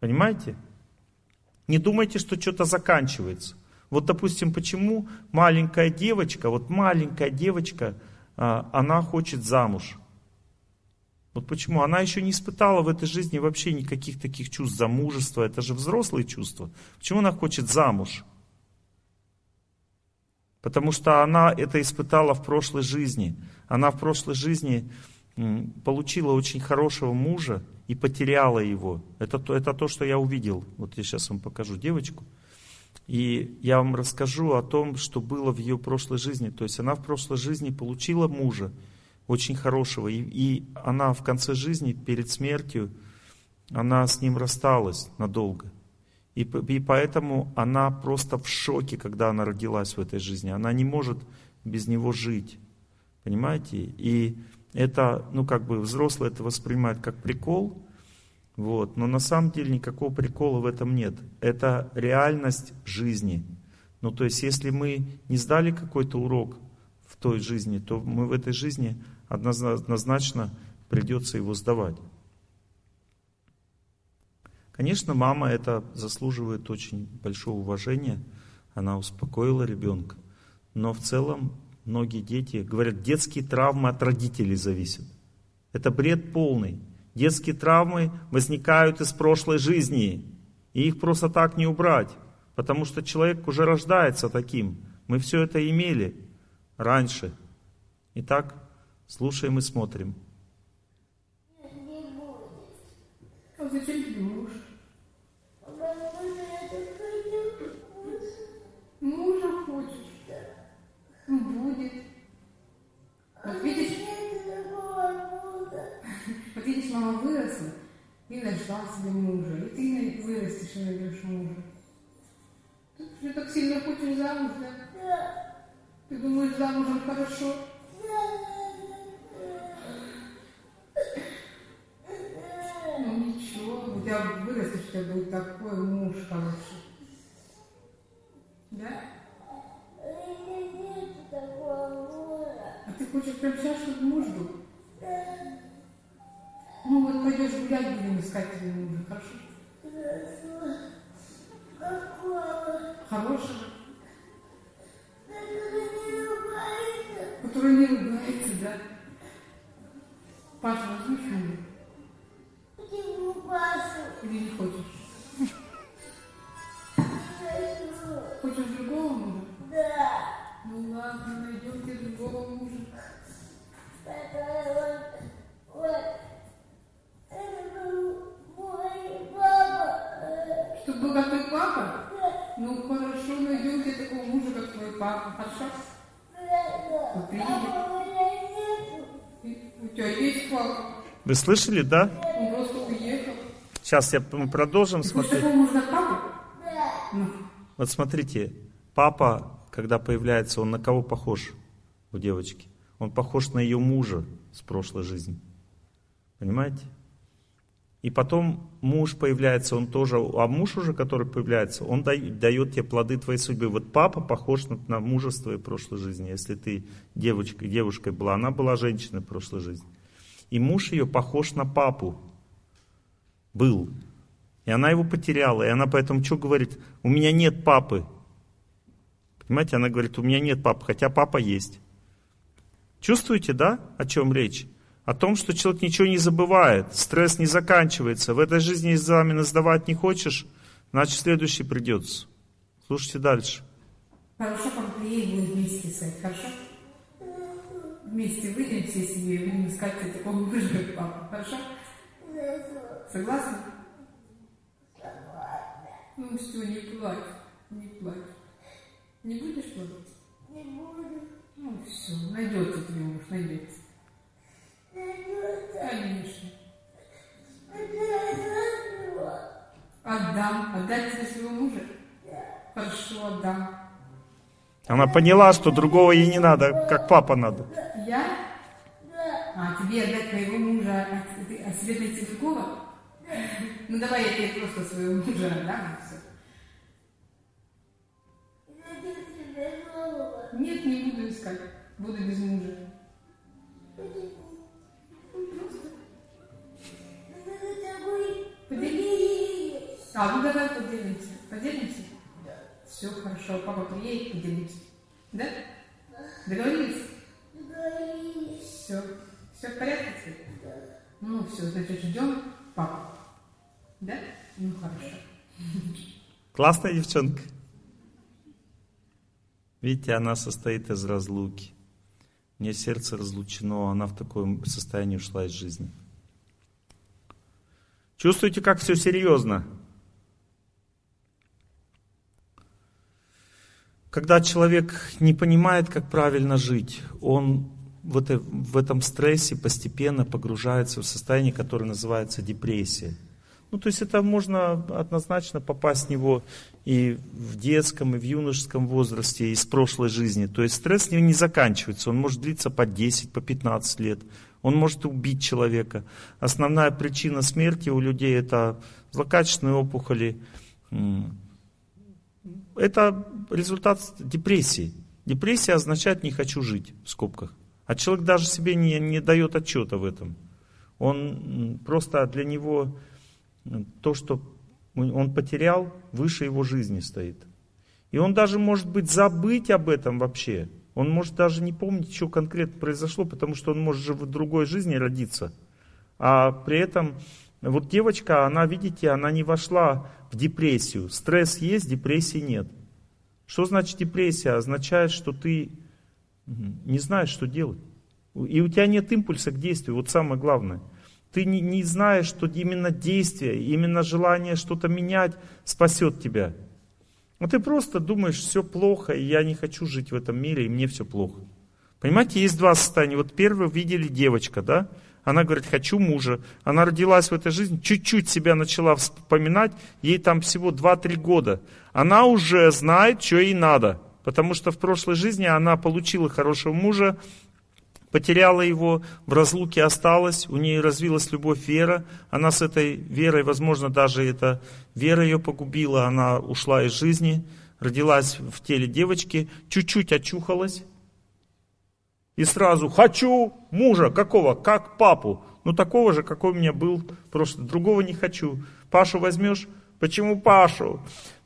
Понимаете? Не думайте, что что-то заканчивается. Вот, допустим, почему маленькая девочка, вот маленькая девочка, а, она хочет замуж. Вот почему? Она еще не испытала в этой жизни вообще никаких таких чувств замужества. Это же взрослые чувства. Почему она хочет замуж? Потому что она это испытала в прошлой жизни. Она в прошлой жизни получила очень хорошего мужа и потеряла его. Это, то- это то, что я увидел. Вот я сейчас вам покажу девочку. И я вам расскажу о том, что было в ее прошлой жизни. То есть она в прошлой жизни получила мужа, очень хорошего. И, и она в конце жизни, перед смертью, она с ним рассталась надолго. И, и поэтому она просто в шоке, когда она родилась в этой жизни. Она не может без него жить. Понимаете? И это, ну как бы взрослые это воспринимают как прикол, вот, но на самом деле никакого прикола в этом нет. Это реальность жизни. Ну то есть если мы не сдали какой-то урок в той жизни, то мы в этой жизни однозна- однозначно придется его сдавать. Конечно, мама это заслуживает очень большого уважения. Она успокоила ребенка. Но в целом многие дети говорят, детские травмы от родителей зависят. Это бред полный. Детские травмы возникают из прошлой жизни. И их просто так не убрать. Потому что человек уже рождается таким. Мы все это имели раньше. Итак, слушаем и смотрим. А зачем тебе муж? Мужа хочешь? Ну, будет. Вот видишь, вот видишь, мама выросла и нашла себе мужа. И ты вырастешь и найдешь мужа. Ты же так сильно хочешь замуж, да? Ты думаешь, замужем хорошо? Ну ничего, у тебя вырастешь, такой муж хороший. Да? А ты хочешь прям сейчас, чтобы муж был? Ну вот пойдешь гулять, будем искать тебе мужа, хорошо? Хорошего, который не ругается, да? Паша, слышали, да? Он просто уехал. Сейчас я, мы продолжим смотреть. Ну, Вот смотрите, папа, когда появляется, он на кого похож у девочки? Он похож на ее мужа с прошлой жизни. Понимаете? И потом муж появляется, он тоже, а муж уже, который появляется, он дает, дает тебе плоды твоей судьбы. Вот папа похож на, на мужа с твоей прошлой жизни. Если ты девочкой, девушкой была, она была женщиной в прошлой жизни. И муж ее похож на папу. Был. И она его потеряла. И она поэтому что говорит? У меня нет папы. Понимаете, она говорит, у меня нет папы, хотя папа есть. Чувствуете, да, о чем речь? О том, что человек ничего не забывает, стресс не заканчивается. В этой жизни экзамены сдавать не хочешь, значит следующий придется. Слушайте дальше. хорошо, папа приедет, вместе хорошо? Вместе выйдем все себе и будем искать тебе такого мужа, как папа, хорошо? Согласны? Ну все, не плачь, не плачь. Не будешь плакать? Не буду. Ну все, найдется тебе муж, найдется. Конечно. Отдам. Отдать тебе своего мужа? Хорошо, отдам. Она поняла, что другого ей не надо, как папа надо. Я? А тебе отдать моего мужа, а, ты- а себе найти другого? Ну давай я тебе просто своего мужа отдам, и все. Нет, не буду искать. Буду без мужа. Поделись. А, ну давай поделимся. Поделимся? Все хорошо. Папа приедет, поделимся. Да? Договорились? Все. Все в порядке теперь? Ну все, значит, ждем папу. Да? Ну хорошо. Классная девчонка. Видите, она состоит из разлуки. У нее сердце разлучено, она в таком состоянии ушла из жизни. Чувствуете, как все серьезно? Когда человек не понимает, как правильно жить, он в, этой- в этом стрессе постепенно погружается в состояние, которое называется депрессия. Ну, то есть это можно однозначно попасть в него и в детском, и в юношеском возрасте, и с прошлой жизни. То есть стресс не, не заканчивается, он может длиться по 10, по 15 лет. Он может убить человека. Основная причина смерти у людей это злокачественные опухоли. Это результат депрессии. Депрессия означает «не хочу жить» в скобках. А человек даже себе не, не дает отчета в этом. Он просто для него то, что он потерял, выше его жизни стоит. И он даже может быть забыть об этом вообще. Он может даже не помнить, что конкретно произошло, потому что он может же в другой жизни родиться. А при этом вот девочка, она, видите, она не вошла в депрессию. Стресс есть, депрессии нет. Что значит депрессия? Означает, что ты не знаешь, что делать. И у тебя нет импульса к действию, вот самое главное. Ты не, не знаешь, что именно действие, именно желание что-то менять спасет тебя. Но ты просто думаешь, все плохо, и я не хочу жить в этом мире, и мне все плохо. Понимаете, есть два состояния. Вот первое видели девочка, да? Она говорит, хочу мужа. Она родилась в этой жизни, чуть-чуть себя начала вспоминать, ей там всего 2-3 года. Она уже знает, что ей надо. Потому что в прошлой жизни она получила хорошего мужа, потеряла его, в разлуке осталась, у нее развилась любовь вера, она с этой верой, возможно, даже эта вера ее погубила, она ушла из жизни, родилась в теле девочки, чуть-чуть очухалась, и сразу хочу мужа, какого? Как папу. Ну такого же, какой у меня был, просто другого не хочу. Пашу возьмешь? Почему Пашу?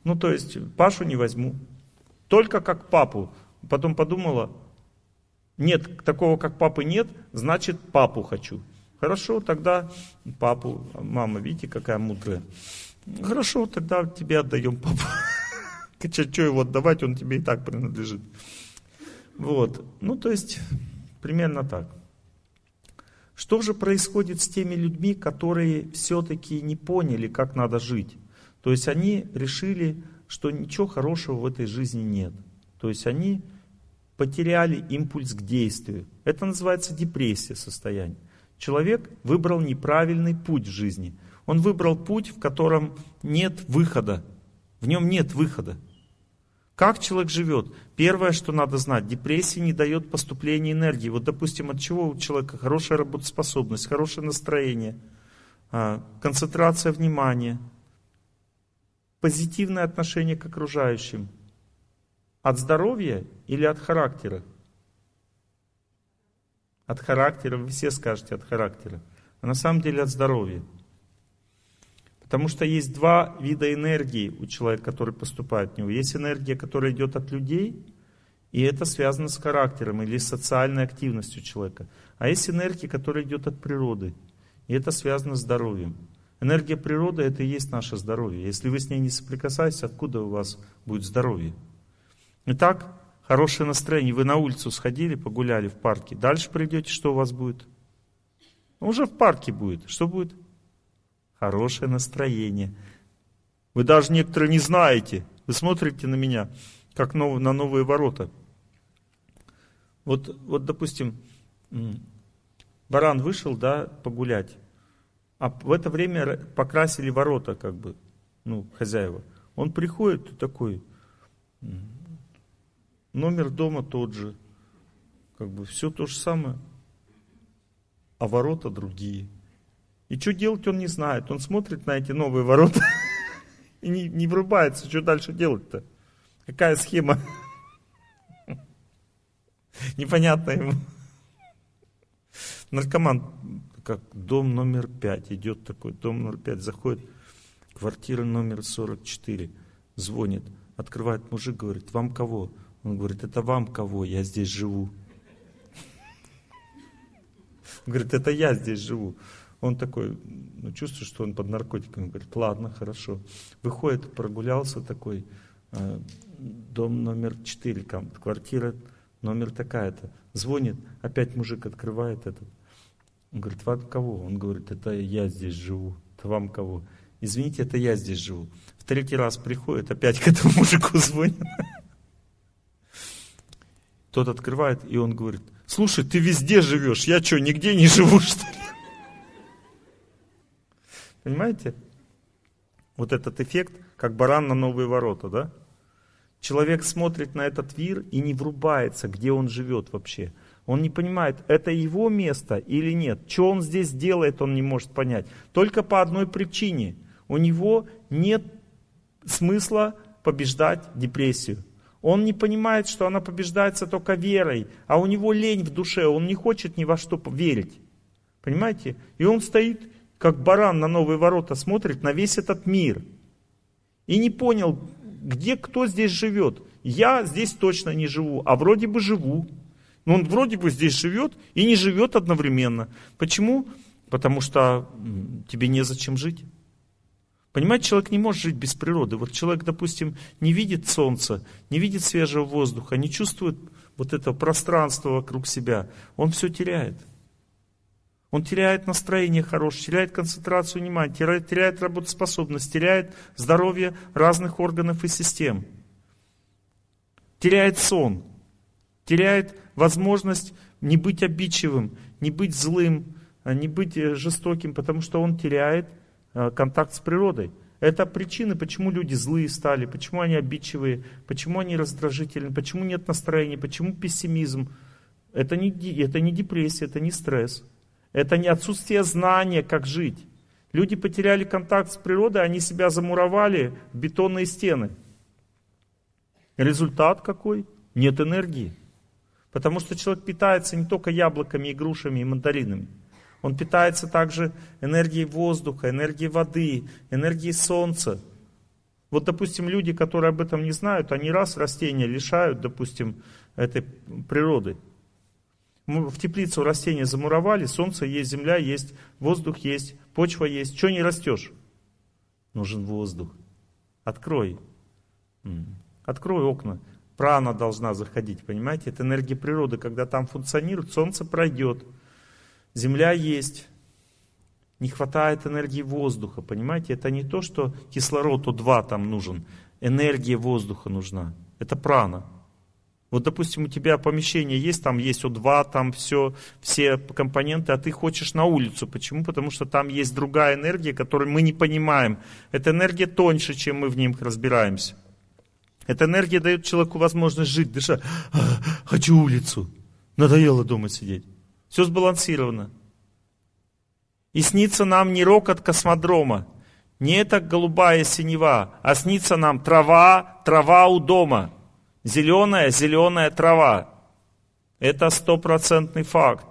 Ну то есть Пашу не возьму. Только как папу. Потом подумала, нет, такого как папы нет, значит папу хочу. Хорошо, тогда папу, мама, видите, какая мудрая. Хорошо, тогда тебе отдаем папу. Что его отдавать, он тебе и так принадлежит. Вот, ну то есть, примерно так. Что же происходит с теми людьми, которые все-таки не поняли, как надо жить? То есть они решили, что ничего хорошего в этой жизни нет. То есть они потеряли импульс к действию. Это называется депрессия состояние. Человек выбрал неправильный путь в жизни. Он выбрал путь, в котором нет выхода. В нем нет выхода. Как человек живет? Первое, что надо знать, депрессия не дает поступления энергии. Вот, допустим, от чего у человека хорошая работоспособность, хорошее настроение, а, концентрация внимания, позитивное отношение к окружающим. От здоровья или от характера? От характера, вы все скажете от характера. А на самом деле от здоровья. Потому что есть два вида энергии у человека, который поступает в него. Есть энергия, которая идет от людей, и это связано с характером или социальной активностью человека. А есть энергия, которая идет от природы, и это связано с здоровьем. Энергия природы – это и есть наше здоровье. Если вы с ней не соприкасаетесь, откуда у вас будет здоровье? Итак, хорошее настроение. Вы на улицу сходили, погуляли в парке. Дальше придете, что у вас будет? Уже в парке будет. Что будет? Хорошее настроение. Вы даже некоторые не знаете. Вы смотрите на меня, как на новые ворота. Вот, вот допустим, баран вышел, да, погулять, а в это время покрасили ворота, как бы, ну, хозяева. Он приходит такой, номер дома тот же, как бы все то же самое, а ворота другие. И что делать он не знает. Он смотрит на эти новые ворота и не, не врубается, что дальше делать-то. Какая схема? Непонятно ему. Наркоман, как дом номер пять, идет такой, дом номер пять, заходит, квартира номер 44, звонит, открывает мужик, говорит, вам кого? Он говорит, это вам кого, я здесь живу. Он говорит, это я здесь живу. Он такой, ну, чувствует, что он под наркотиками. Говорит, ладно, хорошо. Выходит, прогулялся такой, э, дом номер 4, квартира номер такая-то. Звонит, опять мужик открывает этот. Он говорит, вам кого? Он говорит, это я здесь живу. Это вам кого? Извините, это я здесь живу. В третий раз приходит, опять к этому мужику звонит. Тот открывает, и он говорит, слушай, ты везде живешь, я что, нигде не живу, что ли? Понимаете? Вот этот эффект, как баран на новые ворота, да? Человек смотрит на этот мир и не врубается, где он живет вообще. Он не понимает, это его место или нет. Что он здесь делает, он не может понять. Только по одной причине. У него нет смысла побеждать депрессию. Он не понимает, что она побеждается только верой, а у него лень в душе, он не хочет ни во что верить. Понимаете? И он стоит как баран на новые ворота смотрит на весь этот мир. И не понял, где кто здесь живет. Я здесь точно не живу, а вроде бы живу. Но он вроде бы здесь живет и не живет одновременно. Почему? Потому что тебе незачем жить. Понимаете, человек не может жить без природы. Вот человек, допустим, не видит солнца, не видит свежего воздуха, не чувствует вот это пространство вокруг себя. Он все теряет. Он теряет настроение хорошее, теряет концентрацию внимания, теряет, теряет работоспособность, теряет здоровье разных органов и систем. Теряет сон, теряет возможность не быть обидчивым, не быть злым, а не быть э, жестоким, потому что он теряет э, контакт с природой. Это причины, почему люди злые стали, почему они обидчивые, почему они раздражительны, почему нет настроения, почему пессимизм. Это не, это не депрессия, это не стресс. Это не отсутствие знания, как жить. Люди потеряли контакт с природой, они себя замуровали в бетонные стены. Результат какой? Нет энергии. Потому что человек питается не только яблоками, грушами и мандаринами. Он питается также энергией воздуха, энергией воды, энергией солнца. Вот, допустим, люди, которые об этом не знают, они раз растения лишают, допустим, этой природы. В теплицу растения замуровали, солнце есть, земля есть, воздух есть, почва есть. Что не растешь? Нужен воздух. Открой. Открой окна. Прана должна заходить, понимаете? Это энергия природы. Когда там функционирует, солнце пройдет. Земля есть. Не хватает энергии воздуха, понимаете? Это не то, что кислород О2 там нужен. Энергия воздуха нужна. Это прана. Вот, допустим, у тебя помещение есть, там есть О2, там все, все компоненты, а ты хочешь на улицу. Почему? Потому что там есть другая энергия, которую мы не понимаем. Эта энергия тоньше, чем мы в нем разбираемся. Эта энергия дает человеку возможность жить, дышать. Хочу улицу. Надоело дома сидеть. Все сбалансировано. И снится нам не рок от космодрома, не эта голубая синева, а снится нам трава, трава у дома. Зеленая, зеленая трава. Это стопроцентный факт.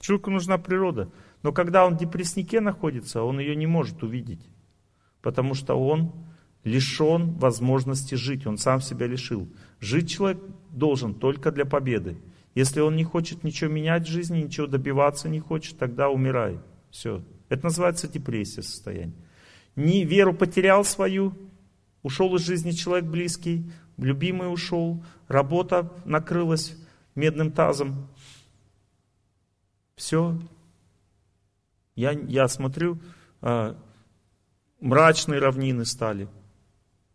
Человеку нужна природа. Но когда он в депресснике находится, он ее не может увидеть. Потому что он лишен возможности жить. Он сам себя лишил. Жить человек должен только для победы. Если он не хочет ничего менять в жизни, ничего добиваться не хочет, тогда умирает. Все. Это называется депрессия состояние. Не веру потерял свою, ушел из жизни человек близкий, любимый ушел, работа накрылась медным тазом. Все. Я, я смотрю, э, мрачные равнины стали.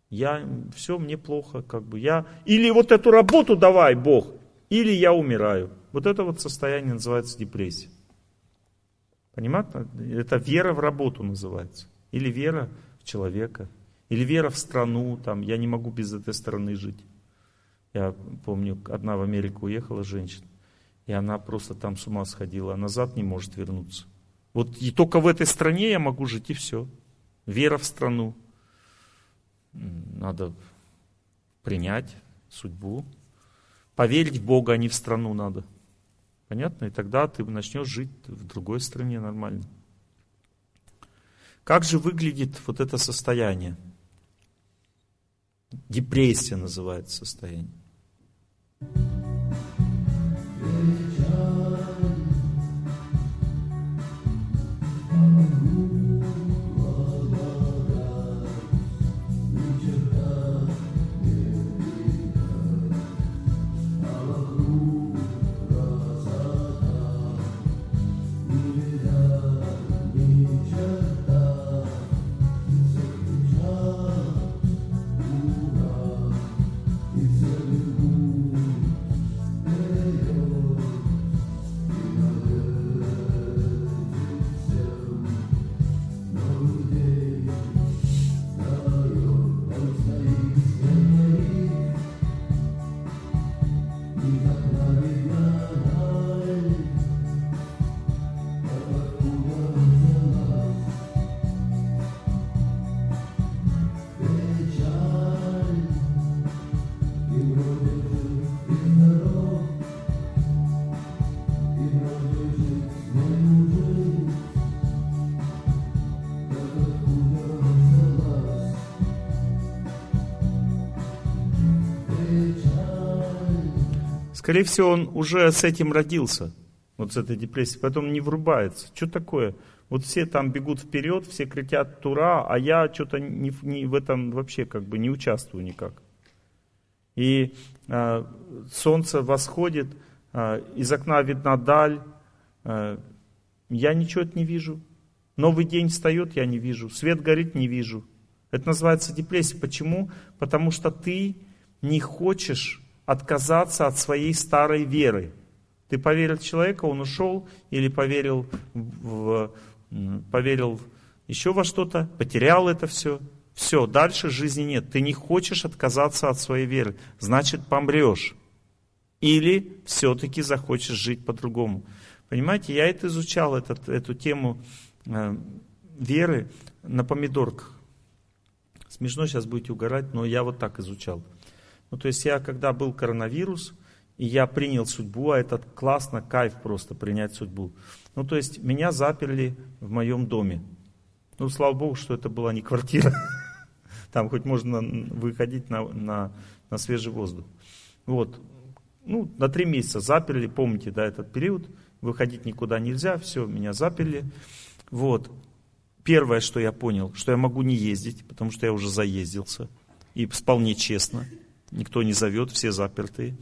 Я, все, мне плохо, как бы я... Или вот эту работу давай, Бог, или я умираю. Вот это вот состояние называется депрессия. Понимаете? Это вера в работу называется. Или вера в человека. Или вера в страну. Там, я не могу без этой страны жить. Я помню, одна в Америку уехала женщина. И она просто там с ума сходила. А назад не может вернуться. Вот и только в этой стране я могу жить, и все. Вера в страну. Надо принять судьбу, Поверить в Бога, а не в страну надо. Понятно? И тогда ты начнешь жить в другой стране нормально. Как же выглядит вот это состояние? Депрессия называется состояние. Скорее всего, он уже с этим родился, вот с этой депрессией, поэтому не врубается. Что такое? Вот все там бегут вперед, все кричат «Тура», а я что-то не, не в этом вообще как бы не участвую никак. И э, солнце восходит, э, из окна видна даль, Э, Я ничего не вижу. Новый день встает, я не вижу. Свет горит, не вижу. Это называется депрессия. Почему? Потому что ты не хочешь отказаться от своей старой веры. Ты поверил человека, он ушел, или поверил, в, поверил еще во что-то, потерял это все. Все, дальше жизни нет. Ты не хочешь отказаться от своей веры. Значит, помрешь. Или все-таки захочешь жить по-другому. Понимаете, я это изучал, этот, эту тему э, веры на помидорках. Смешно сейчас будете угорать, но я вот так изучал. Ну, то есть я, когда был коронавирус, и я принял судьбу, а это классно, кайф просто принять судьбу. Ну, то есть меня заперли в моем доме. Ну, слава богу, что это была не квартира. Там хоть можно выходить на, на, на свежий воздух. Вот. Ну, на три месяца заперли, помните, да, этот период. Выходить никуда нельзя, все, меня заперли. Вот. Первое, что я понял, что я могу не ездить, потому что я уже заездился. И вполне честно. Никто не зовет, все запертые.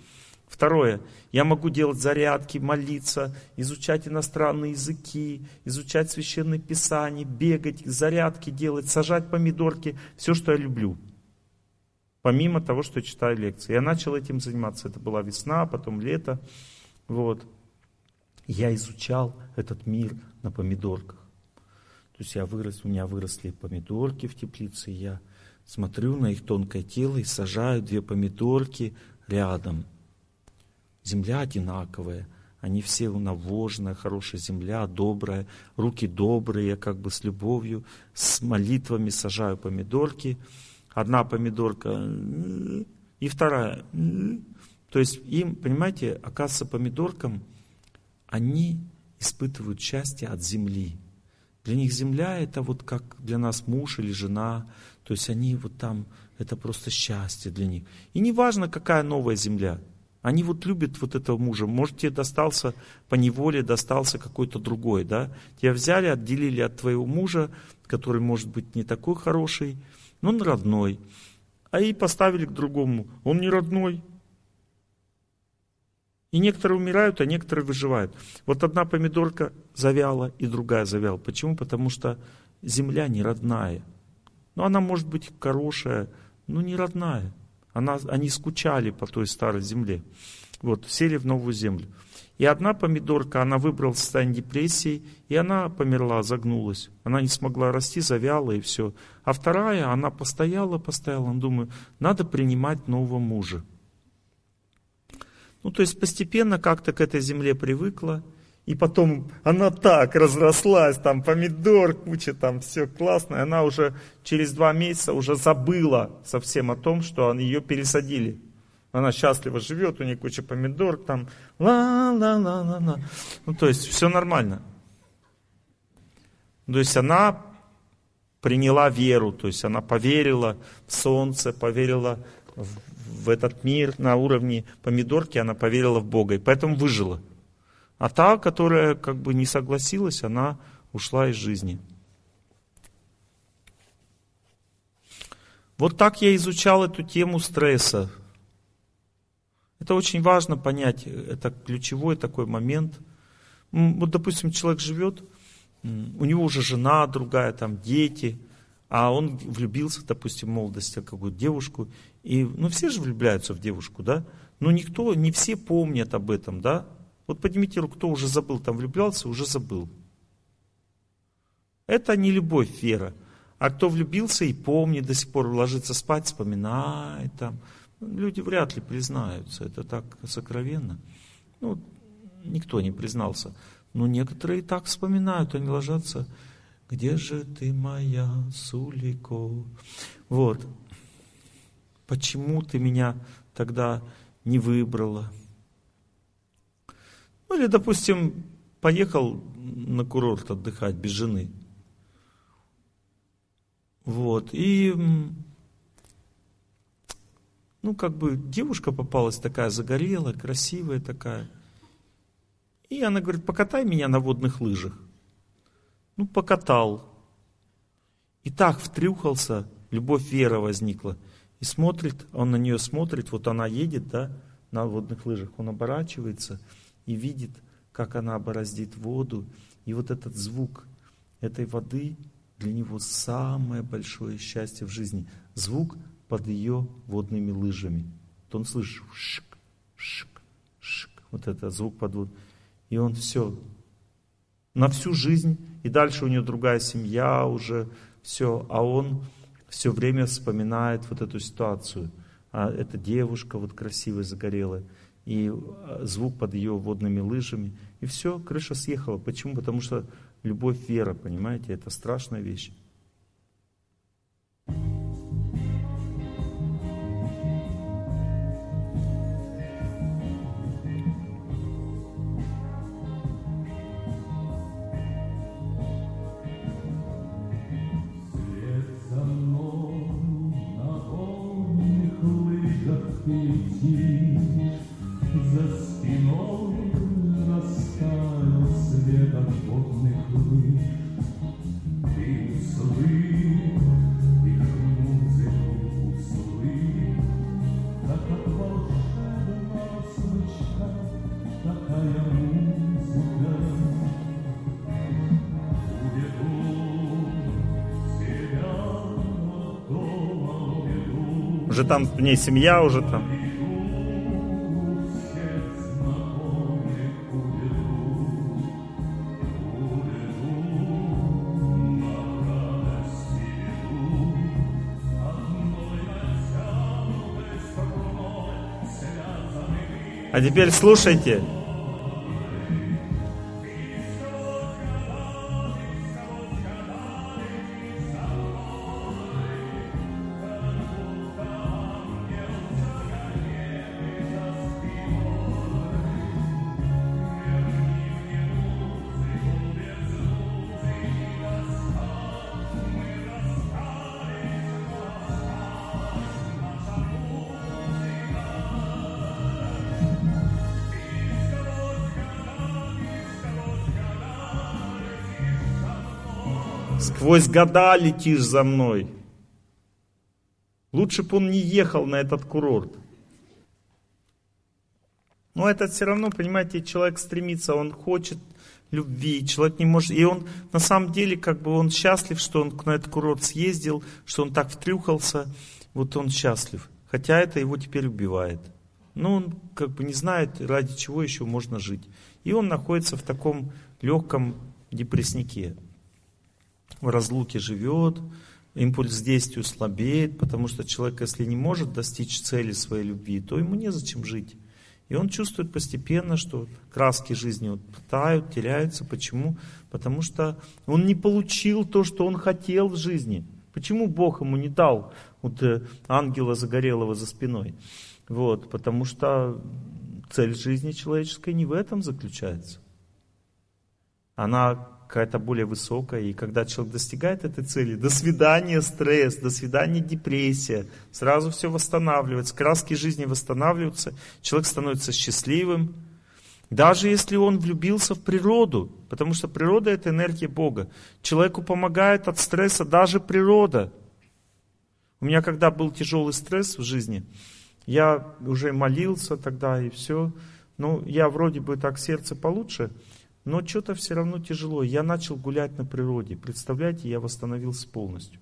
Второе, я могу делать зарядки, молиться, изучать иностранные языки, изучать священное писание, бегать, зарядки делать, сажать помидорки, все, что я люблю. Помимо того, что я читаю лекции. Я начал этим заниматься. Это была весна, потом лето. Вот. Я изучал этот мир на помидорках. То есть я вырос, у меня выросли помидорки в теплице, я смотрю на их тонкое тело и сажаю две помидорки рядом. Земля одинаковая, они все унавоженная, хорошая земля, добрая, руки добрые, я как бы с любовью, с молитвами сажаю помидорки. Одна помидорка и вторая. То есть им, понимаете, оказывается, помидоркам, они испытывают счастье от земли. Для них земля это вот как для нас муж или жена, то есть они вот там, это просто счастье для них. И не важно, какая новая земля. Они вот любят вот этого мужа. Может, тебе достался по неволе, достался какой-то другой, да? Тебя взяли, отделили от твоего мужа, который может быть не такой хороший, но он родной. А и поставили к другому. Он не родной. И некоторые умирают, а некоторые выживают. Вот одна помидорка завяла, и другая завяла. Почему? Потому что земля не родная. Ну, она может быть хорошая, но не родная. Она, они скучали по той старой земле. Вот, сели в новую землю. И одна помидорка, она выбрала состояние депрессии, и она померла, загнулась. Она не смогла расти, завяла и все. А вторая, она постояла, постояла, думает, надо принимать нового мужа. Ну, то есть постепенно как-то к этой земле привыкла, и потом она так разрослась, там помидор, куча, там все классно. И она уже через два месяца уже забыла совсем о том, что ее пересадили. Она счастливо живет, у нее куча помидор, там ла-ла-ла-ла-ла. Ну, то есть все нормально. То есть она приняла веру, то есть она поверила в солнце, поверила в, в этот мир на уровне помидорки, она поверила в Бога, и поэтому выжила. А та, которая как бы не согласилась, она ушла из жизни. Вот так я изучал эту тему стресса. Это очень важно понять, это ключевой такой момент. Вот, допустим, человек живет, у него уже жена другая, там дети, а он влюбился, допустим, в молодости в какую-то девушку, и, ну, все же влюбляются в девушку, да, но никто, не все помнят об этом, да, вот поднимите руку, кто уже забыл, там влюблялся, уже забыл. Это не любовь, вера. А кто влюбился и помнит, до сих пор ложится спать, вспоминает там. Люди вряд ли признаются, это так сокровенно. Ну, никто не признался. Но некоторые и так вспоминают, они ложатся. Где же ты моя, Сулико? Вот. Почему ты меня тогда не выбрала? Ну или, допустим, поехал на курорт отдыхать без жены. Вот. И, ну, как бы девушка попалась такая загорелая, красивая такая. И она говорит, покатай меня на водных лыжах. Ну, покатал. И так втрюхался, любовь вера возникла. И смотрит, он на нее смотрит, вот она едет, да, на водных лыжах, он оборачивается – и видит, как она бороздит воду. И вот этот звук этой воды для него самое большое счастье в жизни. Звук под ее водными лыжами. То он слышит шик, шик, шик. Вот это звук под водой. И он все, на всю жизнь, и дальше у него другая семья уже, все, а он все время вспоминает вот эту ситуацию. А эта девушка вот красивая, загорелая, и а, звук под ее водными лыжами, и все, крыша съехала. Почему? Потому что любовь, вера, понимаете, это страшная вещь. Уже там в ней семья, уже там. А теперь слушайте. Сквозь года летишь за мной. Лучше бы он не ехал на этот курорт. Но это все равно, понимаете, человек стремится, он хочет любви, человек не может, и он на самом деле, как бы он счастлив, что он на этот курорт съездил, что он так втрюхался, вот он счастлив. Хотя это его теперь убивает. Но он как бы не знает, ради чего еще можно жить. И он находится в таком легком депресснике. В разлуке живет, импульс к действию слабеет, потому что человек, если не может достичь цели своей любви, то ему незачем жить. И он чувствует постепенно, что краски жизни вот тают, теряются. Почему? Потому что он не получил то, что он хотел в жизни. Почему Бог ему не дал вот, э, ангела загорелого за спиной? Вот, потому что цель жизни человеческой не в этом заключается. Она какая-то более высокая. И когда человек достигает этой цели, до свидания стресс, до свидания депрессия, сразу все восстанавливается, краски жизни восстанавливаются, человек становится счастливым. Даже если он влюбился в природу, потому что природа это энергия Бога. Человеку помогает от стресса даже природа. У меня когда был тяжелый стресс в жизни, я уже молился тогда и все. Ну, я вроде бы так сердце получше, но что-то все равно тяжело. Я начал гулять на природе. Представляете, я восстановился полностью.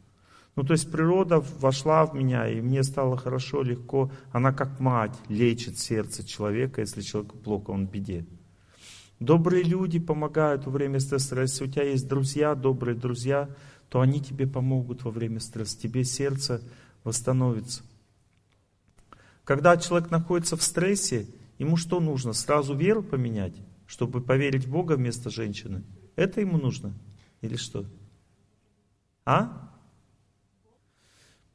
Ну, то есть природа вошла в меня, и мне стало хорошо, легко. Она как мать лечит сердце человека, если человеку плохо, он в беде. Добрые люди помогают во время стресса. Если у тебя есть друзья, добрые друзья, то они тебе помогут во время стресса. Тебе сердце восстановится. Когда человек находится в стрессе, ему что нужно? Сразу веру поменять, чтобы поверить в Бога вместо женщины? Это ему нужно? Или что? А?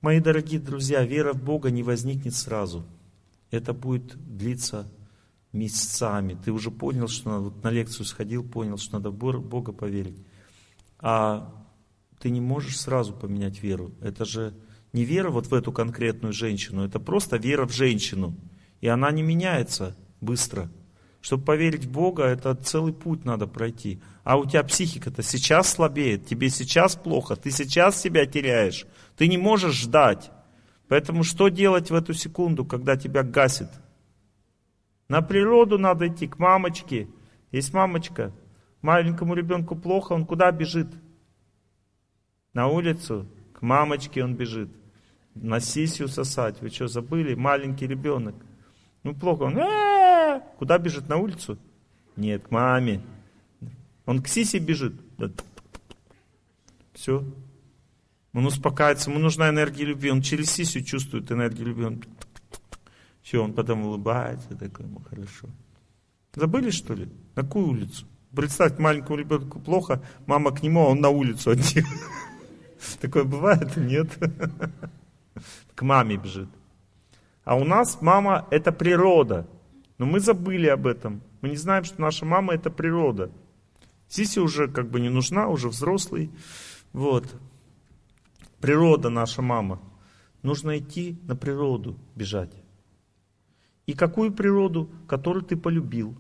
Мои дорогие друзья, вера в Бога не возникнет сразу. Это будет длиться месяцами. Ты уже понял, что надо, вот на лекцию сходил, понял, что надо Бога поверить. А ты не можешь сразу поменять веру. Это же не вера вот в эту конкретную женщину, это просто вера в женщину. И она не меняется быстро. Чтобы поверить в Бога, это целый путь надо пройти. А у тебя психика-то сейчас слабеет, тебе сейчас плохо, ты сейчас себя теряешь. Ты не можешь ждать. Поэтому что делать в эту секунду, когда тебя гасит? На природу надо идти, к мамочке, Есть мамочка, маленькому ребенку плохо, он куда бежит? На улицу, к мамочке он бежит. На сисью сосать. Вы что, забыли? Маленький ребенок. Ну, плохо. Он «Э-э-э!» Куда бежит? На улицу? Нет, к маме. Он к сисе бежит. Все. Он успокаивается, ему нужна энергия любви. Он через сисю чувствует энергию любви. Он... Все, он потом улыбается, такой, ему хорошо. Забыли, что ли? На какую улицу? Представьте, маленькому ребенку плохо, мама к нему, а он на улицу один. Такое бывает? Нет. К маме бежит. А у нас мама – это природа. Но мы забыли об этом. Мы не знаем, что наша мама – это природа. Сиси уже как бы не нужна, уже взрослый. Вот. Природа наша мама. Нужно идти на природу, бежать. И какую природу? Которую ты полюбил.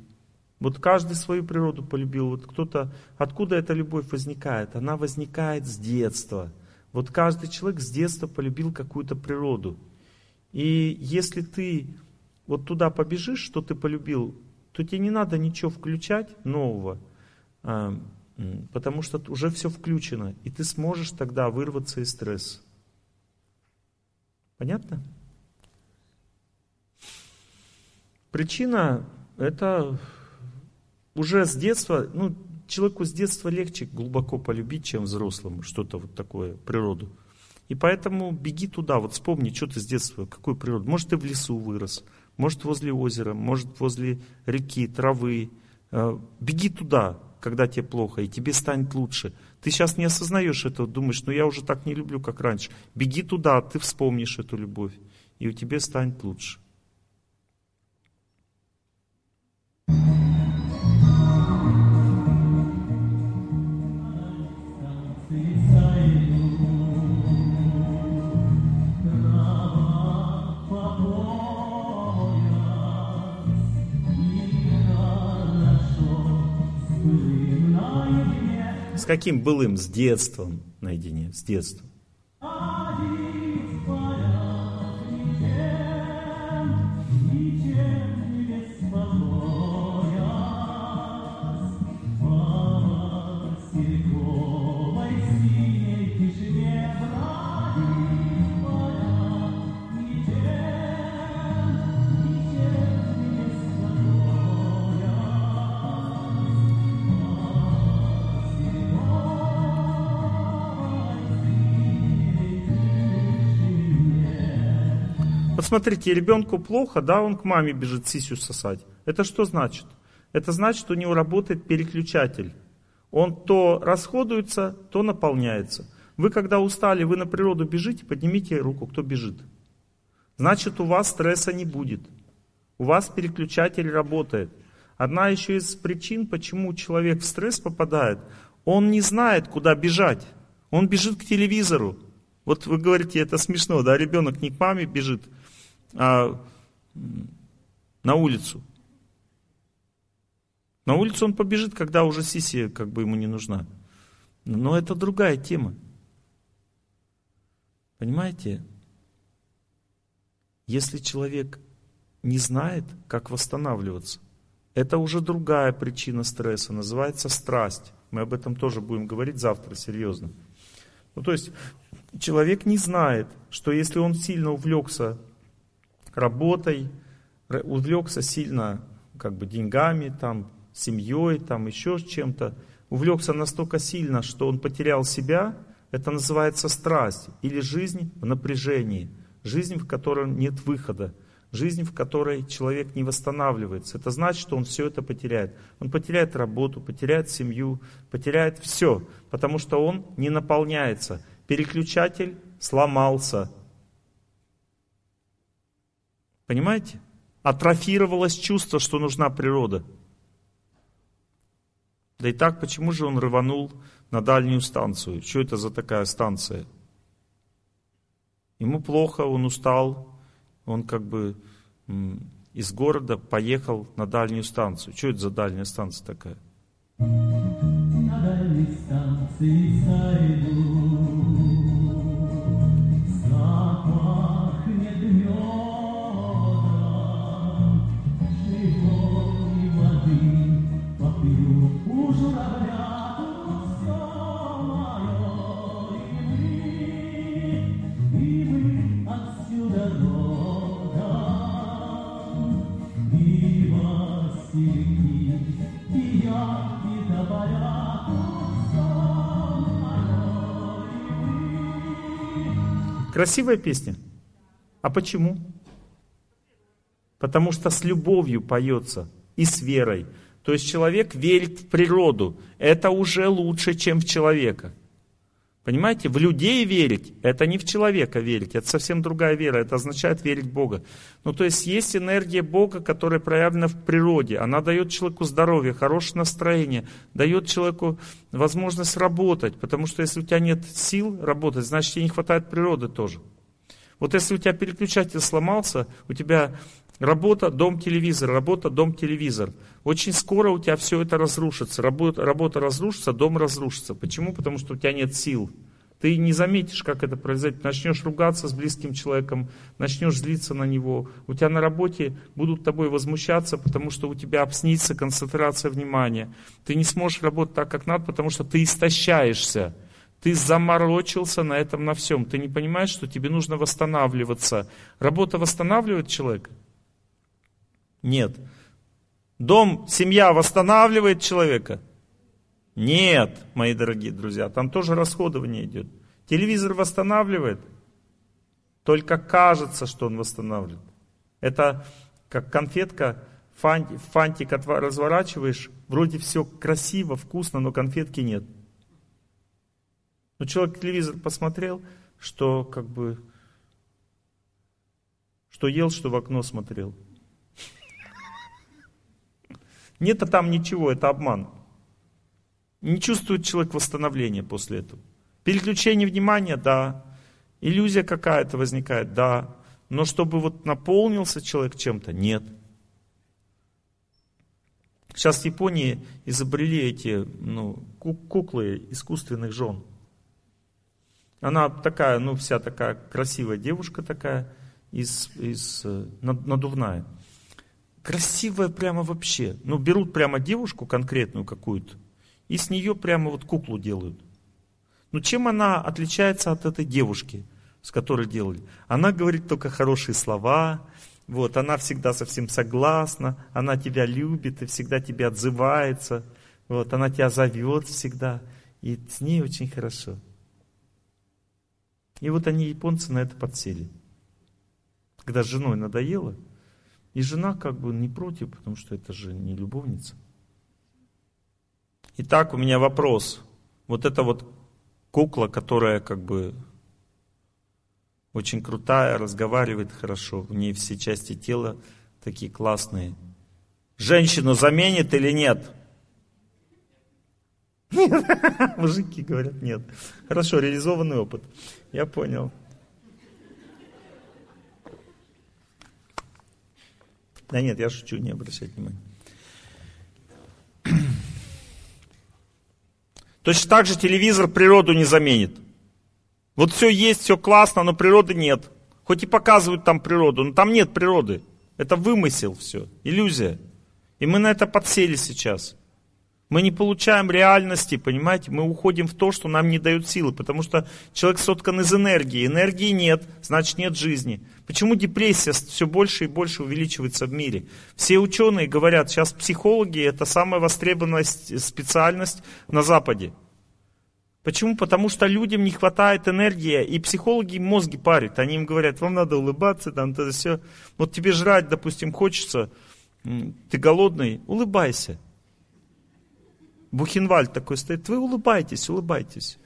Вот каждый свою природу полюбил. Вот кто-то, откуда эта любовь возникает? Она возникает с детства. Вот каждый человек с детства полюбил какую-то природу. И если ты вот туда побежишь, что ты полюбил, то тебе не надо ничего включать нового, а, потому что уже все включено, и ты сможешь тогда вырваться из стресса. Понятно? Причина это уже с детства, ну, человеку с детства легче глубоко полюбить, чем взрослому, что-то вот такое, природу. И поэтому беги туда, вот вспомни, что ты с детства, какую природу. Может, ты в лесу вырос, может, возле озера, может, возле реки, травы. Э, беги туда, когда тебе плохо, и тебе станет лучше. Ты сейчас не осознаешь этого, думаешь, ну я уже так не люблю, как раньше. Беги туда, ты вспомнишь эту любовь, и у тебя станет лучше. С каким былым? С детством наедине, с детством. Смотрите, ребенку плохо, да, он к маме бежит сисю сосать. Это что значит? Это значит, у него работает переключатель. Он то расходуется, то наполняется. Вы когда устали, вы на природу бежите, поднимите руку, кто бежит. Значит, у вас стресса не будет. У вас переключатель работает. Одна еще из причин, почему человек в стресс попадает, он не знает, куда бежать. Он бежит к телевизору. Вот вы говорите, это смешно, да, ребенок не к маме бежит, а, на улицу. На улицу он побежит, когда уже сисия как бы ему не нужна. Но это другая тема. Понимаете? Если человек не знает, как восстанавливаться, это уже другая причина стресса, называется страсть. Мы об этом тоже будем говорить завтра серьезно. Ну, то есть человек не знает, что если он сильно увлекся работой, увлекся сильно как бы деньгами, там, семьей, там, еще чем-то, увлекся настолько сильно, что он потерял себя, это называется страсть или жизнь в напряжении, жизнь, в которой нет выхода, жизнь, в которой человек не восстанавливается. Это значит, что он все это потеряет. Он потеряет работу, потеряет семью, потеряет все, потому что он не наполняется. Переключатель сломался, Понимаете? Атрофировалось чувство, что нужна природа. Да и так, почему же он рванул на дальнюю станцию? Что это за такая станция? Ему плохо, он устал, он как бы из города поехал на дальнюю станцию. Что это за дальняя станция такая? На дальней станции сойду. Красивая песня. А почему? Потому что с любовью поется и с верой. То есть человек верит в природу. Это уже лучше, чем в человека. Понимаете, в людей верить, это не в человека верить, это совсем другая вера, это означает верить в Бога. Ну, то есть есть энергия Бога, которая проявлена в природе, она дает человеку здоровье, хорошее настроение, дает человеку возможность работать, потому что если у тебя нет сил работать, значит тебе не хватает природы тоже. Вот если у тебя переключатель сломался, у тебя работа, дом, телевизор, работа, дом, телевизор. Очень скоро у тебя все это разрушится. Работа, работа разрушится, дом разрушится. Почему? Потому что у тебя нет сил. Ты не заметишь, как это произойдет. Начнешь ругаться с близким человеком, начнешь злиться на него. У тебя на работе будут тобой возмущаться, потому что у тебя обснится концентрация внимания. Ты не сможешь работать так, как надо, потому что ты истощаешься. Ты заморочился на этом на всем. Ты не понимаешь, что тебе нужно восстанавливаться. Работа восстанавливает человека? Нет. Дом, семья восстанавливает человека? Нет, мои дорогие друзья, там тоже расходование идет. Телевизор восстанавливает? Только кажется, что он восстанавливает. Это как конфетка, фантик, фантик разворачиваешь, вроде все красиво, вкусно, но конфетки нет. Но человек телевизор посмотрел, что как бы, что ел, что в окно смотрел. Нет а там ничего, это обман. Не чувствует человек восстановления после этого. Переключение внимания, да. Иллюзия какая-то возникает, да. Но чтобы вот наполнился человек чем-то, нет. Сейчас в Японии изобрели эти ну, ку- куклы искусственных жен. Она такая, ну вся такая красивая девушка такая, из, из, э, над- надувная. Красивая прямо вообще. Ну берут прямо девушку конкретную какую-то, и с нее прямо вот куклу делают. Ну чем она отличается от этой девушки, с которой делали? Она говорит только хорошие слова, вот, она всегда со всем согласна, она тебя любит и всегда тебе отзывается, вот, она тебя зовет всегда, и с ней очень хорошо. И вот они, японцы, на это подсели. Когда с женой надоело, и жена как бы не против, потому что это же не любовница. Итак, у меня вопрос. Вот эта вот кукла, которая как бы очень крутая, разговаривает хорошо, в ней все части тела такие классные. Женщину заменит или нет? Нет. Мужики говорят нет. Хорошо, реализованный опыт. Я понял. Да нет, я шучу, не обращайте внимания. Точно так же телевизор природу не заменит. Вот все есть, все классно, но природы нет. Хоть и показывают там природу, но там нет природы. Это вымысел все, иллюзия. И мы на это подсели сейчас. Мы не получаем реальности, понимаете? Мы уходим в то, что нам не дают силы, потому что человек соткан из энергии. Энергии нет, значит нет жизни. Почему депрессия все больше и больше увеличивается в мире? Все ученые говорят, сейчас психологи это самая востребованная специальность на Западе. Почему? Потому что людям не хватает энергии, и психологи мозги парят. Они им говорят, вам надо улыбаться, там, это все. Вот тебе жрать, допустим, хочется, ты голодный, улыбайся. Бухенвальд такой стоит, вы улыбайтесь, улыбайтесь.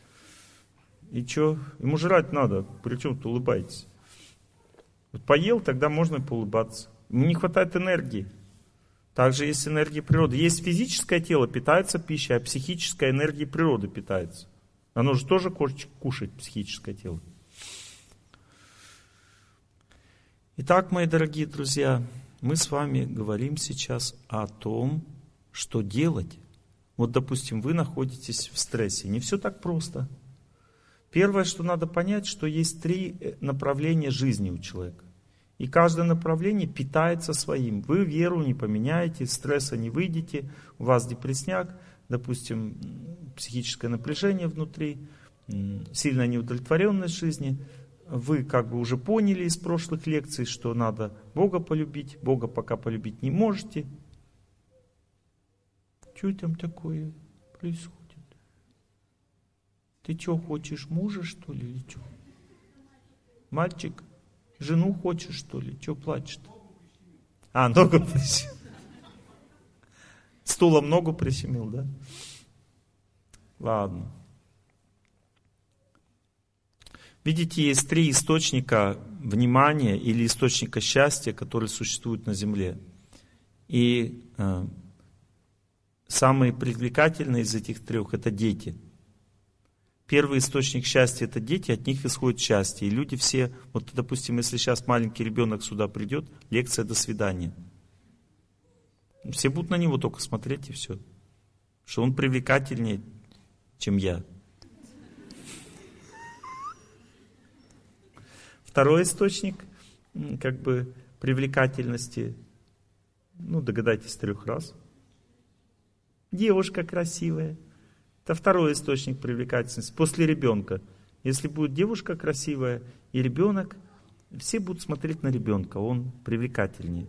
И что? Ему жрать надо, причем тут улыбайтесь. Вот поел, тогда можно и поулыбаться. Ему не хватает энергии. Также есть энергия природы. Есть физическое тело, питается пищей, а психическая энергия природы питается. Оно же тоже кушать психическое тело. Итак, мои дорогие друзья, мы с вами говорим сейчас о том, что делать. Вот, допустим, вы находитесь в стрессе. Не все так просто. Первое, что надо понять, что есть три направления жизни у человека. И каждое направление питается своим. Вы веру не поменяете, стресса не выйдете, у вас депресняк. допустим, психическое напряжение внутри, сильная неудовлетворенность жизни, вы как бы уже поняли из прошлых лекций, что надо Бога полюбить, Бога пока полюбить не можете. Что там такое происходит? Ты что, хочешь мужа, что ли, или что? Мальчик, жену хочешь, что ли? Что плачешь-то? А, ногу прищемил. Стулом ногу прищемил, да? Ладно. Видите, есть три источника внимания или источника счастья, которые существуют на Земле. И э, самые привлекательные из этих трех – это дети. Первый источник счастья – это дети, от них исходит счастье. И люди все, вот допустим, если сейчас маленький ребенок сюда придет, лекция «До свидания». Все будут на него только смотреть и все. Что он привлекательнее, чем я. Второй источник как бы привлекательности, ну догадайтесь трех раз. Девушка красивая. Это второй источник привлекательности. После ребенка. Если будет девушка красивая и ребенок, все будут смотреть на ребенка, он привлекательнее.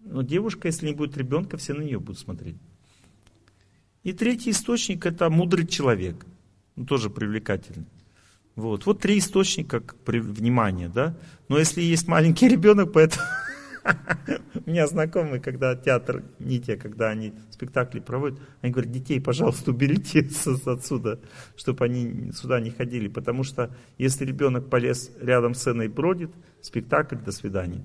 Но девушка, если не будет ребенка, все на нее будут смотреть. И третий источник это мудрый человек. Он тоже привлекательный. Вот. вот три источника внимания, да. Но если есть маленький ребенок, поэтому у меня знакомые, когда театр, не те, когда они спектакли проводят, они говорят, детей, пожалуйста, уберите отсюда, чтобы они сюда не ходили. Потому что если ребенок полез рядом с сценой бродит, спектакль, до свидания.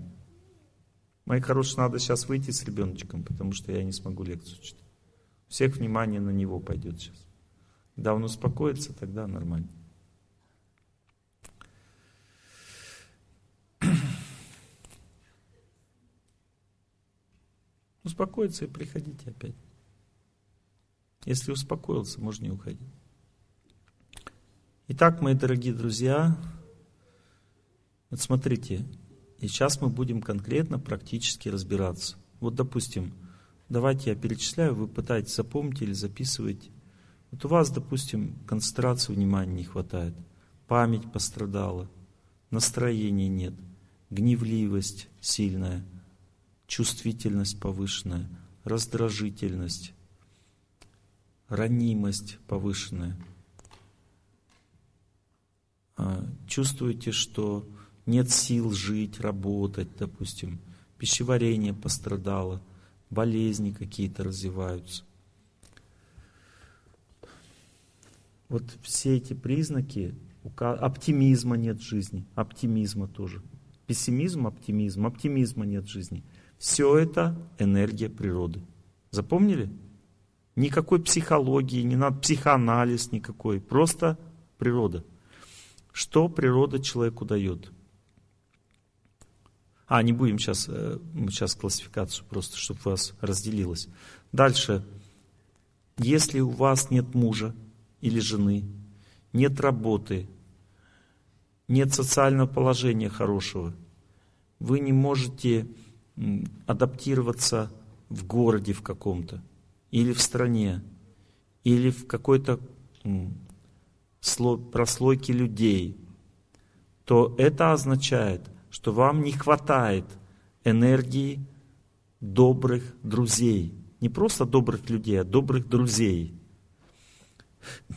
Мои хорошие, надо сейчас выйти с ребеночком, потому что я не смогу лекцию читать. Всех внимание на него пойдет сейчас. Когда он успокоится, тогда нормально. Успокоиться и приходите опять. Если успокоился, можно не уходить. Итак, мои дорогие друзья, вот смотрите, и сейчас мы будем конкретно, практически разбираться. Вот, допустим, давайте я перечисляю, вы пытаетесь запомнить или записывать. Вот у вас, допустим, концентрации внимания не хватает, память пострадала, настроения нет, гневливость сильная, чувствительность повышенная, раздражительность, ранимость повышенная. А, Чувствуете, что нет сил жить, работать, допустим, пищеварение пострадало, болезни какие-то развиваются. Вот все эти признаки, оптимизма нет в жизни, оптимизма тоже. Пессимизм, оптимизм, оптимизма нет в жизни. Все это энергия природы. Запомнили? Никакой психологии, не надо психоанализ никакой, просто природа. Что природа человеку дает? А, не будем сейчас, э, сейчас классификацию просто, чтобы у вас разделилось. Дальше. Если у вас нет мужа или жены, нет работы, нет социального положения хорошего, вы не можете адаптироваться в городе в каком-то, или в стране, или в какой-то прослойке людей, то это означает, что вам не хватает энергии добрых друзей. Не просто добрых людей, а добрых друзей.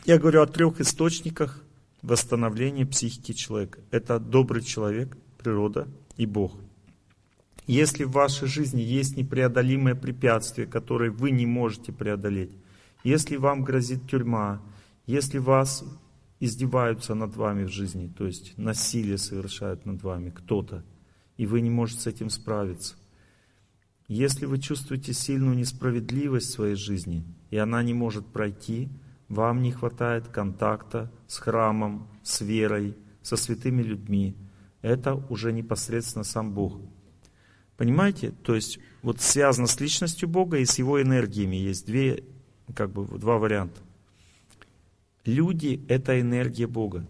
Я говорю о трех источниках восстановления психики человека. Это добрый человек, природа и Бог. Если в вашей жизни есть непреодолимое препятствие, которое вы не можете преодолеть, если вам грозит тюрьма, если вас издеваются над вами в жизни, то есть насилие совершают над вами кто-то, и вы не можете с этим справиться. Если вы чувствуете сильную несправедливость в своей жизни, и она не может пройти, вам не хватает контакта с храмом, с верой, со святыми людьми. Это уже непосредственно сам Бог. Понимаете? То есть вот связано с личностью Бога и с его энергиями. Есть две, как бы, два варианта. Люди – это энергия Бога.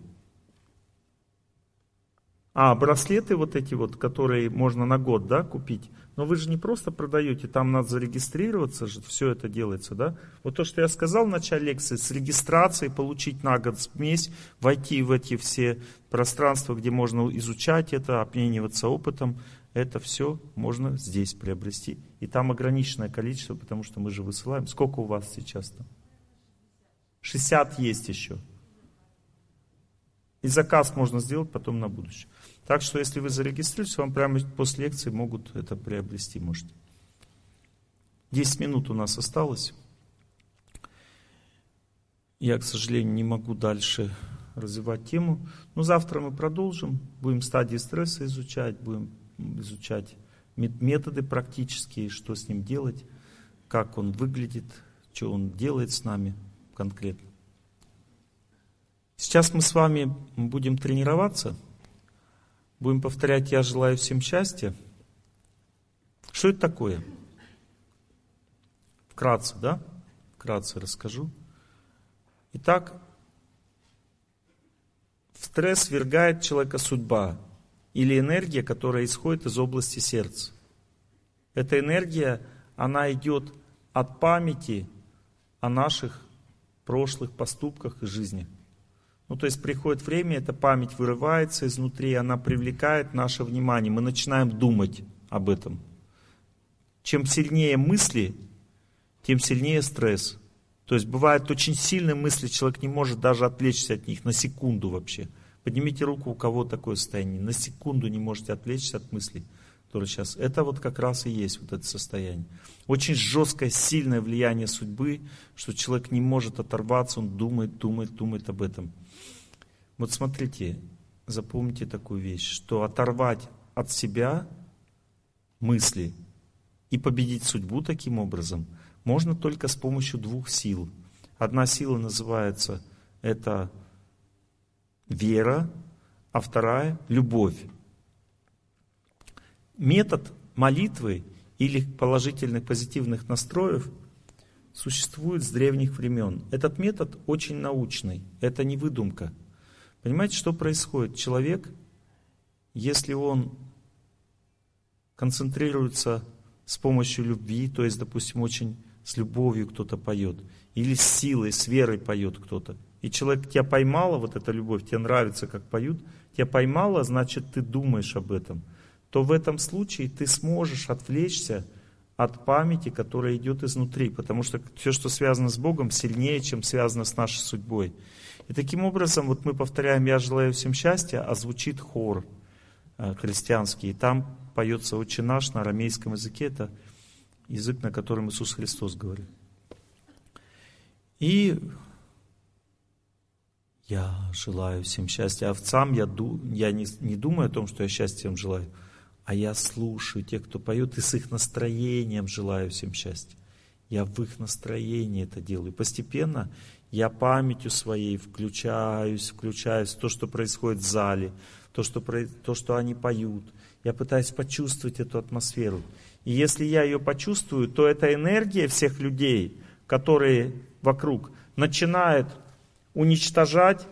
А, браслеты вот эти вот, которые можно на год, да, купить. Но вы же не просто продаете, там надо зарегистрироваться же, все это делается, да. Вот то, что я сказал в начале лекции, с регистрацией получить на год смесь, войти в эти все пространства, где можно изучать это, обмениваться опытом, это все можно здесь приобрести. И там ограниченное количество, потому что мы же высылаем. Сколько у вас сейчас там? 60 есть еще. И заказ можно сделать потом на будущее. Так что, если вы зарегистрируетесь, вам прямо после лекции могут это приобрести, можете. 10 минут у нас осталось. Я, к сожалению, не могу дальше развивать тему. Но завтра мы продолжим. Будем стадии стресса изучать, будем изучать методы практические, что с ним делать, как он выглядит, что он делает с нами конкретно. Сейчас мы с вами будем тренироваться, будем повторять «Я желаю всем счастья». Что это такое? Вкратце, да? Вкратце расскажу. Итак, в стресс вергает человека судьба или энергия, которая исходит из области сердца. Эта энергия, она идет от памяти о наших прошлых поступках и жизни. Ну, то есть приходит время, эта память вырывается изнутри, она привлекает наше внимание. Мы начинаем думать об этом. Чем сильнее мысли, тем сильнее стресс. То есть бывают очень сильные мысли, человек не может даже отвлечься от них на секунду вообще. Поднимите руку, у кого такое состояние. На секунду не можете отвлечься от мыслей, которые сейчас. Это вот как раз и есть вот это состояние. Очень жесткое, сильное влияние судьбы, что человек не может оторваться, он думает, думает, думает об этом. Вот смотрите, запомните такую вещь, что оторвать от себя мысли и победить судьбу таким образом можно только с помощью двух сил. Одна сила называется это вера, а вторая – любовь. Метод молитвы или положительных, позитивных настроев существует с древних времен. Этот метод очень научный, это не выдумка. Понимаете, что происходит? Человек, если он концентрируется с помощью любви, то есть, допустим, очень с любовью кто-то поет, или с силой, с верой поет кто-то, и человек тебя поймала, вот эта любовь, тебе нравится, как поют, тебя поймала, значит, ты думаешь об этом, то в этом случае ты сможешь отвлечься от памяти, которая идет изнутри, потому что все, что связано с Богом, сильнее, чем связано с нашей судьбой. И таким образом, вот мы повторяем «Я желаю всем счастья», а звучит хор э, христианский, и там поется «Отче наш» на арамейском языке, это язык, на котором Иисус Христос говорит. И я желаю всем счастья. Овцам я, ду, я не, не думаю о том, что я счастья им желаю, а я слушаю тех, кто поет, и с их настроением желаю всем счастья. Я в их настроении это делаю. Постепенно я памятью своей включаюсь, включаюсь в то, что происходит в зале, то что, то, что они поют. Я пытаюсь почувствовать эту атмосферу. И если я ее почувствую, то эта энергия всех людей, которые вокруг, начинает уничтожать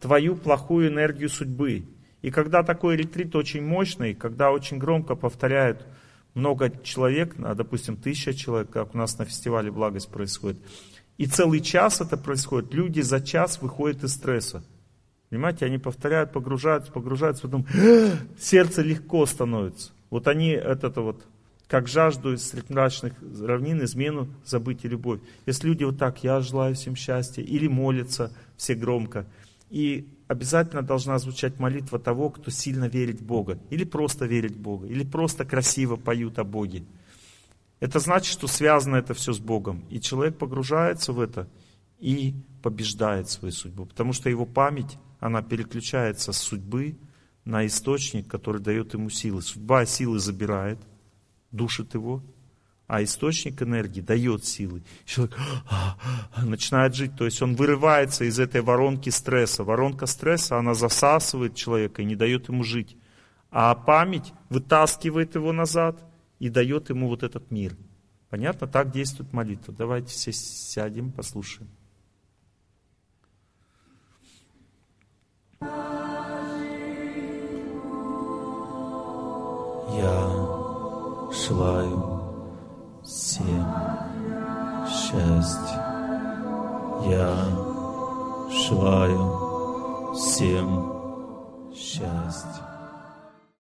твою плохую энергию судьбы. И когда такой ретрит очень мощный, когда очень громко повторяют много человек, а, допустим, тысяча человек, как у нас на фестивале «Благость» происходит, и целый час это происходит, люди за час выходят из стресса. Понимаете, они повторяют, погружаются, погружаются, потом сердце легко становится. Вот они это, вот как жажду из мрачных равнин, измену забыть и любовь. Если люди вот так, я желаю всем счастья, или молятся все громко, и обязательно должна звучать молитва того, кто сильно верит в Бога, или просто верит в Бога, или просто красиво поют о Боге. Это значит, что связано это все с Богом. И человек погружается в это и побеждает свою судьбу. Потому что его память, она переключается с судьбы на источник, который дает ему силы. Судьба силы забирает, душит его, а источник энергии дает силы. Человек начинает жить, то есть он вырывается из этой воронки стресса. Воронка стресса, она засасывает человека и не дает ему жить. А память вытаскивает его назад и дает ему вот этот мир. Понятно? Так действует молитва. Давайте все сядем, послушаем. Я желаю всем счастья. Я желаю всем счастья.